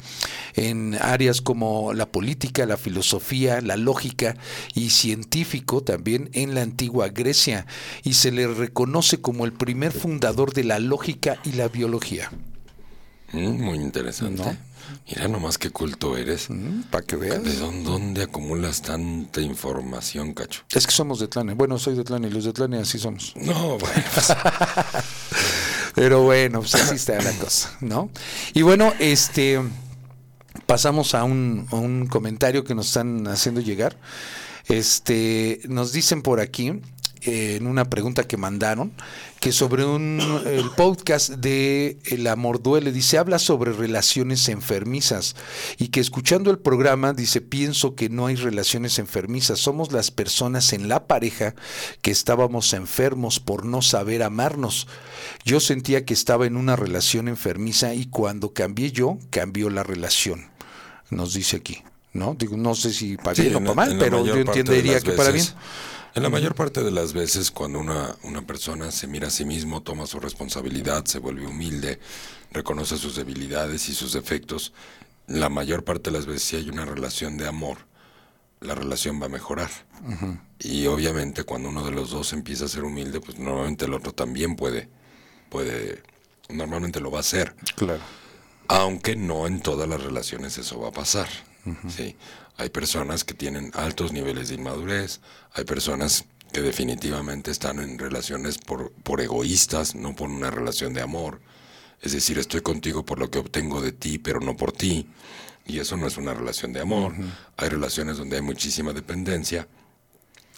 S1: en áreas como la política, la filosofía, la lógica y científico también en la antigua Grecia y se le reconoce como el primer fundador de la lógica y la biología.
S2: Mm, muy interesante.
S1: ¿No?
S2: Mira nomás qué culto eres.
S1: Para que veas.
S2: ¿De dónde, dónde acumulas tanta información, cacho?
S1: Es que somos de Tlane. Bueno, soy de Tlane y los de Tlane así somos.
S2: No, bueno, pues,
S1: Pero bueno, pues así está la cosa, ¿no? Y bueno, este pasamos a un, a un comentario que nos están haciendo llegar. Este, nos dicen por aquí, eh, en una pregunta que mandaron, que sobre un el podcast de El amor duele, dice, habla sobre relaciones enfermizas y que escuchando el programa dice, pienso que no hay relaciones enfermizas, somos las personas en la pareja que estábamos enfermos por no saber amarnos. Yo sentía que estaba en una relación enfermiza y cuando cambié yo, cambió la relación, nos dice aquí. ¿No? Digo, no sé si para
S2: sí,
S1: bien o para mal, pero yo entendería que para bien.
S2: En la mayor parte de las veces, cuando una, una persona se mira a sí mismo, toma su responsabilidad, se vuelve humilde, reconoce sus debilidades y sus defectos, la mayor parte de las veces sí hay una relación de amor. la relación va a mejorar. Y obviamente cuando uno de los dos empieza a ser humilde, pues normalmente el otro también puede, puede, normalmente lo va a hacer.
S1: Claro.
S2: Aunque no en todas las relaciones eso va a pasar. ¿Sí? Hay personas que tienen altos niveles de inmadurez, hay personas que definitivamente están en relaciones por, por egoístas, no por una relación de amor. Es decir, estoy contigo por lo que obtengo de ti, pero no por ti. Y eso no es una relación de amor. Hay relaciones donde hay muchísima dependencia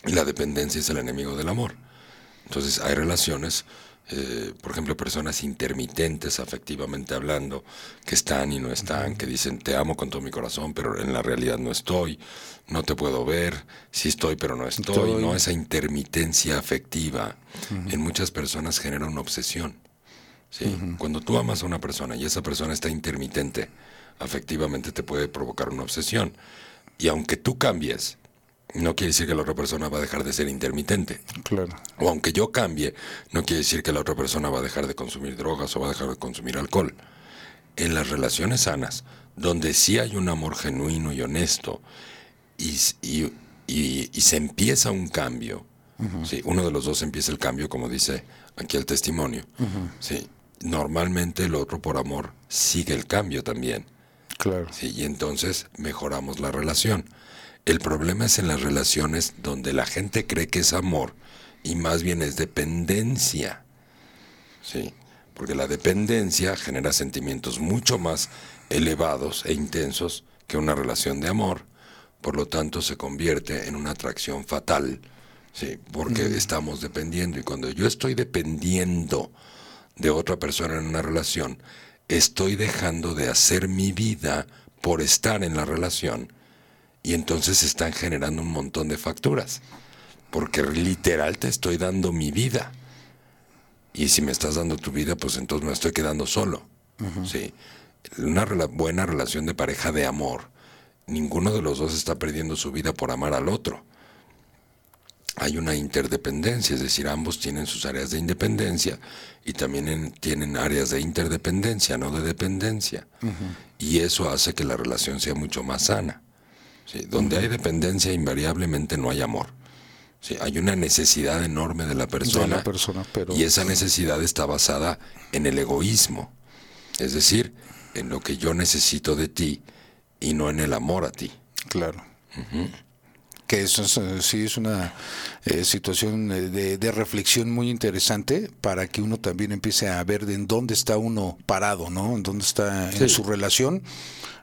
S2: y la dependencia es el enemigo del amor. Entonces hay relaciones, eh, por ejemplo, personas intermitentes afectivamente hablando, que están y no están, que dicen te amo con todo mi corazón, pero en la realidad no estoy, no te puedo ver, sí estoy, pero no estoy.
S1: Estoy.
S2: ¿no? Esa intermitencia afectiva en muchas personas genera una obsesión. ¿sí? Cuando tú amas a una persona y esa persona está intermitente, afectivamente te puede provocar una obsesión. Y aunque tú cambies, no quiere decir que la otra persona va a dejar de ser intermitente.
S1: Claro.
S2: O aunque yo cambie, no quiere decir que la otra persona va a dejar de consumir drogas o va a dejar de consumir alcohol. En las relaciones sanas, donde sí hay un amor genuino y honesto, y, y- y se empieza un cambio, ¿sí? uno de los dos empieza el cambio, como dice aquí el testimonio, ¿sí? normalmente el otro por amor sigue el cambio también.
S1: Claro.
S2: Sí, y entonces mejoramos la relación. El problema es en las relaciones donde la gente cree que es amor y más bien es dependencia. Sí, porque la dependencia genera sentimientos mucho más elevados e intensos que una relación de amor. Por lo tanto, se convierte en una atracción fatal. Sí, porque estamos dependiendo y cuando yo estoy dependiendo de otra persona en una relación, estoy dejando de hacer mi vida por estar en la relación y entonces se están generando un montón de facturas, porque literal te estoy dando mi vida. Y si me estás dando tu vida, pues entonces me estoy quedando solo. Sí. Una rela- buena relación de pareja de amor, ninguno de los dos está perdiendo su vida por amar al otro hay una interdependencia, es decir, ambos tienen sus áreas de independencia y también en- tienen áreas de interdependencia, no de dependencia. Y eso hace que la relación sea mucho más sana. ¿Sí? Donde hay dependencia, invariablemente no hay amor. ¿sí? Hay una necesidad enorme de la persona,
S1: De la persona, pero-
S2: y esa necesidad está basada en el egoísmo, es decir, en lo que yo necesito de ti y no en el amor a ti.
S1: Claro. Que eso es, eh, sí es una eh, situación eh, de, de reflexión muy interesante para que uno también empiece a ver de en dónde está uno parado, ¿no? En dónde está en su relación,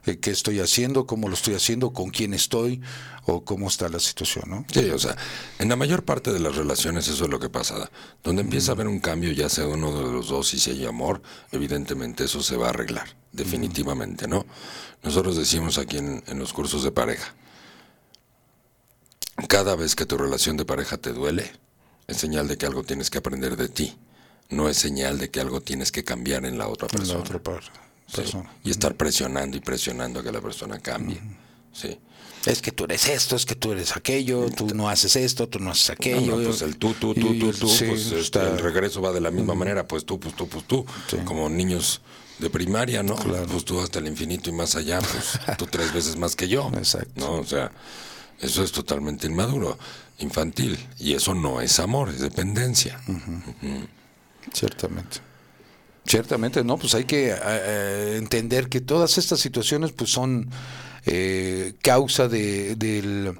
S1: eh, qué estoy haciendo, cómo lo estoy haciendo, con quién estoy o cómo está la situación, ¿no?
S2: Sí, o sea, en la mayor parte de las relaciones eso es lo que pasa. Donde empieza a haber un cambio, ya sea uno de los dos y si hay amor, evidentemente eso se va a arreglar, definitivamente, ¿no? Nosotros decimos aquí en, en los cursos de pareja, cada vez que tu relación de pareja te duele, es señal de que algo tienes que aprender de ti, no es señal de que algo tienes que cambiar en la otra
S1: En la
S2: persona.
S1: otra par-
S2: Sí,
S1: persona.
S2: Y estar presionando y presionando a que la persona cambie. Sí.
S1: Es que tú eres esto, es que tú eres aquello, tú no haces esto, tú no haces
S2: No,
S1: aquello.
S2: no, pues el tú, tú, tú, tú,
S1: el-
S2: tú,
S1: sí,
S2: pues este,
S1: está-
S2: el regreso va de la misma manera, pues tú, pues tú, pues tú, como niños de primaria, ¿no? Pues tú hasta el infinito y más allá, pues tú tres veces más que yo.
S1: Exacto.
S2: ¿No? O sea, eso es totalmente inmaduro, infantil, y eso no es amor, es dependencia.
S1: Ciertamente. Ciertamente, no, pues hay que eh, eh, entender que todas estas situaciones pues son eh, causa de, del-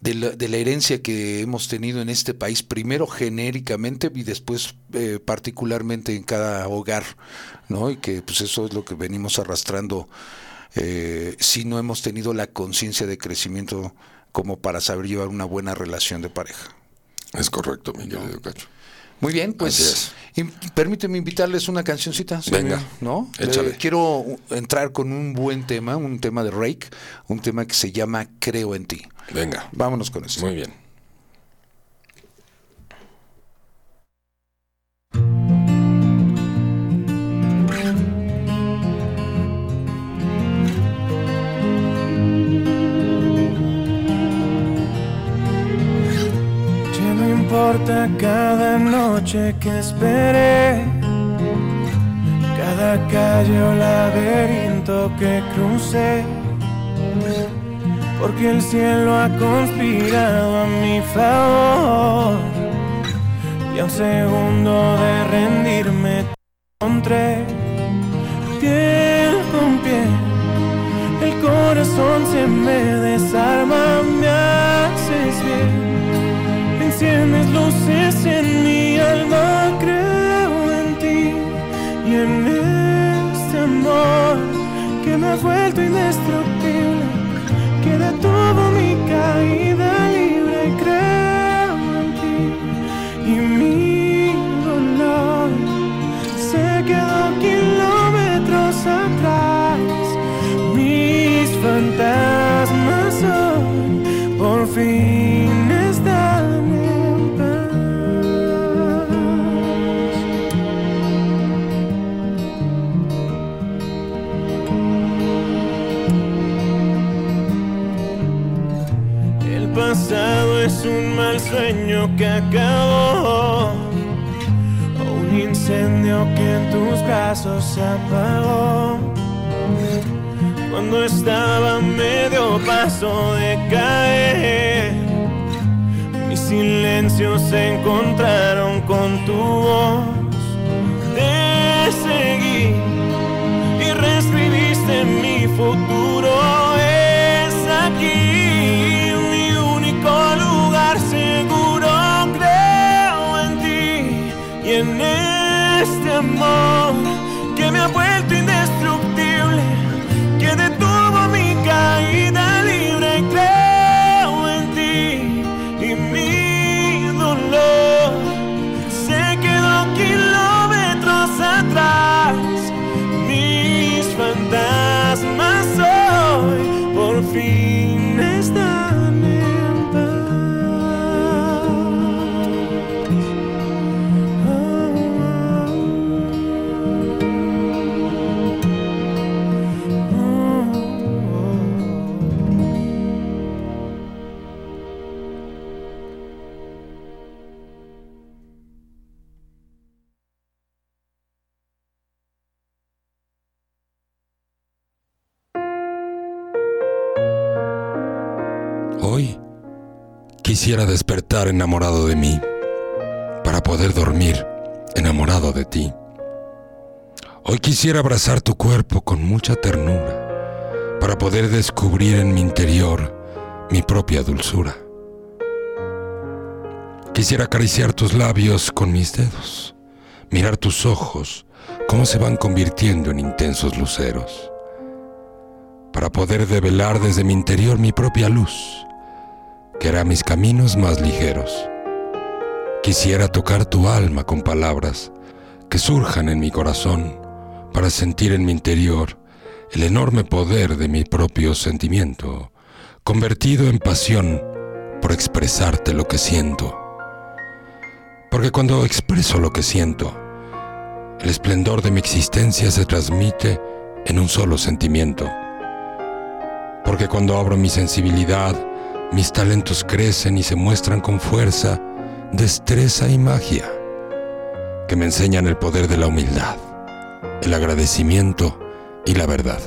S1: de la, de la herencia que hemos tenido en este país, primero genéricamente y después eh, particularmente en cada hogar, ¿no? Y que pues eso es lo que venimos arrastrando eh, si no hemos tenido la conciencia de crecimiento como para saber llevar una buena relación de pareja.
S2: Es correcto, mi querido Cacho.
S1: Muy bien, pues permíteme invitarles una cancioncita.
S2: Venga,
S1: ¿no?
S2: échale.
S1: Eh, quiero entrar con un buen tema, un tema de Rake, un tema que se llama Creo en ti.
S2: Venga,
S1: Vámonos con esto.
S2: muy bien.
S10: Importa cada noche que esperé, cada calle o laberinto que crucé. porque el cielo ha conspirado a mi favor. Y a un segundo de rendirme te encontré piel con piel. El corazón se me desarma, me haces bien. Enciendes luces en mi alma, creo en ti y en este amor que me ha vuelto indestructible, que detuvo mi caída sueño que acabó. O un incendio que en tus brazos se apagó. Cuando estaba a medio paso de caer, mis silencios se encontraron con tu voz. Este amor que
S2: quisiera despertar enamorado de mí, para poder dormir enamorado de ti. Hoy quisiera abrazar tu cuerpo con mucha ternura, para poder descubrir en mi interior mi propia dulzura. Quisiera acariciar tus labios con mis dedos, mirar tus ojos, cómo se van convirtiendo en intensos luceros, para poder develar desde mi interior mi propia luz, que hará mis caminos más ligeros. Quisiera tocar tu alma con palabras que surjan en mi corazón para sentir en mi interior el enorme poder de mi propio sentimiento, convertido en pasión por expresarte lo que siento. Porque cuando expreso lo que siento, el esplendor de mi existencia se transmite en un solo sentimiento. Porque cuando abro mi sensibilidad, mis talentos crecen y se muestran con fuerza, destreza y magia, que me enseñan el poder de la humildad, el agradecimiento y la verdad.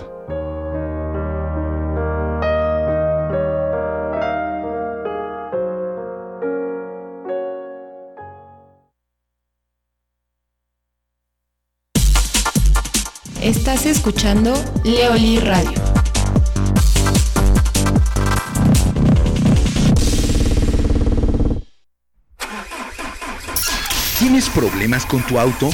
S4: Estás escuchando Leoli Radio.
S1: ¿Tienes problemas con tu auto?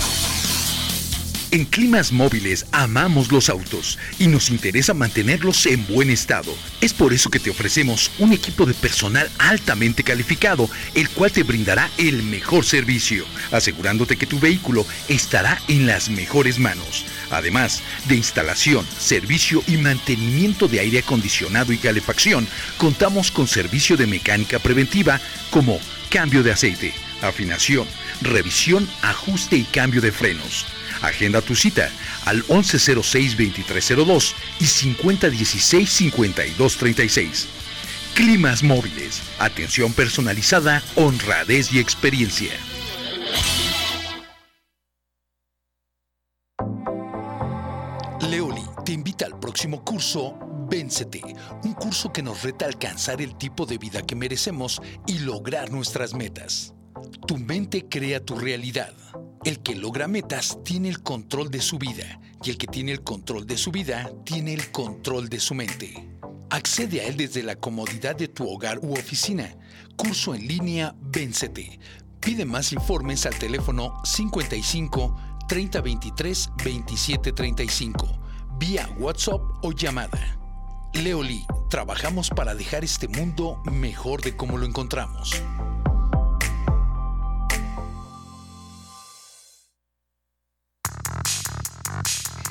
S1: En Climas Móviles amamos los autos y nos interesa mantenerlos en buen estado. Es por eso que te ofrecemos un equipo de personal altamente calificado, el cual te brindará el mejor servicio, asegurándote que tu vehículo estará en las mejores manos. Además de instalación, servicio y mantenimiento de aire acondicionado y calefacción, contamos con servicio de mecánica preventiva como cambio de aceite, afinación, revisión, ajuste y cambio de frenos. Agenda tu cita al 1106-2302 y 5016-5236. Climas móviles, atención personalizada, honradez y experiencia.
S11: Leoli te invita al próximo
S1: curso Véncete, un curso que nos reta a alcanzar el tipo de vida que merecemos y lograr nuestras metas. Tu mente crea tu realidad. El que logra metas tiene el control de su vida y el que tiene el control de su vida tiene el control de su mente. Accede a él desde la comodidad de tu hogar u oficina. Curso en línea Véncete. Pide más informes al teléfono 55 3023 2735, vía WhatsApp o llamada. Leoli, trabajamos para dejar este mundo mejor de como lo encontramos.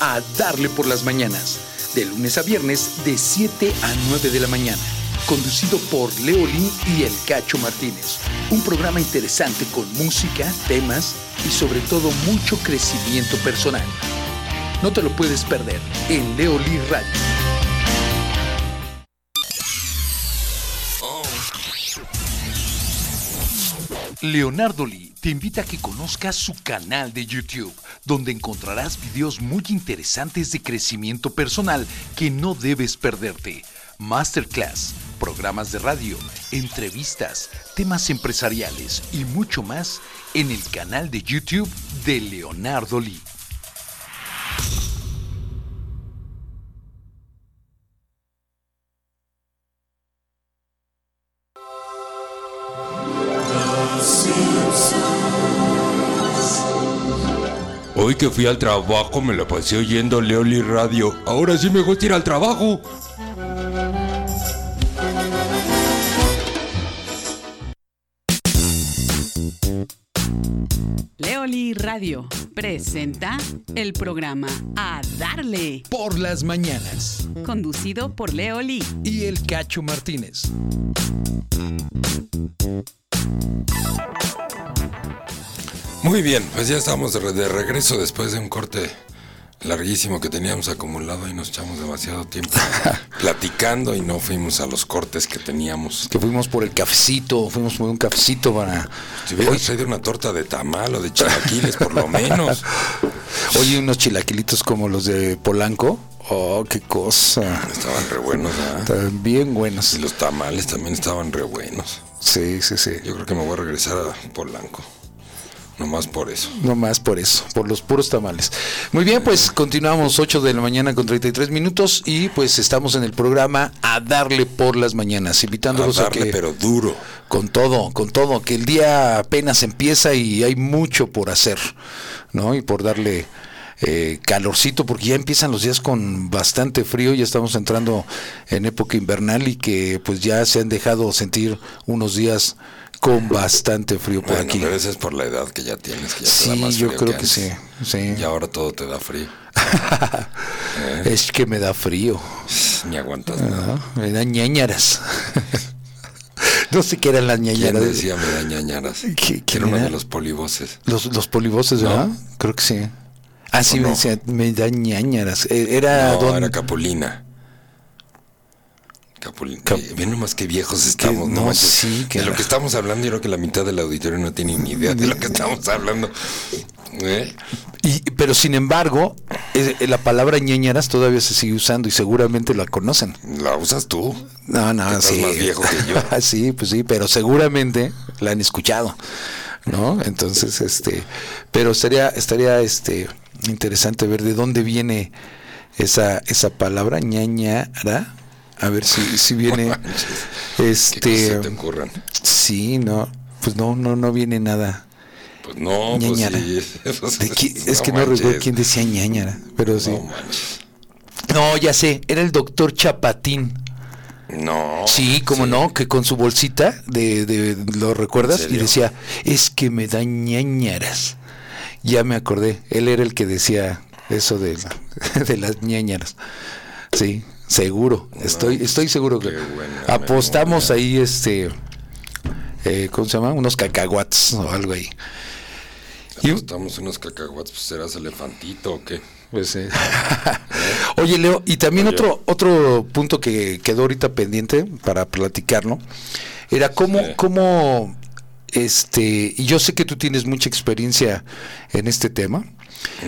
S1: a darle por las mañanas, de lunes a viernes de 7 a 9 de la mañana, conducido por Leolín y El Cacho Martínez. Un programa interesante con música, temas y sobre todo mucho crecimiento personal. No te lo puedes perder en Leolí Radio. Leonardo Lee te invita a que conozcas su canal de YouTube, donde encontrarás videos muy interesantes de crecimiento personal que no debes perderte. Masterclass, programas de radio, entrevistas, temas empresariales y mucho más en el canal de YouTube de Leonardo Lee.
S2: Hoy que fui al trabajo me la pasé oyendo Leoli Radio. Ahora sí me gusta ir al trabajo.
S9: Leoli Radio presenta el programa A Darle
S1: Por las mañanas.
S9: conducido por Leoli.
S1: Y el Cacho Martínez.
S2: Muy bien, pues ya estamos de, re- de regreso después de un corte larguísimo que teníamos acumulado y nos echamos demasiado tiempo platicando y no fuimos a los cortes que teníamos.
S12: Que fuimos por el cafecito, fuimos por un cafecito para...
S2: Si hubieras traído una torta de tamal o de chilaquiles, por lo menos.
S12: Oye, unos chilaquilitos como los de Polanco. Oh, qué cosa.
S2: Estaban re buenos, ¿verdad?
S12: Están bien buenos.
S2: Y los tamales también estaban re buenos.
S12: Sí, sí, sí.
S2: Yo creo que me voy a regresar a Polanco. Nomás por eso.
S12: No más por eso, por los puros tamales. Muy bien, pues continuamos 8 de la mañana con 33 minutos y pues estamos en el programa a darle por las mañanas, invitándolos
S2: A
S12: a,
S2: darle,
S12: que
S2: pero duro.
S12: con todo, con todo, que el día apenas empieza y hay mucho por hacer, ¿no? Y por darle eh, calorcito, porque ya empiezan los días con bastante frío, ya estamos entrando en época invernal y que pues ya se han dejado sentir unos días con bastante frío por
S2: Bueno,
S12: aquí.
S2: pero eso es por la edad que ya tienes, que ya te da
S12: Sí,
S2: más
S12: yo
S2: frío
S12: creo que
S2: antes.
S12: sí, sí.
S2: Y ahora todo te da frío.
S12: Es que me da frío.
S2: Ni aguantas nada.
S12: ¿no? Me da ñañaras. no sé qué eran las
S2: ¿Quién
S12: ñañaras.
S2: decía me da ñañaras?
S12: ¿Qui- quién
S2: Era uno de los polivoces.
S12: Los, los polivoces, ¿verdad? Creo que sí. Ah, sí,
S2: ¿O
S12: me
S2: no?
S12: decía, me da ñañaras. Eh, Era
S2: No,
S12: don...
S2: era Capulina. Capulina.
S12: Cap-
S2: Eh, nomás qué viejos estamos,
S12: no, sí, que
S2: De lo que estamos hablando, yo creo que la mitad del auditorio no tiene ni idea de lo que estamos hablando. ¿Eh?
S12: Y, pero sin embargo, eh, la palabra ñañaras todavía se sigue usando y seguramente la conocen.
S2: La usas tú.
S12: No, no,
S2: Que estás
S12: sí.
S2: más viejo que yo.
S12: sí, pues sí, pero seguramente la han escuchado, ¿no? Entonces, este, pero estaría, estaría, este, interesante ver de dónde viene esa, esa palabra ñañara. A ver si, si viene,
S2: ¿Qué cosas
S12: este,
S2: se te ocurran?
S12: sí, no, pues no, no, no viene nada.
S2: Pues no,
S1: Ñañara.
S2: pues sí. Pues,
S1: ¿De qui- es que no recuerdo quién decía ñañara, pero sí.
S2: No.
S1: No, ya sé, era el doctor Chapatín.
S2: No.
S1: Sí, como no, que con su bolsita de, de ¿lo recuerdas?
S2: ¿En
S1: Y decía, es que me da ñañaras. Ya me acordé, él era el que decía eso de, la- de las ñañaras. Sí, seguro, estoy, estoy seguro que apostamos ahí este, eh, ¿cómo se llama? Unos cacahuates o algo ahí.
S2: Estamos unos cacahuates, pues serás elefantito o qué.
S1: Pues, eh. Oye, Leo, y también
S2: Oye.
S1: otro otro punto que quedó ahorita pendiente para platicarlo era cómo
S2: Sí.
S1: cómo este y yo sé que tú tienes mucha experiencia en este tema.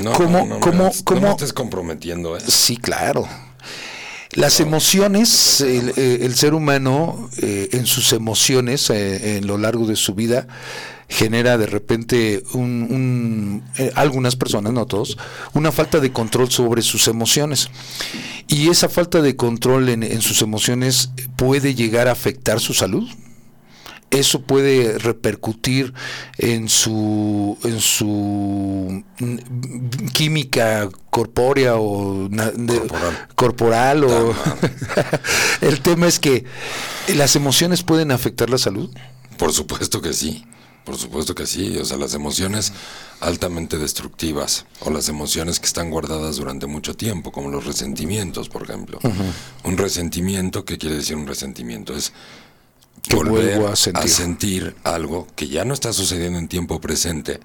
S2: No,
S1: ¿Cómo-
S2: no, no,
S1: cómo-
S2: me, no
S1: cómo-
S2: me estés comprometiendo, ¿eh?
S1: Sí, claro. Las emociones, el, eh, ser humano eh, en sus emociones eh, en lo largo de su vida genera de repente un, un- algunas personas, no todos, una falta de control sobre sus emociones. Y esa falta de control en sus emociones puede llegar a afectar su salud. Eso puede repercutir en su en su química corpórea o de-
S2: Corporal.
S1: corporal o
S2: Ta
S1: el tema es que las emociones pueden afectar la salud.
S2: Por supuesto que sí. Por supuesto que sí. O sea, las emociones altamente destructivas o las emociones que están guardadas durante mucho tiempo, como los resentimientos, por ejemplo. Un resentimiento, ¿qué quiere decir un resentimiento? Es
S1: Que
S2: volver
S1: vuelvo a sentir.
S2: sentir algo que ya no está sucediendo en tiempo presente,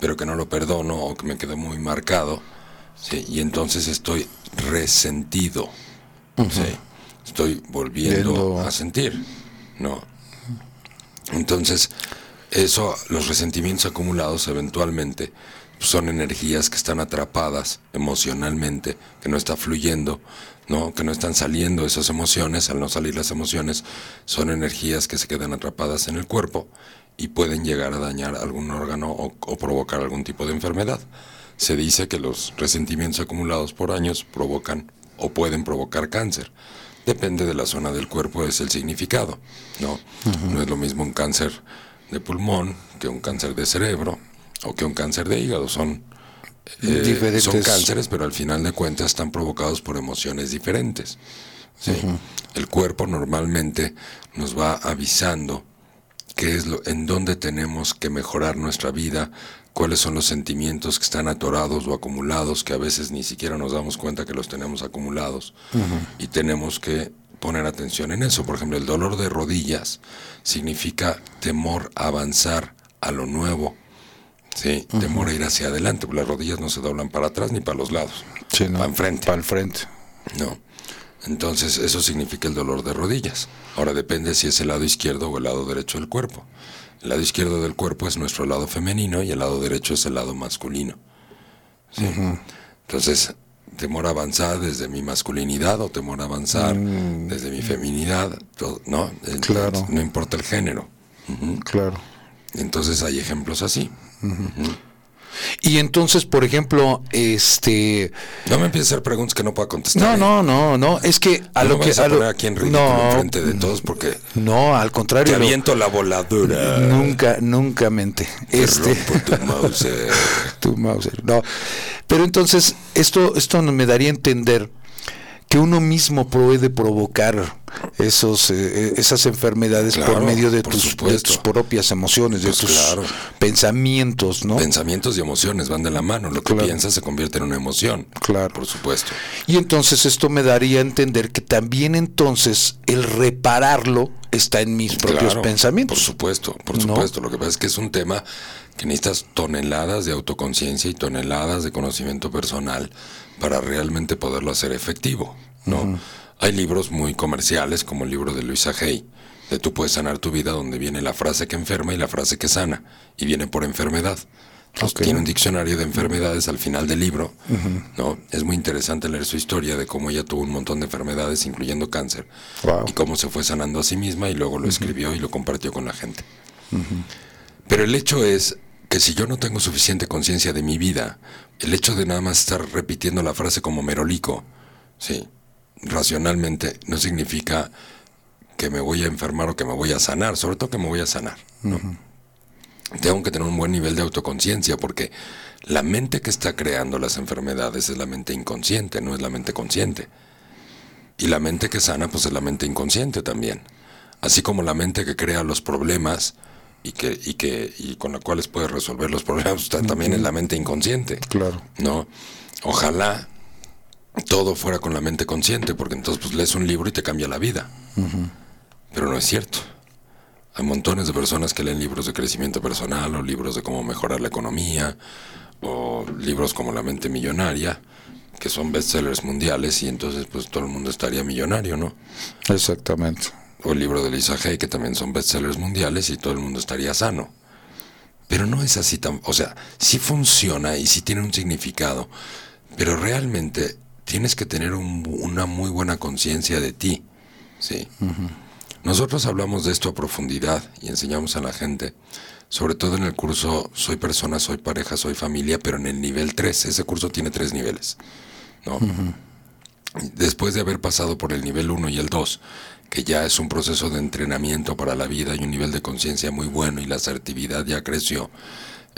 S2: pero que no lo perdono o que me quedó muy marcado. ¿sí? Y entonces estoy resentido. ¿sí? Estoy volviendo
S1: Viendo-
S2: a sentir. ¿no? Entonces, eso, los resentimientos acumulados eventualmente son energías que están atrapadas emocionalmente, que no está fluyendo, ¿no? Que no están saliendo esas emociones, al no salir las emociones, son energías que se quedan atrapadas en el cuerpo y pueden llegar a dañar algún órgano o, o provocar algún tipo de enfermedad. Se dice que los resentimientos acumulados por años provocan o pueden provocar cáncer. Depende de la zona del cuerpo, es el significado, ¿no? No es lo mismo un cáncer de pulmón que un cáncer de cerebro o que un cáncer de hígado. Son, eh, son cánceres, pero al final de cuentas están provocados por emociones diferentes. ¿sí? El cuerpo normalmente nos va avisando qué es lo, en dónde tenemos que mejorar nuestra vida, cuáles son los sentimientos que están atorados o acumulados, que a veces ni siquiera nos damos cuenta que los tenemos acumulados, y tenemos que poner atención en eso. Por ejemplo, el dolor de rodillas significa temor a avanzar a lo nuevo, ¿sí? temor a ir hacia adelante, porque las rodillas no se doblan para atrás ni para los lados, para enfrente.
S1: Para el frente.
S2: No. Entonces, eso significa el dolor de rodillas. Ahora depende si es el lado izquierdo o el lado derecho del cuerpo. El lado izquierdo del cuerpo es nuestro lado femenino y el lado derecho es el lado masculino. ¿Sí? Entonces, temor a avanzar desde mi masculinidad o temor a avanzar desde mi feminidad, todo- ¿no? Entonces,
S1: Claro.
S2: No importa el género.
S1: Claro.
S2: Entonces hay ejemplos así.
S1: Y entonces, por ejemplo, este
S2: No me empieces a hacer preguntas que no pueda contestar.
S1: no,
S2: ¿eh?
S1: no, no, no, es que a
S2: No
S1: lo
S2: me
S1: que
S2: vayas a
S1: a lo-
S2: poner aquí en ridículo
S1: no,
S2: enfrente de todos porque
S1: no, al
S2: te
S1: contrario, lo-
S2: aviento la voladura.
S1: nunca, nunca mente.
S2: Te
S1: Este,
S2: tu Mauser.
S1: tu Mauser. No. Pero entonces, esto, esto me daría a entender que uno mismo puede provocar esos, eh, esas enfermedades por medio de
S2: por
S1: tus, de tus propias emociones, de
S2: Pues
S1: tus
S2: claro.
S1: pensamientos, ¿no?
S2: Pensamientos y emociones van de la mano. Lo que
S1: Claro.
S2: piensas se convierte en una emoción.
S1: Claro.
S2: Por supuesto.
S1: Y entonces esto me daría a entender que también entonces el repararlo está en mis propios pensamientos.
S2: Por supuesto, por
S1: ¿No?
S2: supuesto. Lo que pasa es que es un tema que necesitas toneladas de autoconciencia y toneladas de conocimiento personal para realmente poderlo hacer efectivo, ¿no? Hay libros muy comerciales, como el libro de Luisa Hay, de Tú puedes sanar tu vida, donde viene la frase que enferma y la frase que sana, y viene por enfermedad. Entonces. Tiene un diccionario de enfermedades al final del libro, ¿no? Es muy interesante leer su historia de cómo ella tuvo un montón de enfermedades, incluyendo cáncer,
S1: Wow.
S2: y cómo se fue sanando a sí misma y luego lo escribió y lo compartió con la gente. Pero el hecho es que si yo no tengo suficiente conciencia de mi vida, el hecho de nada más estar repitiendo la frase como merolico, sí, racionalmente, no significa que me voy a enfermar o que me voy a sanar, sobre todo que me voy a sanar. ¿no? tengo que tener un buen nivel de autoconciencia porque la mente que está creando las enfermedades es la mente inconsciente, no es la mente consciente. Y la mente que sana, pues es la mente inconsciente también. Así como la mente que crea los problemas y que, y que, y con la cuales puede resolver los problemas, está también es la mente inconsciente.
S1: Claro.
S2: ¿No? Ojalá todo fuera con la mente consciente, porque entonces pues lees un libro y te cambia la vida. Pero no es cierto. Hay montones de personas que leen libros de crecimiento personal o libros de cómo mejorar la economía o libros como La mente millonaria, que son bestsellers mundiales y entonces pues todo el mundo estaría millonario, ¿no?
S1: Exactamente.
S2: O el libro de Lisa Hay, que también son bestsellers mundiales y todo el mundo estaría sano. Pero no es así tan... O sea, sí funciona y sí tiene un significado, pero realmente tienes que tener un- una muy buena conciencia de ti, ¿sí? Nosotros hablamos de esto a profundidad y enseñamos a la gente, sobre todo en el curso Soy persona, soy pareja, soy familia, pero en el nivel 3. Ese curso tiene tres niveles, ¿no? Después de haber pasado por el nivel 1 y el 2, que ya es un proceso de entrenamiento para la vida y un nivel de conciencia muy bueno y la asertividad ya creció,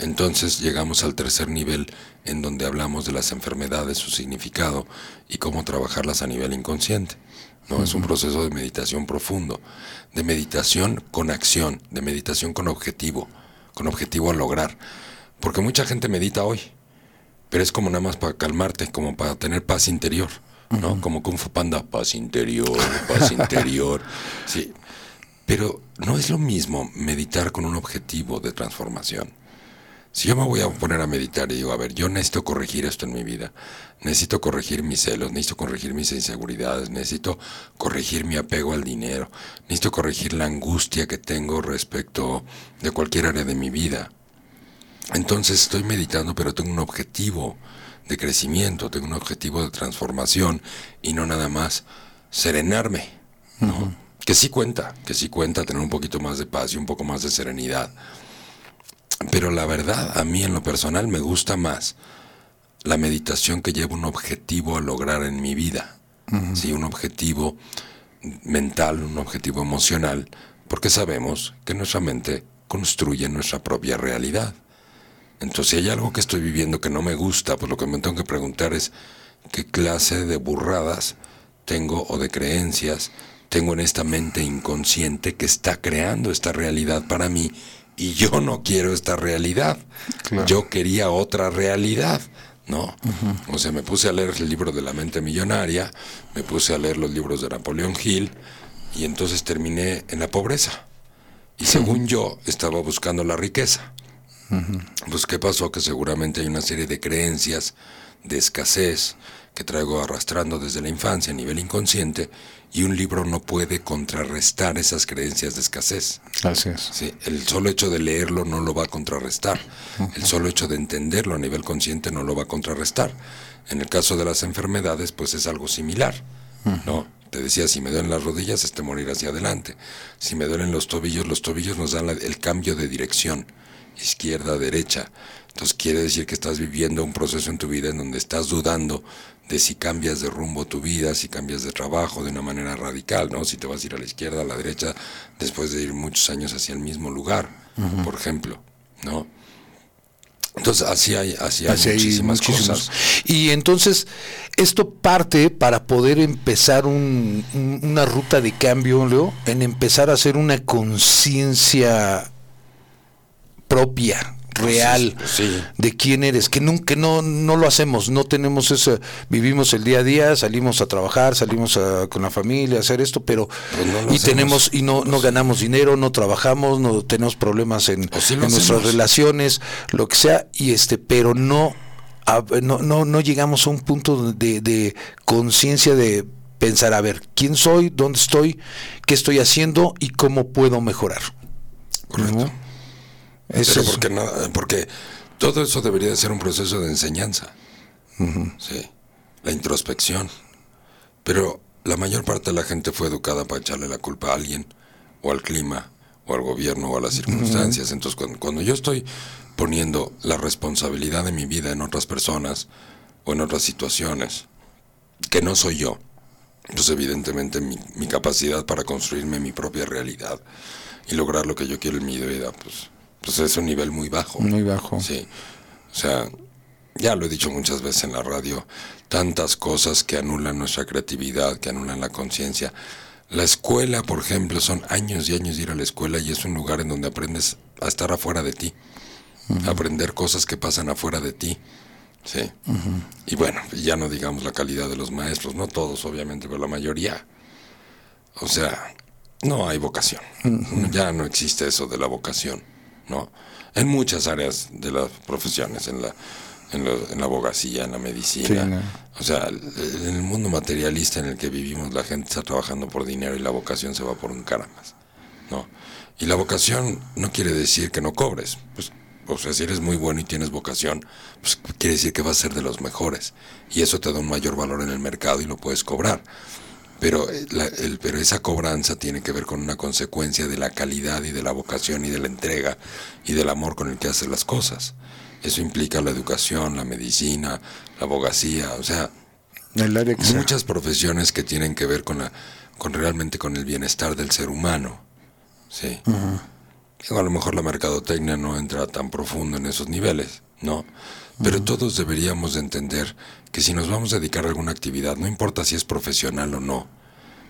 S2: entonces llegamos al tercer nivel en donde hablamos de las enfermedades, su significado y cómo trabajarlas a nivel inconsciente. ¿no? Es un proceso de meditación profundo, de meditación con acción, de meditación con objetivo, con objetivo a lograr. Porque mucha gente medita hoy, pero es como nada más para calmarte, como para tener paz interior, ¿no? Como Kung Fu Panda, paz interior, paz interior. Sí. Pero no es lo mismo meditar con un objetivo de transformación. Si yo me voy a poner a meditar y digo, a ver, yo necesito corregir esto en mi vida, necesito corregir mis celos, necesito corregir mis inseguridades, necesito corregir mi apego al dinero, necesito corregir la angustia que tengo respecto de cualquier área de mi vida. Entonces estoy meditando, pero tengo un objetivo de crecimiento, tengo un objetivo de transformación y no nada más serenarme, ¿no? Que sí cuenta, que sí cuenta tener un poquito más de paz y un poco más de serenidad. Pero la verdad, a mí en lo personal me gusta más la meditación que lleva un objetivo a lograr en mi vida. Sí, un objetivo mental, un objetivo emocional, porque sabemos que nuestra mente construye nuestra propia realidad. Entonces, si hay algo que estoy viviendo que no me gusta, pues lo que me tengo que preguntar es qué clase de burradas tengo o de creencias tengo en esta mente inconsciente que está creando esta realidad para mí y yo no quiero esta realidad. Yo quería otra realidad, ¿no? O sea, me puse a leer el libro de la mente millonaria, me puse a leer los libros de Napoleón Hill y entonces terminé en la pobreza. Y según yo, estaba buscando la riqueza. Pues qué pasó que seguramente hay una serie de creencias de escasez que traigo arrastrando desde la infancia a nivel inconsciente y un libro no puede contrarrestar esas creencias de escasez.
S1: Así es.
S2: Sí, el solo hecho de leerlo no lo va a contrarrestar. El solo hecho de entenderlo a nivel consciente no lo va a contrarrestar. En el caso de las enfermedades, pues es algo similar, ¿no? Te decía, si me duelen las rodillas, es morir hacia adelante. Si me duelen los tobillos, los tobillos nos dan la- el cambio de dirección, izquierda, derecha. Entonces quiere decir que estás viviendo un proceso en tu vida en donde estás dudando de si cambias de rumbo tu vida, si cambias de trabajo de una manera radical, ¿no? Si te vas a ir a la izquierda, a la derecha, después de ir muchos años hacia el mismo lugar, por ejemplo, ¿no? Entonces así hay, así hay
S1: Así
S2: muchísimas cosas.
S1: Y entonces, esto parte para poder empezar un- un- una ruta de cambio, Leo, en empezar a hacer una conciencia propia, real,
S2: Sí.
S1: de quién eres, que nunca no, no lo hacemos, no tenemos eso, vivimos el día a día, salimos a trabajar, salimos a- con la familia, a hacer esto, pero
S2: Pues no
S1: y
S2: hacemos.
S1: tenemos y no, no ganamos dinero, no trabajamos, no tenemos problemas en,
S2: sí
S1: nuestras relaciones, lo que sea, y este, pero no, a- no, no, no llegamos a un punto de, de conciencia de pensar, a ver, quién soy, dónde estoy, qué estoy haciendo y cómo puedo mejorar.
S2: Correcto.
S1: ¿No? Eso
S2: Pero porque, porque todo eso debería de ser un proceso de enseñanza. Sí, la introspección. Pero la mayor parte de la gente fue educada para echarle la culpa a alguien, o al clima, o al gobierno, o a las circunstancias. Entonces, cuando, cuando yo estoy poniendo la responsabilidad de mi vida en otras personas, o en otras situaciones, que no soy yo, pues evidentemente mi, mi capacidad para construirme mi propia realidad y lograr lo que yo quiero en mi vida, pues pues es un nivel muy bajo.
S1: Muy bajo.
S2: Sí. O sea, ya lo he dicho muchas veces en la radio, tantas cosas que anulan nuestra creatividad, que anulan la conciencia. La escuela, por ejemplo, son años y años de ir a la escuela y es un lugar en donde aprendes a estar afuera de ti, aprender cosas que pasan afuera de ti. Sí. Y bueno, ya no digamos la calidad de los maestros, no todos obviamente, pero la mayoría. O sea, no hay vocación. Ya no existe eso de la vocación, ¿no? En muchas áreas de las profesiones, en la, en, lo- en la abogacía, en la medicina.
S1: Sí, no.
S2: O sea, en el mundo materialista en el que vivimos, la gente está trabajando por dinero y la vocación se va por un carambas, ¿no? Y la vocación no quiere decir que no cobres. Pues, o sea, si eres muy bueno y tienes vocación, pues quiere decir que vas a ser de los mejores. Y eso te da un mayor valor en el mercado y lo puedes cobrar. Pero, eh, la- el- pero esa cobranza tiene que ver con una consecuencia de la calidad y de la vocación y de la entrega y del amor con el que haces las cosas. Eso implica la educación, la medicina, la abogacía, o sea, muchas profesiones que tienen que ver con la, con realmente con el bienestar del ser humano. Sí. Digo, a lo mejor la mercadotecnia no entra tan profundo en esos niveles, ¿no? Pero todos deberíamos de entender que si nos vamos a dedicar a alguna actividad, no importa si es profesional o no,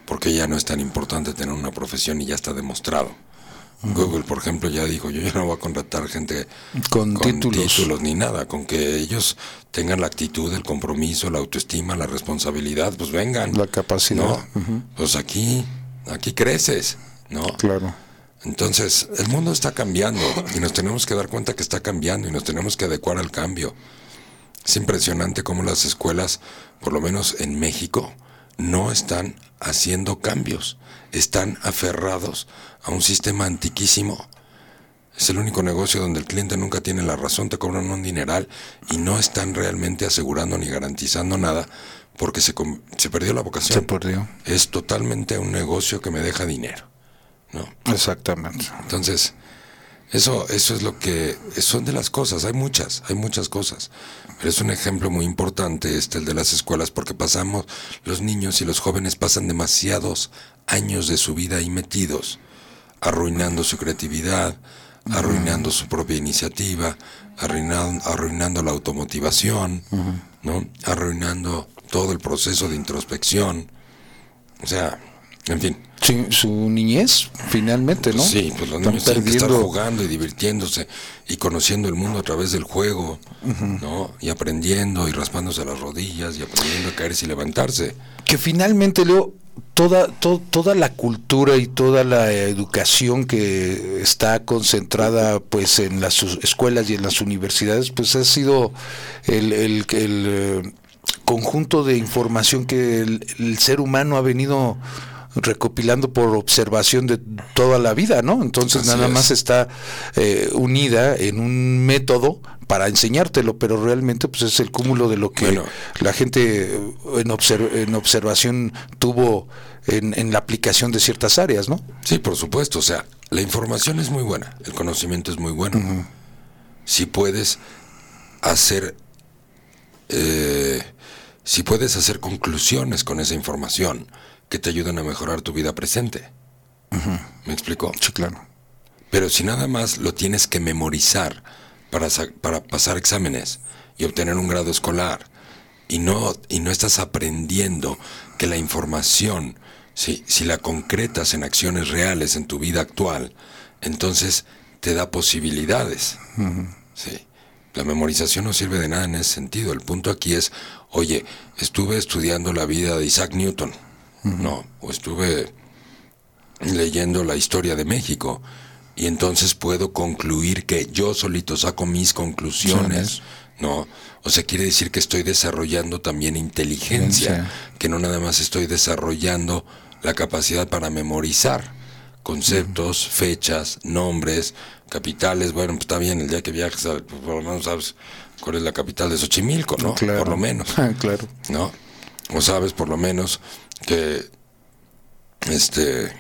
S2: porque ya no es tan importante tener una profesión y ya está demostrado. Google, por ejemplo, ya dijo, yo ya no voy a contratar gente
S1: Con títulos.
S2: ni nada, con que ellos tengan la actitud, el compromiso, la autoestima, la responsabilidad, pues vengan.
S1: La capacidad.
S2: ¿no? Pues aquí, aquí creces, ¿no?
S1: Claro.
S2: Entonces, el mundo está cambiando y nos tenemos que dar cuenta que está cambiando y nos tenemos que adecuar al cambio. Es impresionante cómo las escuelas, por lo menos en México, no están haciendo cambios. Están aferrados a un sistema antiquísimo. Es el único negocio donde el cliente nunca tiene la razón, te cobran un dineral y no están realmente asegurando ni garantizando nada porque se, se perdió la vocación.
S1: Se perdió.
S2: Es totalmente un negocio que me deja dinero. ¿No?
S1: Exactamente.
S2: Entonces, eso, eso es lo que son de las cosas, hay muchas, hay muchas cosas. Pero es un ejemplo muy importante este, el de las escuelas, porque pasamos, los niños y los jóvenes pasan demasiados años de su vida ahí metidos, arruinando su creatividad, arruinando su propia iniciativa, arruinando, arruinando la automotivación, ¿no? Arruinando todo el proceso de introspección. O sea, en fin.
S1: Sí, su niñez, finalmente, ¿no?
S2: Sí, pues los
S1: Están
S2: niños tienen que estar
S1: perdiendo-
S2: jugando y divirtiéndose y conociendo el mundo a través del juego, ¿no? Y aprendiendo y raspándose las rodillas y aprendiendo a caerse y levantarse.
S1: que finalmente Leo toda to- toda la cultura y toda la educación que está concentrada pues en las escuelas y en las universidades pues ha sido el, el- el, eh, conjunto de información que el, el ser humano ha venido recopilando por observación de toda la vida, ¿no? Entonces
S2: Así
S1: nada
S2: es.
S1: más está eh, unida en un método para enseñártelo, pero realmente pues es el cúmulo de lo que
S2: Bueno.
S1: la gente en, obser- en observación tuvo en, en la aplicación de ciertas áreas, ¿no?
S2: Sí, por supuesto, o sea, la información es muy buena, el conocimiento es muy bueno. Si puedes hacer, eh, si puedes hacer conclusiones con esa información que te ayudan a mejorar tu vida presente. ¿Me explico?
S1: Sí, claro.
S2: Pero si nada más lo tienes que memorizar para, para pasar exámenes y obtener un grado escolar y no, y no estás aprendiendo que la información, si, si la concretas en acciones reales en tu vida actual, entonces te da posibilidades. Sí. La memorización no sirve de nada en ese sentido. El punto aquí es, oye, estuve estudiando la vida de Isaac Newton, no, o estuve leyendo la historia de México y entonces puedo concluir que yo solito saco mis conclusiones, ¿no? O sea, quiere decir que estoy desarrollando también inteligencia, que no nada más estoy desarrollando la capacidad para memorizar conceptos, fechas, nombres, capitales. Bueno, pues está bien, el día que viajes, a- por lo menos sabes cuál es la capital de Xochimilco, ¿no?
S1: Claro.
S2: Por lo menos.
S1: claro.
S2: ¿no? O sabes por lo menos que este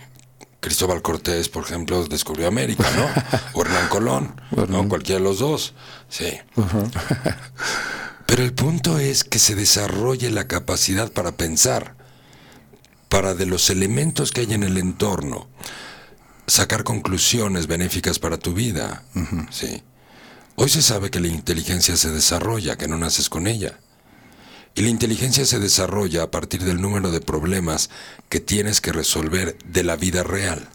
S2: Cristóbal Cortés, por ejemplo, descubrió América, ¿no? O Hernán Colón, ¿no? Cualquiera de los dos, sí. Pero el punto es que se desarrolle la capacidad para pensar, para de los elementos que hay en el entorno, sacar conclusiones benéficas para tu vida. Sí. Hoy se sabe que la inteligencia se desarrolla, que no naces con ella. Y la inteligencia se desarrolla a partir del número de problemas que tienes que resolver de la vida real.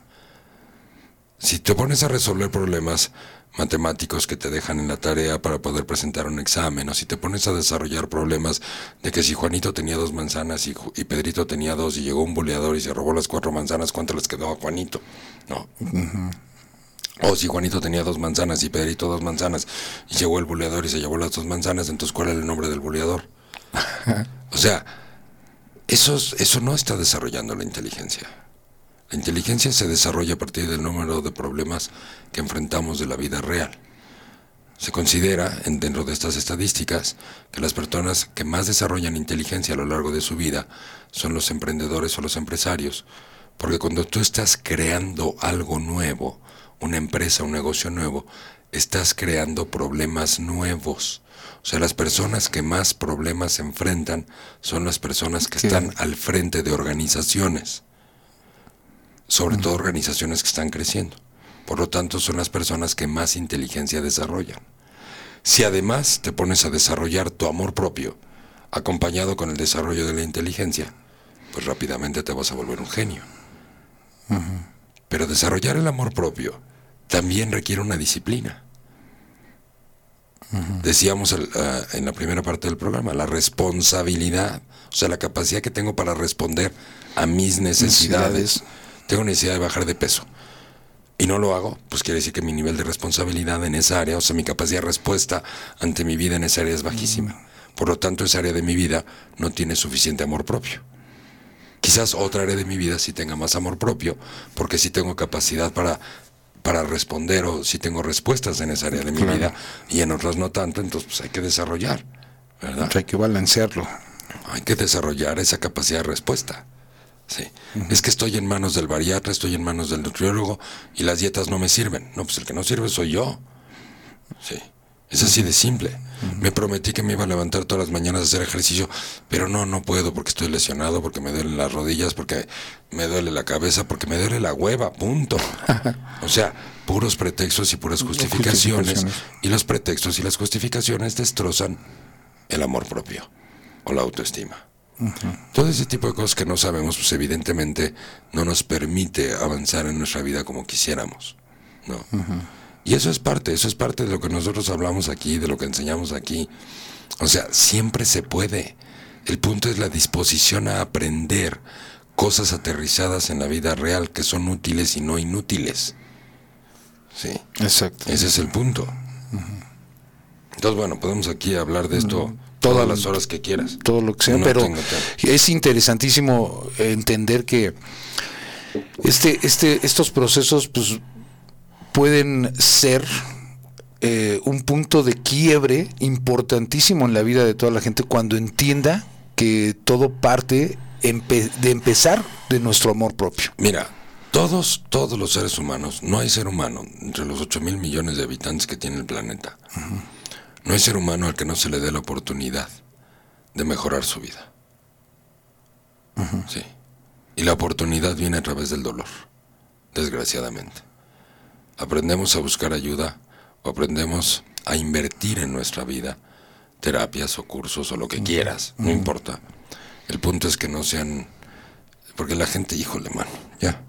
S2: Si te pones a resolver problemas matemáticos que te dejan en la tarea para poder presentar un examen, o si te pones a desarrollar problemas de que si Juanito tenía dos manzanas y, y Pedrito tenía dos y llegó un boleador y se robó las cuatro manzanas, ¿cuánto les quedó a Juanito? No. O si Juanito tenía dos manzanas y Pedrito dos manzanas y llegó el boleador y se llevó las dos manzanas, entonces ¿cuál era el nombre del boleador? O sea, eso, es- eso no está desarrollando la inteligencia. La inteligencia se desarrolla a partir del número de problemas que enfrentamos de la vida real. Se considera, en- dentro de estas estadísticas, que las personas que más desarrollan inteligencia a lo largo de su vida son los emprendedores o los empresarios. Porque cuando tú estás creando algo nuevo, una empresa, un negocio nuevo, estás creando problemas nuevos. O sea, las personas que más problemas enfrentan son las personas que están al frente de organizaciones sobre todo organizaciones que están creciendo. Por lo tanto, son las personas que más inteligencia desarrollan. Si además te pones a desarrollar tu amor propio, acompañado con el desarrollo de la inteligencia, pues rápidamente te vas a volver un genio. Pero desarrollar el amor propio también requiere una disciplina. Decíamos el, en la primera parte del programa, la responsabilidad, o sea, la capacidad que tengo para responder a mis necesidades. Tengo necesidad de bajar de peso y no lo hago, pues quiere decir que mi nivel de responsabilidad en esa área, o sea, mi capacidad de respuesta ante mi vida en esa área es bajísima. Por lo tanto, esa área de mi vida no tiene suficiente amor propio. Quizás otra área de mi vida sí tenga más amor propio, porque sí tengo capacidad para, para responder o sí tengo respuestas en esa área de mi
S1: Claro.
S2: vida y en otras no tanto, entonces pues hay que desarrollar, ¿verdad?
S1: Hay que balancearlo.
S2: Hay que desarrollar esa capacidad de respuesta. Sí. Es que estoy en manos del bariatra, estoy en manos del nutriólogo y las dietas no me sirven. No, pues el que no sirve soy yo. Sí. Es así de simple. Me prometí que me iba a levantar todas las mañanas a hacer ejercicio, pero no, no puedo porque estoy lesionado, porque me duelen las rodillas, porque me duele la cabeza, porque me duele la hueva, punto. O sea, puros pretextos y puras justificaciones.
S1: Justificaciones.
S2: Y los pretextos y las justificaciones destrozan el amor propio o la autoestima. Todo ese tipo de cosas que no sabemos, pues evidentemente no nos permite avanzar en nuestra vida como quisiéramos. ¿no? Y eso es parte, eso es parte de lo que nosotros hablamos aquí, de lo que enseñamos aquí. O sea, siempre se puede. El punto es la disposición a aprender cosas aterrizadas en la vida real que son útiles y no inútiles. Sí.
S1: Exacto.
S2: Ese es el punto. Entonces, bueno, podemos aquí hablar de esto todas las horas que quieras.
S1: todo lo que sea,
S2: No
S1: pero es interesantísimo entender que este, este, estos procesos pues, pueden ser eh, un punto de quiebre importantísimo en la vida de toda la gente cuando entienda que todo parte empe- de empezar de nuestro amor propio.
S2: Mira, todos, todos los seres humanos, no hay ser humano entre los 8 mil millones de habitantes que tiene el planeta. No hay ser humano al que no se le dé la oportunidad de mejorar su vida. Sí. Y la oportunidad viene a través del dolor, desgraciadamente. Aprendemos a buscar ayuda o aprendemos a invertir en nuestra vida, terapias o cursos o lo que quieras, no importa. El punto es que no sean porque la gente, híjole, mano, ya.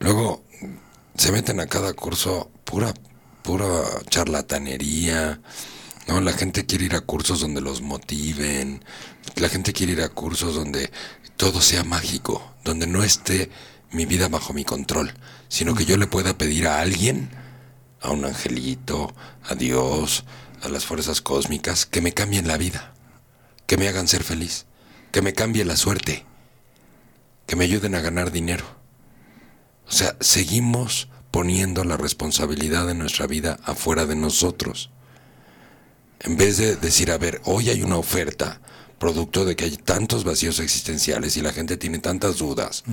S2: Luego se meten a cada curso pura, pura charlatanería. No, la gente quiere ir a cursos donde los motiven. La gente quiere ir a cursos donde todo sea mágico, donde no esté mi vida bajo mi control, sino que yo le pueda pedir a alguien, a un angelito, a Dios, a las fuerzas cósmicas, que me cambien la vida, que me hagan ser feliz, que me cambie la suerte que me ayuden a ganar dinero. O sea, seguimos poniendo la responsabilidad de nuestra vida afuera de nosotros. En vez de decir, a ver, hoy hay una oferta, producto de que hay tantos vacíos existenciales y la gente tiene tantas dudas,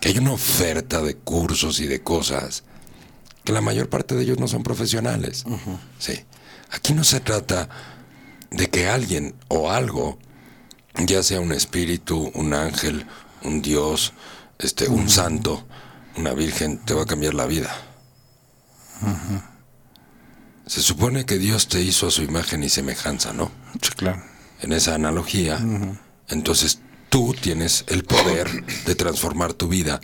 S2: que hay una oferta de cursos y de cosas que la mayor parte de ellos no son profesionales. Sí. Aquí no se trata de que alguien o algo, ya sea un espíritu, un ángel, un dios, este, un santo, una virgen te va a cambiar la vida. Se supone que Dios te hizo a su imagen y semejanza, ¿no?
S1: Sí, claro.
S2: En esa analogía, entonces tú tienes el poder de transformar tu vida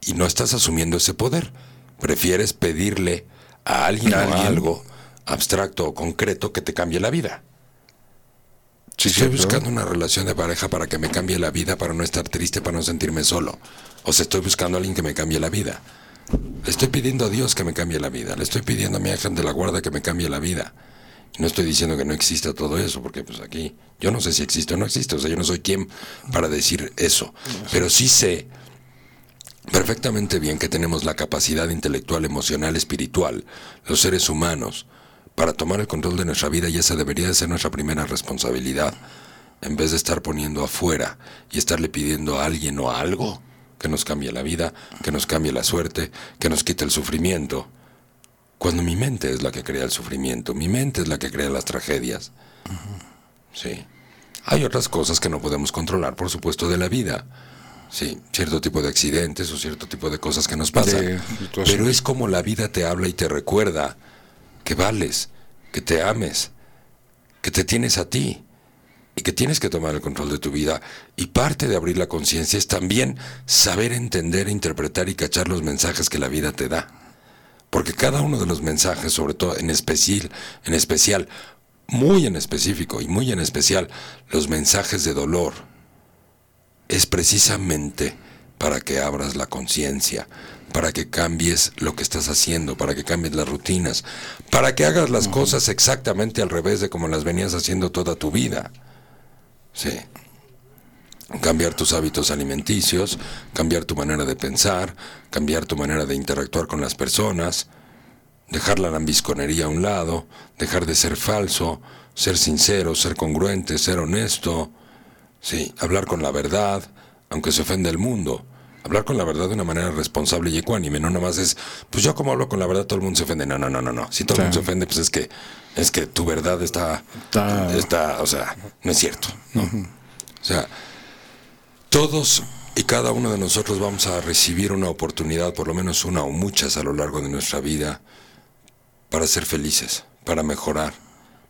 S2: y no estás asumiendo ese poder. Prefieres pedirle a alguien o a algo abstracto o concreto que te cambie la vida. Si estoy buscando una relación de pareja para que me cambie la vida, para no estar triste, para no sentirme solo. O sea, estoy buscando a alguien que me cambie la vida. Le estoy pidiendo a Dios que me cambie la vida. Le estoy pidiendo a mi ángel de la guarda que me cambie la vida. No estoy diciendo que no exista todo eso, porque pues aquí yo no sé si existe o no existe. O sea, yo no soy quien para decir eso. Pero sí sé perfectamente bien que tenemos la capacidad intelectual, emocional, espiritual, los seres humanos, para tomar el control de nuestra vida y esa debería de ser nuestra primera responsabilidad, en vez de estar poniendo afuera y estarle pidiendo a alguien o a algo que nos cambie la vida, que nos cambie la suerte, que nos quite el sufrimiento. Cuando mi mente es la que crea el sufrimiento, mi mente es la que crea las tragedias. Sí. Hay otras cosas que no podemos controlar, por supuesto, de la vida. Sí, cierto tipo de accidentes o cierto tipo de cosas que nos pasan. Pero es como la vida te habla y te recuerda que vales, que te ames, que te tienes a ti y que tienes que tomar el control de tu vida. Y parte de abrir la conciencia es también saber entender, interpretar y cachar los mensajes que la vida te da. Porque cada uno de los mensajes, sobre todo en especial, en especial, muy en específico y muy en especial, los mensajes de dolor, es precisamente para que abras la conciencia, para que cambies lo que estás haciendo, para que cambies las rutinas, para que hagas las cosas exactamente al revés de como las venías haciendo toda tu vida. Sí. Cambiar tus hábitos alimenticios, cambiar tu manera de pensar, cambiar tu manera de interactuar con las personas, dejar la lambisconería a un lado, dejar de ser falso, ser sincero, ser congruente, ser honesto, sí, hablar con la verdad, aunque se ofenda el mundo. Hablar con la verdad de una manera responsable y ecuánime, no nada más es, pues yo como hablo con la verdad todo el mundo se ofende. No, no, no, no, no. Si todo el mundo se ofende, pues es que es que tu verdad está
S1: Está-
S2: está, o sea, no es cierto, ¿no? O sea, todos y cada uno de nosotros vamos a recibir una oportunidad, por lo menos una o muchas a lo largo de nuestra vida, para ser felices, para mejorar,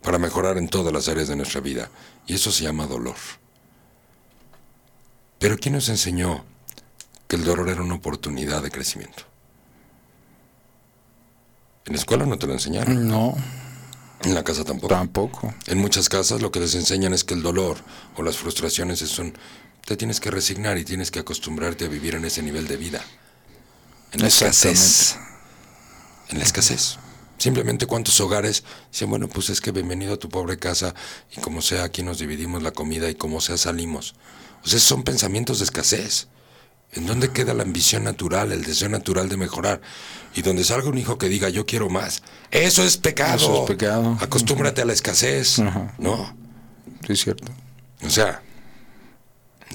S2: para mejorar en todas las áreas de nuestra vida. Y eso se llama dolor. Pero ¿quién nos enseñó que el dolor era una oportunidad de crecimiento? En la escuela no te lo enseñaron,
S1: No,
S2: en la casa tampoco.
S1: tampoco.
S2: En muchas casas lo que les enseñan es que el dolor o las frustraciones es un... Te tienes que resignar y tienes que acostumbrarte a vivir en ese nivel de vida. En la escasez. En la escasez. Simplemente cuántos hogares dicen, bueno, pues es que bienvenido a tu pobre casa y como sea aquí nos dividimos la comida y como sea salimos. O sea, son pensamientos de escasez. ¿En dónde queda la ambición natural, el deseo natural de mejorar? Y donde salga un hijo que diga, yo quiero más. Eso es pecado.
S1: Eso es pecado.
S2: Acostúmbrate a la escasez. ¿No?
S1: Sí, es cierto.
S2: O sea,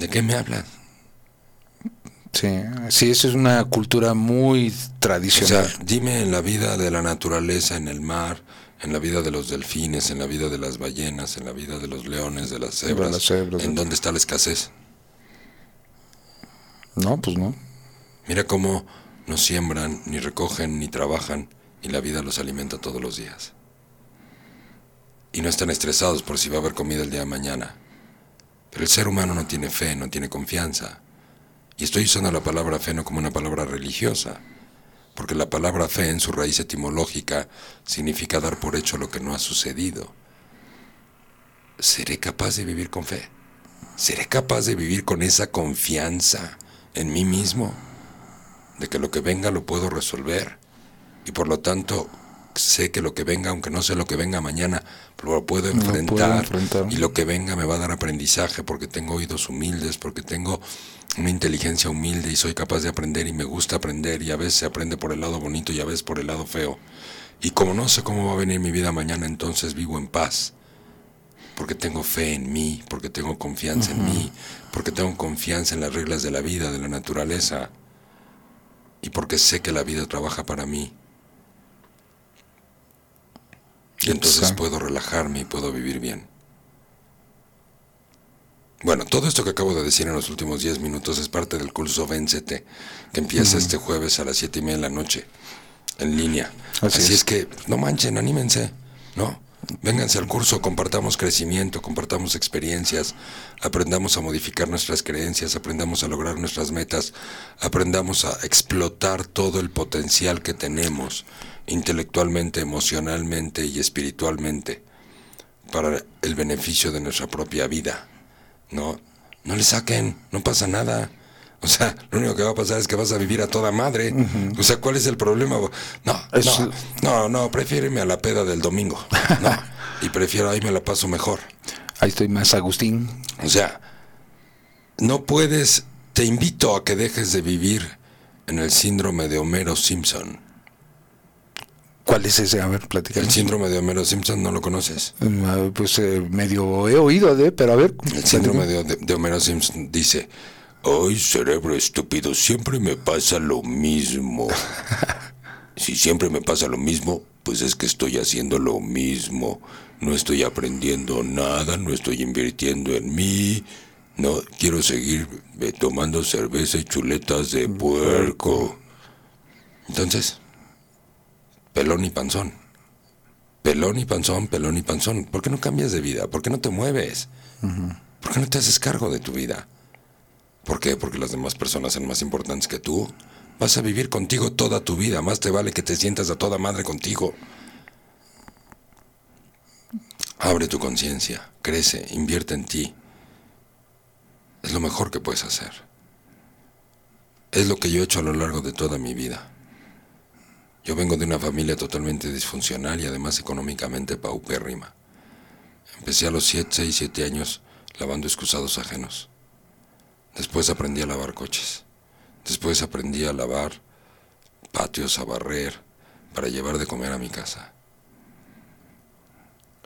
S2: ¿de qué me hablas?
S1: Sí, sí, eso es una cultura muy
S2: O
S1: tradicional.
S2: sea, dime en la vida de la naturaleza, en el mar, en la vida de los delfines, en la vida de las ballenas, en la vida de los leones, de las cebras,
S1: las cebras,
S2: ¿en
S1: de-
S2: dónde está la escasez?
S1: no, pues no.
S2: Mira cómo no siembran, ni recogen, ni trabajan, y la vida los alimenta todos los días. Y no están estresados por si va a haber comida el día de mañana. Pero el ser humano no tiene fe, no tiene confianza. Y estoy usando la palabra fe no como una palabra religiosa, porque la palabra fe en su raíz etimológica significa dar por hecho lo que no ha sucedido. ¿Seré capaz de vivir con fe? ¿Seré capaz de vivir con esa confianza en mí mismo? De que lo que venga lo puedo resolver. Y por lo tanto, sé que lo que venga, aunque no sé lo que venga mañana, lo puedo
S1: Lo puedo
S2: enfrentar.
S1: enfrentar.
S2: Y lo que venga me va a dar aprendizaje porque tengo oídos humildes, porque tengo una inteligencia humilde y soy capaz de aprender y me gusta aprender y a veces se aprende por el lado bonito y a veces por el lado feo. Y como no sé cómo va a venir mi vida mañana, entonces vivo en paz porque tengo fe en mí, porque tengo confianza en mí, porque tengo confianza en las reglas de la vida, de la naturaleza, y porque sé que la vida trabaja para mí. Y entonces puedo relajarme y puedo vivir bien. Bueno, todo esto que acabo de decir en los últimos 10 minutos es parte del curso Véncete, que empieza este jueves a las 7 y media de la noche, en línea.
S1: Así
S2: Así,
S1: es.
S2: es. que, no manchen, anímense, ¿no? Vénganse al curso, compartamos crecimiento, compartamos experiencias, aprendamos a modificar nuestras creencias, aprendamos a lograr nuestras metas, aprendamos a explotar todo el potencial que tenemos intelectualmente, emocionalmente y espiritualmente para el beneficio de nuestra propia vida. No, no le saquen, no pasa nada. O sea, lo único que va a pasar es que vas a vivir a toda madre. O sea, ¿cuál es el problema? No,
S1: Es-
S2: no, no, no, prefiéreme a la peda del domingo. No, y prefiero ahí me la paso mejor.
S1: Ahí estoy más, Agustín.
S2: O sea, no puedes, te invito a que dejes de vivir en el síndrome de Homero Simpson.
S1: ¿Cuál es ese? A ver, platícame.
S2: El síndrome de Homero Simpson no lo conoces.
S1: Mm, Pues eh, medio he oído de, pero a ver.
S2: El síndrome de, de- de Homero Simpson dice, ay cerebro estúpido, siempre me pasa lo mismo. si siempre me pasa lo mismo, pues es que estoy haciendo lo mismo. No estoy aprendiendo nada, no estoy invirtiendo en mí. No, quiero seguir eh, tomando cerveza y chuletas de puerco. Entonces, pelón y panzón. Pelón y panzón, pelón y panzón. ¿Por qué no cambias de vida? ¿Por qué no te mueves? ¿Por qué no te haces cargo de tu vida? ¿Por qué? Porque las demás personas son más importantes que tú. Vas a vivir contigo toda tu vida. Más te vale que te sientas a toda madre contigo. Abre tu conciencia, crece, invierte en ti. Es lo mejor que puedes hacer. Es lo que yo he hecho a lo largo de toda mi vida. Yo vengo de una familia totalmente disfuncional y además económicamente paupérrima. Empecé a los 7, 6, 7 años lavando excusados ajenos. Después aprendí a lavar coches. Después aprendí a lavar patios, a barrer, para llevar de comer a mi casa.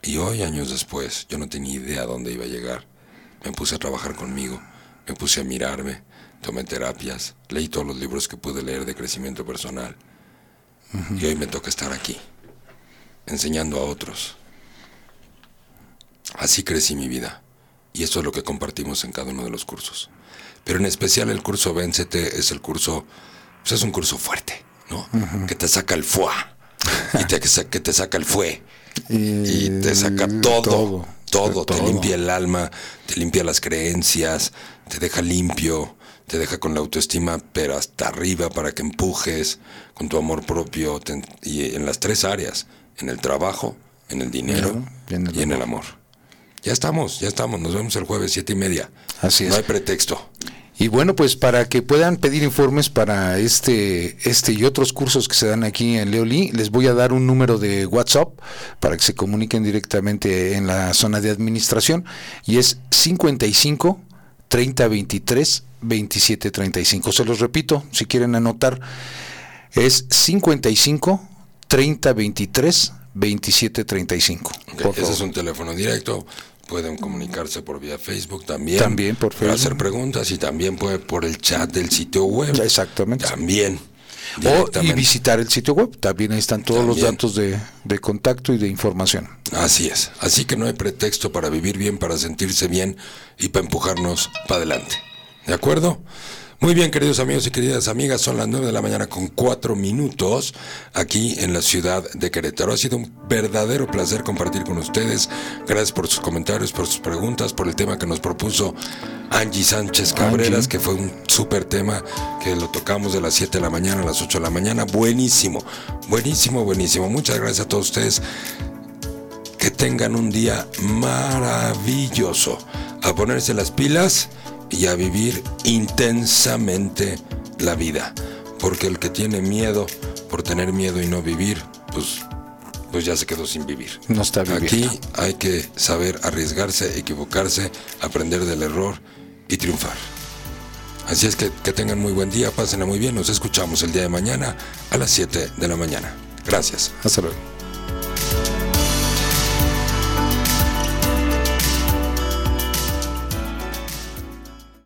S2: Y hoy, años después, yo no tenía idea dónde iba a llegar. Me puse a trabajar conmigo, me puse a mirarme, tomé terapias, leí todos los libros que pude leer de crecimiento personal. Y hoy me toca estar aquí, enseñando a otros. Así crecí mi vida. Y eso es lo que compartimos en cada uno de los cursos. Pero en especial el curso Véncete es el curso, pues es un curso fuerte, ¿no? Que te saca el fuá. Y te, que, te saca el fue. Y te saca todo.
S1: todo.
S2: Todo. Te
S1: Todo.
S2: limpia el alma, te limpia las creencias, te deja limpio, te deja con la autoestima, pero hasta arriba para que empujes con tu amor propio te- y en las tres áreas: en el trabajo, en el dinero
S1: Y en el
S2: y en el amor. Ya estamos, ya estamos. Nos vemos el jueves siete y media.
S1: Así es.
S2: No hay pretexto.
S1: Y bueno, pues para que puedan pedir informes para este, este y otros cursos que se dan aquí en Leoli, les voy a dar un número de WhatsApp para que se comuniquen directamente en la zona de administración y es 55 30 23 27 35. Se los repito, si quieren anotar, es 55 30 23 27 35.
S2: Ok,
S1: Por
S2: ese es un teléfono directo. Pueden comunicarse por vía Facebook también.
S1: También por
S2: Para
S1: Facebook.
S2: hacer preguntas y también puede por el chat del sitio web.
S1: Exactamente.
S2: También.
S1: O, y visitar el sitio web. También ahí están todos los datos de, de contacto y de información.
S2: Así es. Así que no hay pretexto para vivir bien, para sentirse bien y para empujarnos para adelante. ¿De acuerdo? Muy bien, queridos amigos y queridas amigas, son las 9 de la mañana con 4 minutos aquí en la ciudad de Querétaro. Ha sido un verdadero placer compartir con ustedes. Gracias por sus comentarios, por sus preguntas, por el tema que nos propuso Angie Sánchez Cabreras,
S1: Angie.
S2: que fue un súper tema que lo tocamos de las 7 de la mañana a las 8 de la mañana. Buenísimo, buenísimo, buenísimo. Muchas gracias a todos ustedes que tengan un día maravilloso. A ponerse las pilas y a vivir intensamente la vida. Porque el que tiene miedo por tener miedo y no vivir, pues, pues ya se quedó sin vivir.
S1: No está viviendo.
S2: Aquí hay que saber arriesgarse, equivocarse, aprender del error y triunfar. Así es que que tengan muy buen día, pásenla muy bien. Nos escuchamos el día de mañana a las 7 de la mañana. Gracias.
S1: Hasta luego.